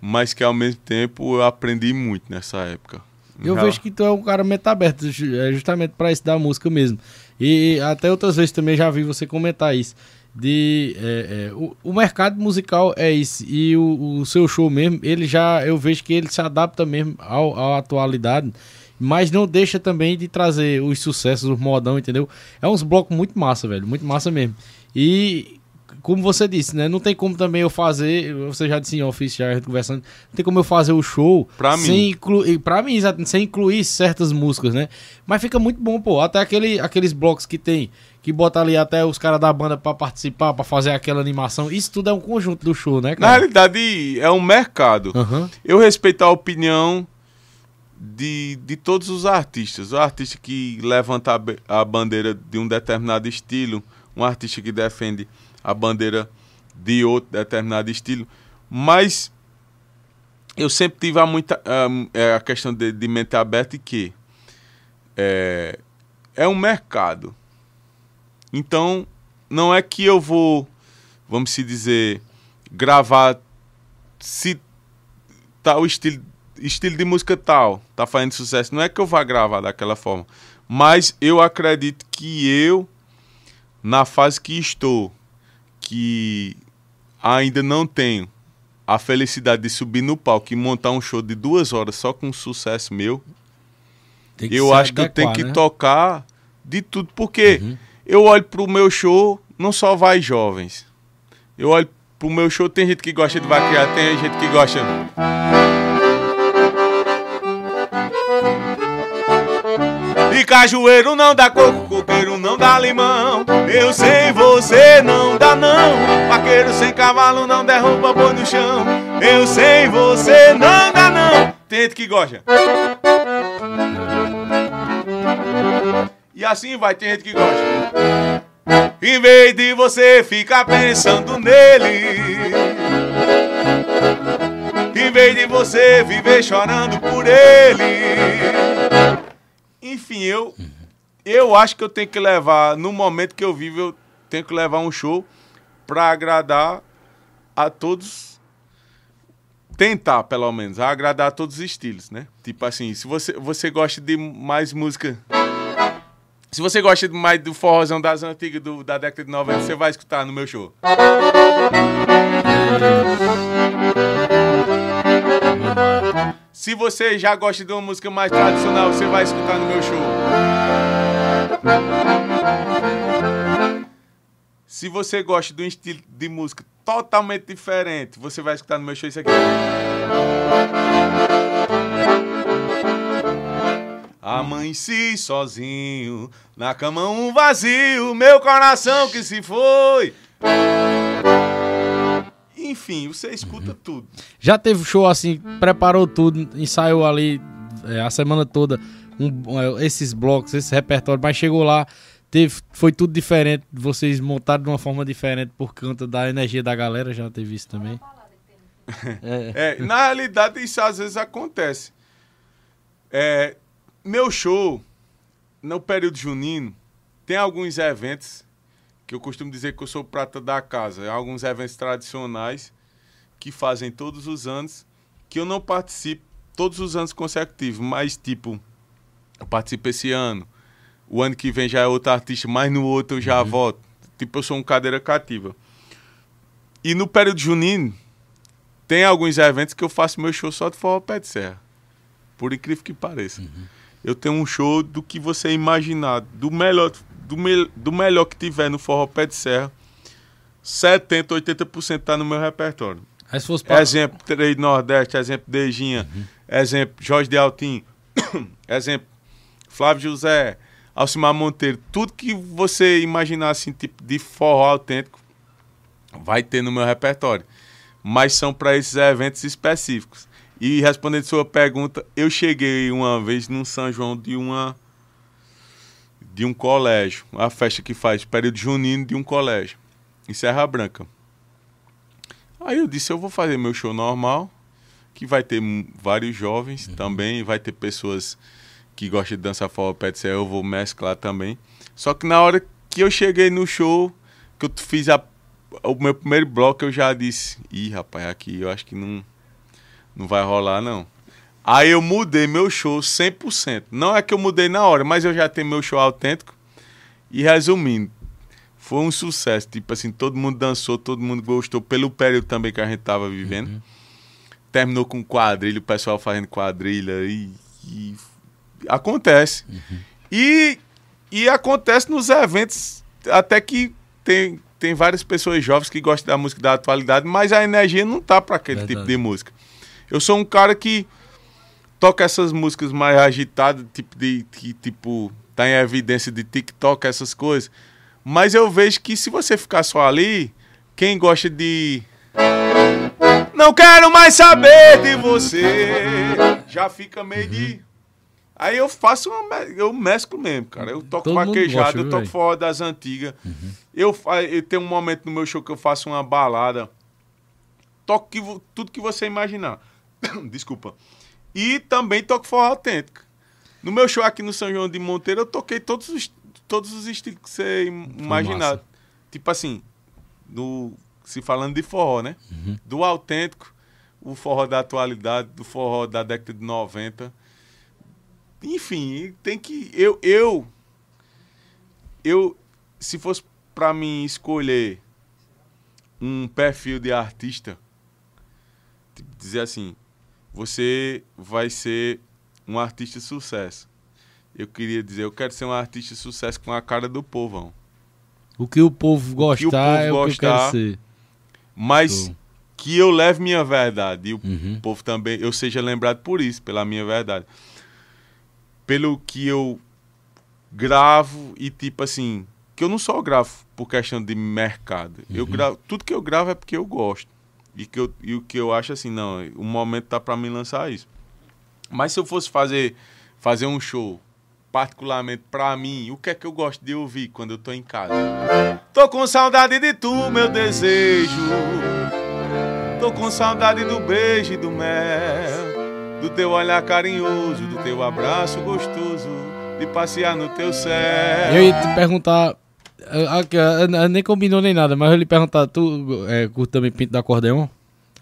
mas que ao mesmo tempo eu aprendi muito nessa época. Eu vejo que tu é um cara muito aberto, é justamente para isso da música mesmo. E até outras vezes também já vi você comentar isso. De, é, é, o, o, mercado musical é isso. E o, o, seu show mesmo, ele já. Eu vejo que ele se adapta mesmo à atualidade mas não deixa também de trazer os sucessos, o modão, entendeu? É uns blocos muito massa, velho, muito massa mesmo. E como você disse, né? Não tem como também eu fazer, você já disse em office, já conversando, não tem como eu fazer o show pra sem mim. incluir, pra mim, sem incluir certas músicas, né? Mas fica muito bom, pô. Até aquele, aqueles blocos que tem, que bota ali até os caras da banda para participar, para fazer aquela animação. Isso tudo é um conjunto do show, né, cara? Na realidade, é um mercado. Uhum. Eu respeito a opinião de, de todos os artistas. O artista que levanta a, a bandeira de um determinado estilo, um artista que defende a bandeira de outro determinado estilo. Mas eu sempre tive a, muita, a, a questão de, de, mente aberta e que é, é um mercado. Então, não é que eu vou, vamos se dizer, gravar se tal estilo estilo de música tal tá fazendo sucesso, não é que eu vá gravar daquela forma, mas eu acredito que eu, na fase que estou, que ainda não tenho a felicidade de subir no palco e montar um show de duas horas só com sucesso meu, eu acho adequar, que eu tenho que né? tocar de tudo, porque uhum. eu olho pro meu show, não só vai jovens. Eu olho pro meu show, tem gente que gosta de vaquear, tem gente que gosta. Cajueiro não dá coco, coqueiro não dá limão. Eu sei, você não dá não. Vaqueiro sem cavalo não derruba boi no chão. Eu sei, você não dá não. Tem gente que gosta. E assim vai, tem gente que gosta. Em vez de você ficar pensando nele. Em vez de você viver chorando por ele. Enfim, eu, eu acho que eu tenho que levar, no momento que eu vivo, eu tenho que levar um show para agradar a todos. Tentar, pelo menos, agradar a todos os estilos, né? Tipo assim, se você, você gosta de mais música. Se você gosta mais do forrozão das antigas do, da década de 90, você vai escutar no meu show. Se você já gosta de uma música mais tradicional, você vai escutar no meu show. Se você gosta de um estilo de música totalmente diferente, você vai escutar no meu show isso aqui. Amanheci sozinho, na cama um vazio, meu coração que se foi. Enfim, você escuta uhum. tudo. Já teve show assim, preparou tudo, ensaiou ali é, a semana toda um, é, esses blocos, esse repertório, mas chegou lá, teve, foi tudo diferente. Vocês montaram de uma forma diferente por conta da energia da galera, já teve isso também. é. é, na realidade, isso às vezes acontece. É, meu show, no período junino, tem alguns eventos que eu costumo dizer que eu sou prata da casa. Alguns eventos tradicionais que fazem todos os anos, que eu não participo todos os anos consecutivos, mas tipo, eu participo esse ano. O ano que vem já é outro artista, mas no outro eu já uhum. volto. Tipo, eu sou um cadeira cativa. E no período junino, tem alguns eventos que eu faço meu show só de forró pé de serra. Por incrível que pareça. Uhum. Eu tenho um show do que você imaginar, do melhor do, me, do melhor que tiver no forró pé de serra, 70, 80% tá no meu repertório. Aí se fosse pra... Exemplo, Trade Nordeste, exemplo, Dejinha, uhum. exemplo, Jorge de Altim, exemplo, Flávio José, Alcimar Monteiro, tudo que você imaginar assim, tipo de forró autêntico, vai ter no meu repertório. Mas são para esses eventos específicos. E respondendo sua pergunta, eu cheguei uma vez num São João de uma de um colégio, uma festa que faz período junino de um colégio, em Serra Branca. Aí eu disse, eu vou fazer meu show normal, que vai ter vários jovens uhum. também, vai ter pessoas que gostam de dançar forró pé de eu vou mesclar também. Só que na hora que eu cheguei no show, que eu fiz a, o meu primeiro bloco, eu já disse, ih, rapaz, aqui eu acho que não, não vai rolar, não. Aí eu mudei meu show 100%. Não é que eu mudei na hora, mas eu já tenho meu show autêntico. E resumindo, foi um sucesso. Tipo assim, todo mundo dançou, todo mundo gostou, pelo período também que a gente tava vivendo. Uhum. Terminou com quadrilha, o pessoal fazendo quadrilha e, e acontece. Uhum. E, e acontece nos eventos, até que tem, tem várias pessoas jovens que gostam da música da atualidade, mas a energia não tá para aquele Verdade. tipo de música. Eu sou um cara que toca essas músicas mais agitadas, tipo de que tipo tá em evidência de TikTok, essas coisas. Mas eu vejo que se você ficar só ali, quem gosta de não quero mais saber de você, já fica meio de Aí eu faço uma, eu mesclo mesmo, cara. Eu toco Todo vaquejada, eu toco forró das antigas. Uhum. Eu, eu tenho um momento no meu show que eu faço uma balada. Toco que, tudo que você imaginar. Desculpa. E também toco forró autêntico. No meu show aqui no São João de Monteiro, eu toquei todos os, todos os estilos que você imaginar. Tipo assim, no, se falando de forró, né? Uhum. Do autêntico, o forró da atualidade, do forró da década de 90. Enfim, tem que. Eu. Eu. eu se fosse para mim escolher um perfil de artista, tipo, dizer assim, você vai ser um artista de sucesso. Eu queria dizer, eu quero ser um artista de sucesso com a cara do povão. O que o povo gostar o povo é gostar, o que eu quero ser. Mas que eu leve minha verdade e o uhum. povo também, eu seja lembrado por isso, pela minha verdade. Pelo que eu gravo e tipo assim, que eu não só gravo por questão de mercado. Uhum. Eu gravo, tudo que eu gravo é porque eu gosto. E, que eu, e o que eu acho assim, não, o momento tá para mim lançar isso. Mas se eu fosse fazer, fazer um show, particularmente para mim, o que é que eu gosto de ouvir quando eu tô em casa? Tô com saudade de tu, meu desejo. Tô com saudade do beijo e do mel, do teu olhar carinhoso, do teu abraço gostoso, de passear no teu céu. Eu ia te perguntar nem combinou nem nada, mas eu lhe perguntar, tu é, curte também Pinto do Acordeão?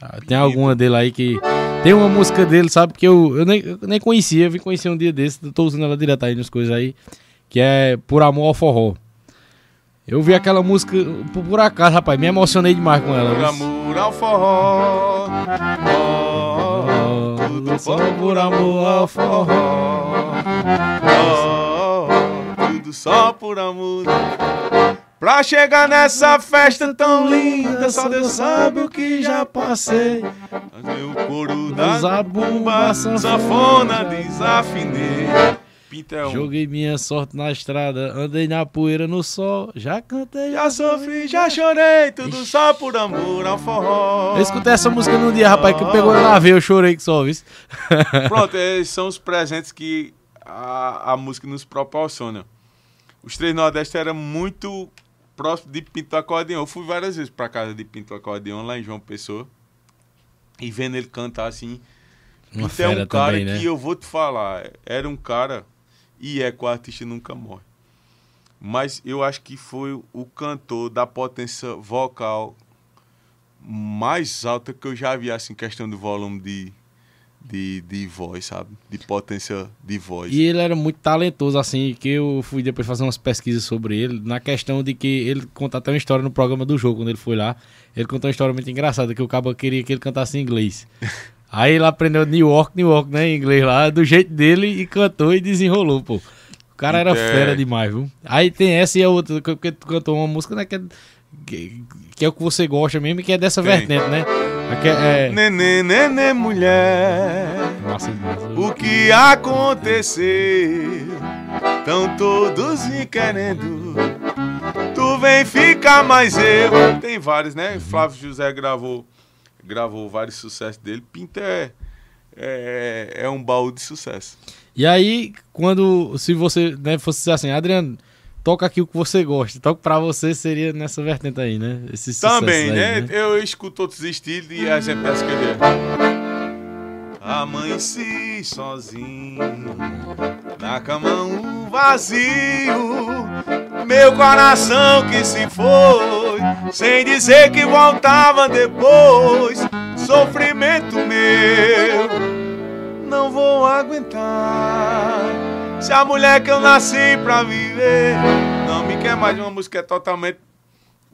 Ah, tem alguma dele aí que. Tem uma música dele, sabe? Que eu, eu, nem, eu nem conhecia, vim conhecer um dia desse, tô usando ela direto aí nas coisas aí, que é Por Amor ao Forró. Eu vi aquela música por, por acaso, rapaz, me emocionei demais com ela. Por amor ao forró, oh, tudo só por amor ao forró, oh, tudo só por amor. Pra chegar nessa festa tão linda, só Deus sabe o que já passei. O couro da zabumba, sanfona, desafinei. Pintel. Joguei minha sorte na estrada, andei na poeira no sol, já cantei, já sofri, já chorei, tudo Ixi. só por amor ao forró. Eu escutei essa música num dia, rapaz, que pegou na veia, eu chorei que só, viu? Pronto, esses são os presentes que a, a música nos proporciona. Os Três Nordeste era muito próximo de Pinto Acordeão. Eu fui várias vezes pra casa de Pinto Acordeão, lá em João Pessoa. E vendo ele cantar assim. Uma Pinto é um cara também, né? que eu vou te falar, era um cara, e é que o artista nunca morre. Mas eu acho que foi o cantor da potência vocal mais alta que eu já vi, assim, questão do volume de, de, de voz, sabe? De potência de voz. E ele era muito talentoso, assim, que eu fui depois fazer umas pesquisas sobre ele, na questão de que ele conta até uma história no programa do jogo, quando ele foi lá. Ele contou uma história muito engraçada, que o cabo queria que ele cantasse em inglês. Aí ele aprendeu New York, New York, né, em inglês lá, do jeito dele, e cantou e desenrolou, pô. O cara era é... fera demais, viu? Aí tem essa e a outra, porque tu cantou uma música, né, que é, que, que é o que você gosta mesmo e que é dessa tem. vertente, né? É... Nenê, nenê, mulher. Nossa, o que aconteceu? Estão todos me querendo. Tu vem ficar mais eu. Tem vários, né? Flávio José gravou, gravou vários sucessos dele. Pinta é, é, é um baú de sucesso. E aí, quando, se você né, fosse dizer assim, Adriano, toca aqui o que você gosta, toca pra você, seria nessa vertente aí, né? Esse Também, aí, né? né? Eu escuto outros estilos e a gente pensa que Amanheci sozinho, na cama um vazio, meu coração que se foi, sem dizer que voltava depois, sofrimento meu, não vou aguentar. Se a mulher que eu nasci pra viver não me quer mais, uma música é totalmente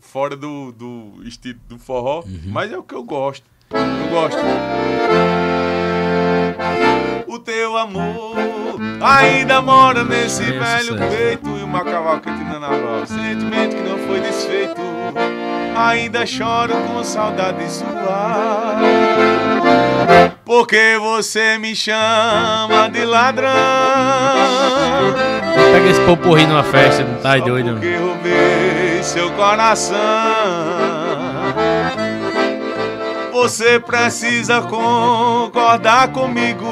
fora do, do estilo do forró, uhum. mas é o que eu gosto. Eu gosto o teu amor ainda mora nesse Esse velho sucesso. peito e uma cavalcantina na voz. Sentimento que não foi desfeito, ainda choro com saudade sua. Porque você me chama de ladrão. Pega esse poporri numa festa, não tá doido? Porque roubei seu coração. Você precisa concordar comigo.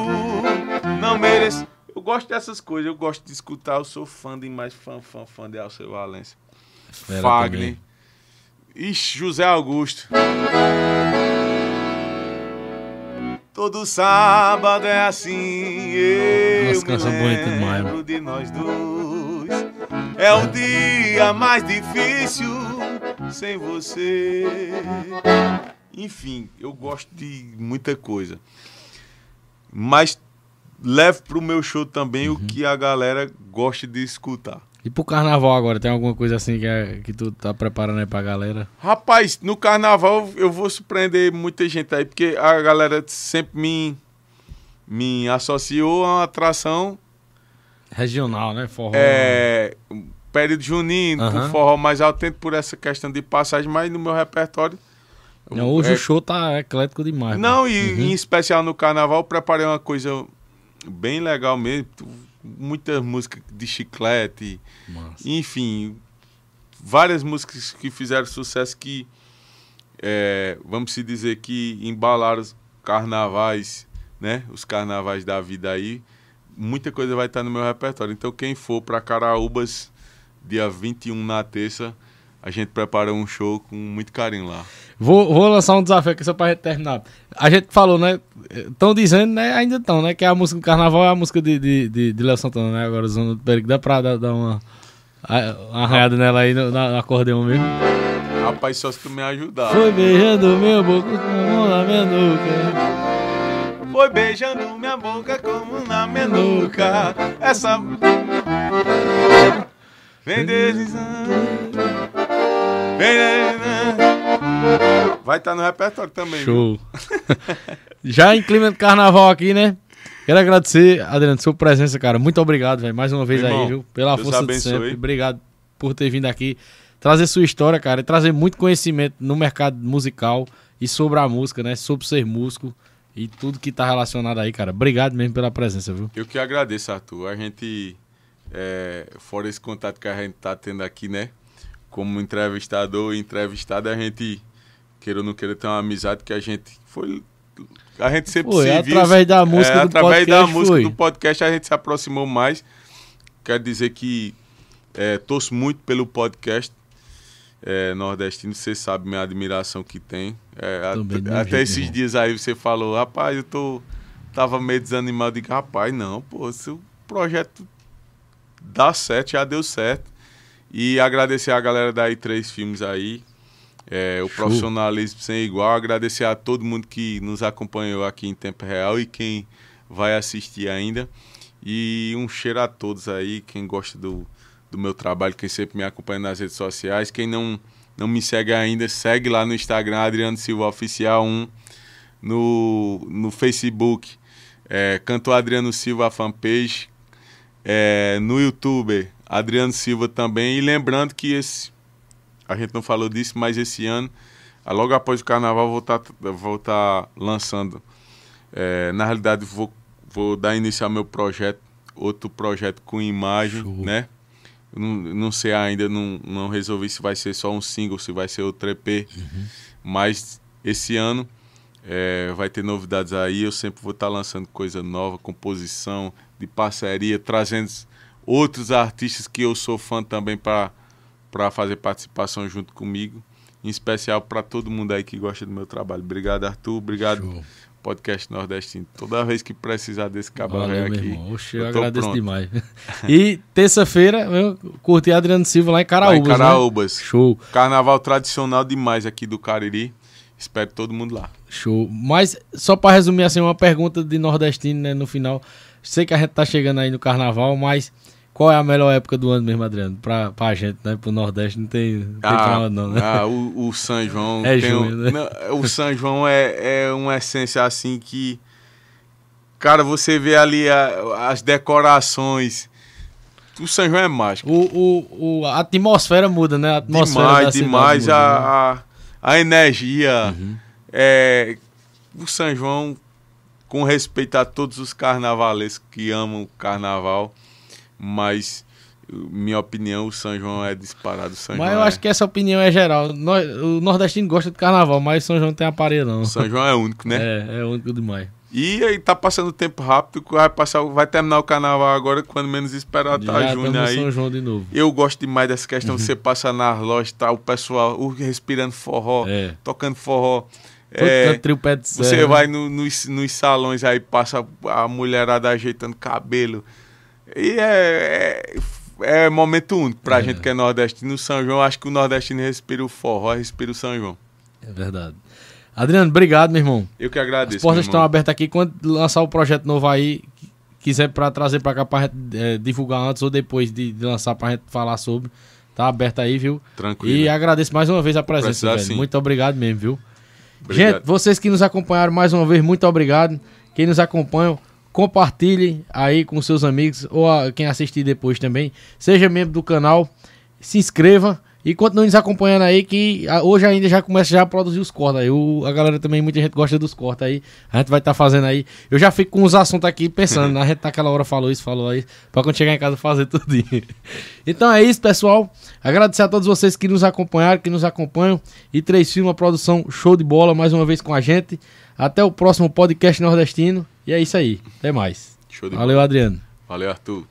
Não mereço. Eu gosto dessas coisas, eu gosto de escutar. Eu sou fã de mais fã, fã, fã de Alceu Valença. Fagner. Ixi, José Augusto. Todo sábado é assim, eu Nossa, canção bonita demais. de nós dois. É o dia mais difícil sem você. Enfim, eu gosto de muita coisa. Mas levo pro meu show também uhum. o que a galera gosta de escutar. E pro carnaval agora, tem alguma coisa assim que, é, que tu tá preparando aí pra galera? Rapaz, no carnaval eu vou surpreender muita gente aí, porque a galera sempre me, me associou a uma atração. Regional, né? Forró. É. Período junino, uhum. forró mais autêntico por essa questão de passagem, mas no meu repertório não, hoje é... o show tá eclético demais. Não, e uhum. em especial no carnaval, preparei uma coisa bem legal mesmo. Muitas músicas de chiclete. Massa. Enfim, várias músicas que fizeram sucesso que, é, vamos se dizer que embalaram os carnavais, né? Os carnavais da vida aí. Muita coisa vai estar no meu repertório. Então, quem for para Caraúbas, dia 21 na terça, a gente prepara um show com muito carinho lá. Vou, vou lançar um desafio aqui só pra gente terminar. A gente falou, né? Estão dizendo, né? Ainda estão, né? Que a música do carnaval é a música de, de, de, de Léo Santana, né? Agora, Zona do Perigo. Dá pra dar, dar uma, uma arranhada nela aí no, no acordeão mesmo? Rapaz, só se tu me ajudar. Foi beijando meu boca como na minha nuca. Foi beijando minha boca como na minha nuca. Essa. Vem deslizando. Vai estar tá no repertório também. Show. Já em clima de carnaval aqui, né? Quero agradecer, Adriano, sua presença, cara. Muito obrigado, velho. Mais uma vez Irmão, aí, viu? Pela Deus força de sempre. Obrigado por ter vindo aqui trazer sua história, cara, e trazer muito conhecimento no mercado musical e sobre a música, né? Sobre ser músico e tudo que tá relacionado aí, cara. Obrigado mesmo pela presença, viu? Eu que agradeço, Arthur. A gente, é, fora esse contato que a gente tá tendo aqui, né? Como entrevistador e entrevistado, a gente, queira ou não queira, ter uma amizade que a gente foi. A gente sempre foi, se viu. Através da música é, do através podcast. da música foi. do podcast a gente se aproximou mais. Quero dizer que é, torço muito pelo podcast é, nordestino. Você sabe minha admiração que tem. É, até, até esses dias aí você falou, rapaz, eu tô. Tava meio desanimado. Digo, rapaz, não, pô, se o projeto dá certo, já deu certo. E agradecer a galera da i3 Filmes aí. É, o Show. profissionalismo sem igual. Agradecer a todo mundo que nos acompanhou aqui em tempo real e quem vai assistir ainda. E um cheiro a todos aí, quem gosta do, do meu trabalho, quem sempre me acompanha nas redes sociais. Quem não, não me segue ainda, segue lá no Instagram, Adriano Silva Oficial 1. No, no Facebook, é, Cantor Adriano Silva fanpage. É, no YouTube, Adriano Silva também. E lembrando que esse. A gente não falou disso, mas esse ano, logo após o carnaval, vou estar tá, vou tá lançando. É, na realidade, vou, vou dar início ao meu projeto, outro projeto com imagem, Show. né? Não, não sei ainda, não, não resolvi se vai ser só um single, se vai ser outro EP. Uhum. Mas esse ano É, vai ter novidades aí, eu sempre vou estar lançando coisa nova, composição, de parceria, trazendo outros artistas que eu sou fã também para fazer participação junto comigo. Em especial para todo mundo aí que gosta do meu trabalho. Obrigado, Arthur. Obrigado, Show. Podcast Nordestino. Toda vez que precisar desse cabaré aqui. Oxe, eu, eu agradeço pronto. demais. e terça-feira, eu curti Adriano Silva lá em Caraúbas. Lá em Caraúbas. Né? Show. Carnaval tradicional demais aqui do Cariri. Espero todo mundo lá. Show. Mas, só para resumir assim, uma pergunta de nordestino, né, no final. Sei que a gente tá chegando aí no carnaval, mas qual é a melhor época do ano mesmo, Adriano? Pra, pra gente, né? Pro Nordeste não tem, não ah, tem pra não, né? Ah, o, o São João. É junho, um, né? não, o São João é, é uma essência assim que. Cara, você vê ali a, as decorações. O São João é mágico. O, o, o, a atmosfera muda, né? A atmosfera demais, demais. Muda, a, né? a, a, energia. Uhum. É, o São João, com respeito a todos os carnavalescos que amam o carnaval mas minha opinião, o São João é disparado. São mas João eu é... acho que essa opinião é geral. O nordestino gosta de carnaval, mas São João não tem aparelho, não. O São João é único, né? É, é único demais. E aí tá passando o tempo rápido, vai, passar, vai terminar o carnaval agora, quando menos esperar, tá Já junho aí. São João de novo. Eu gosto demais dessa questão, uhum. você passa nas lojas, tá, o pessoal o, respirando forró, é. tocando forró. É, você vai no, nos, nos salões aí, passa a mulherada ajeitando cabelo. E é, é, é momento único pra é. gente que é nordestino. São João, acho que o nordestino respira o forró, respira o São João. É verdade. Adriano, obrigado, meu irmão. Eu que agradeço. As portas estão abertas aqui. Quando lançar o projeto novo aí, quiser para trazer para cá para gente é, divulgar antes ou depois de, de lançar para gente falar sobre, tá aberto aí, viu? Tranquilo. E agradeço mais uma vez a presença, velho. Muito obrigado mesmo, viu? Obrigado. Gente, vocês que nos acompanharam mais uma vez, muito obrigado. Quem nos acompanha, compartilhe aí com seus amigos ou quem assistir depois também. Seja membro do canal, se inscreva e continue nos acompanhando aí que hoje ainda já começa já a produzir os cortes aí. O, a galera também, muita gente gosta dos cortes aí. A gente vai estar tá fazendo aí. Eu já fico com os assuntos aqui pensando, né? a gente naquela hora falou isso, falou isso, pra quando chegar em casa fazer tudo. então é isso, pessoal. Agradecer a todos vocês que nos acompanharam, que nos acompanham. E Três Filmes, uma produção show de bola mais uma vez com a gente. Até o próximo podcast nordestino. E é isso aí. Até mais. Valeu, Adriano. Valeu, Arthur.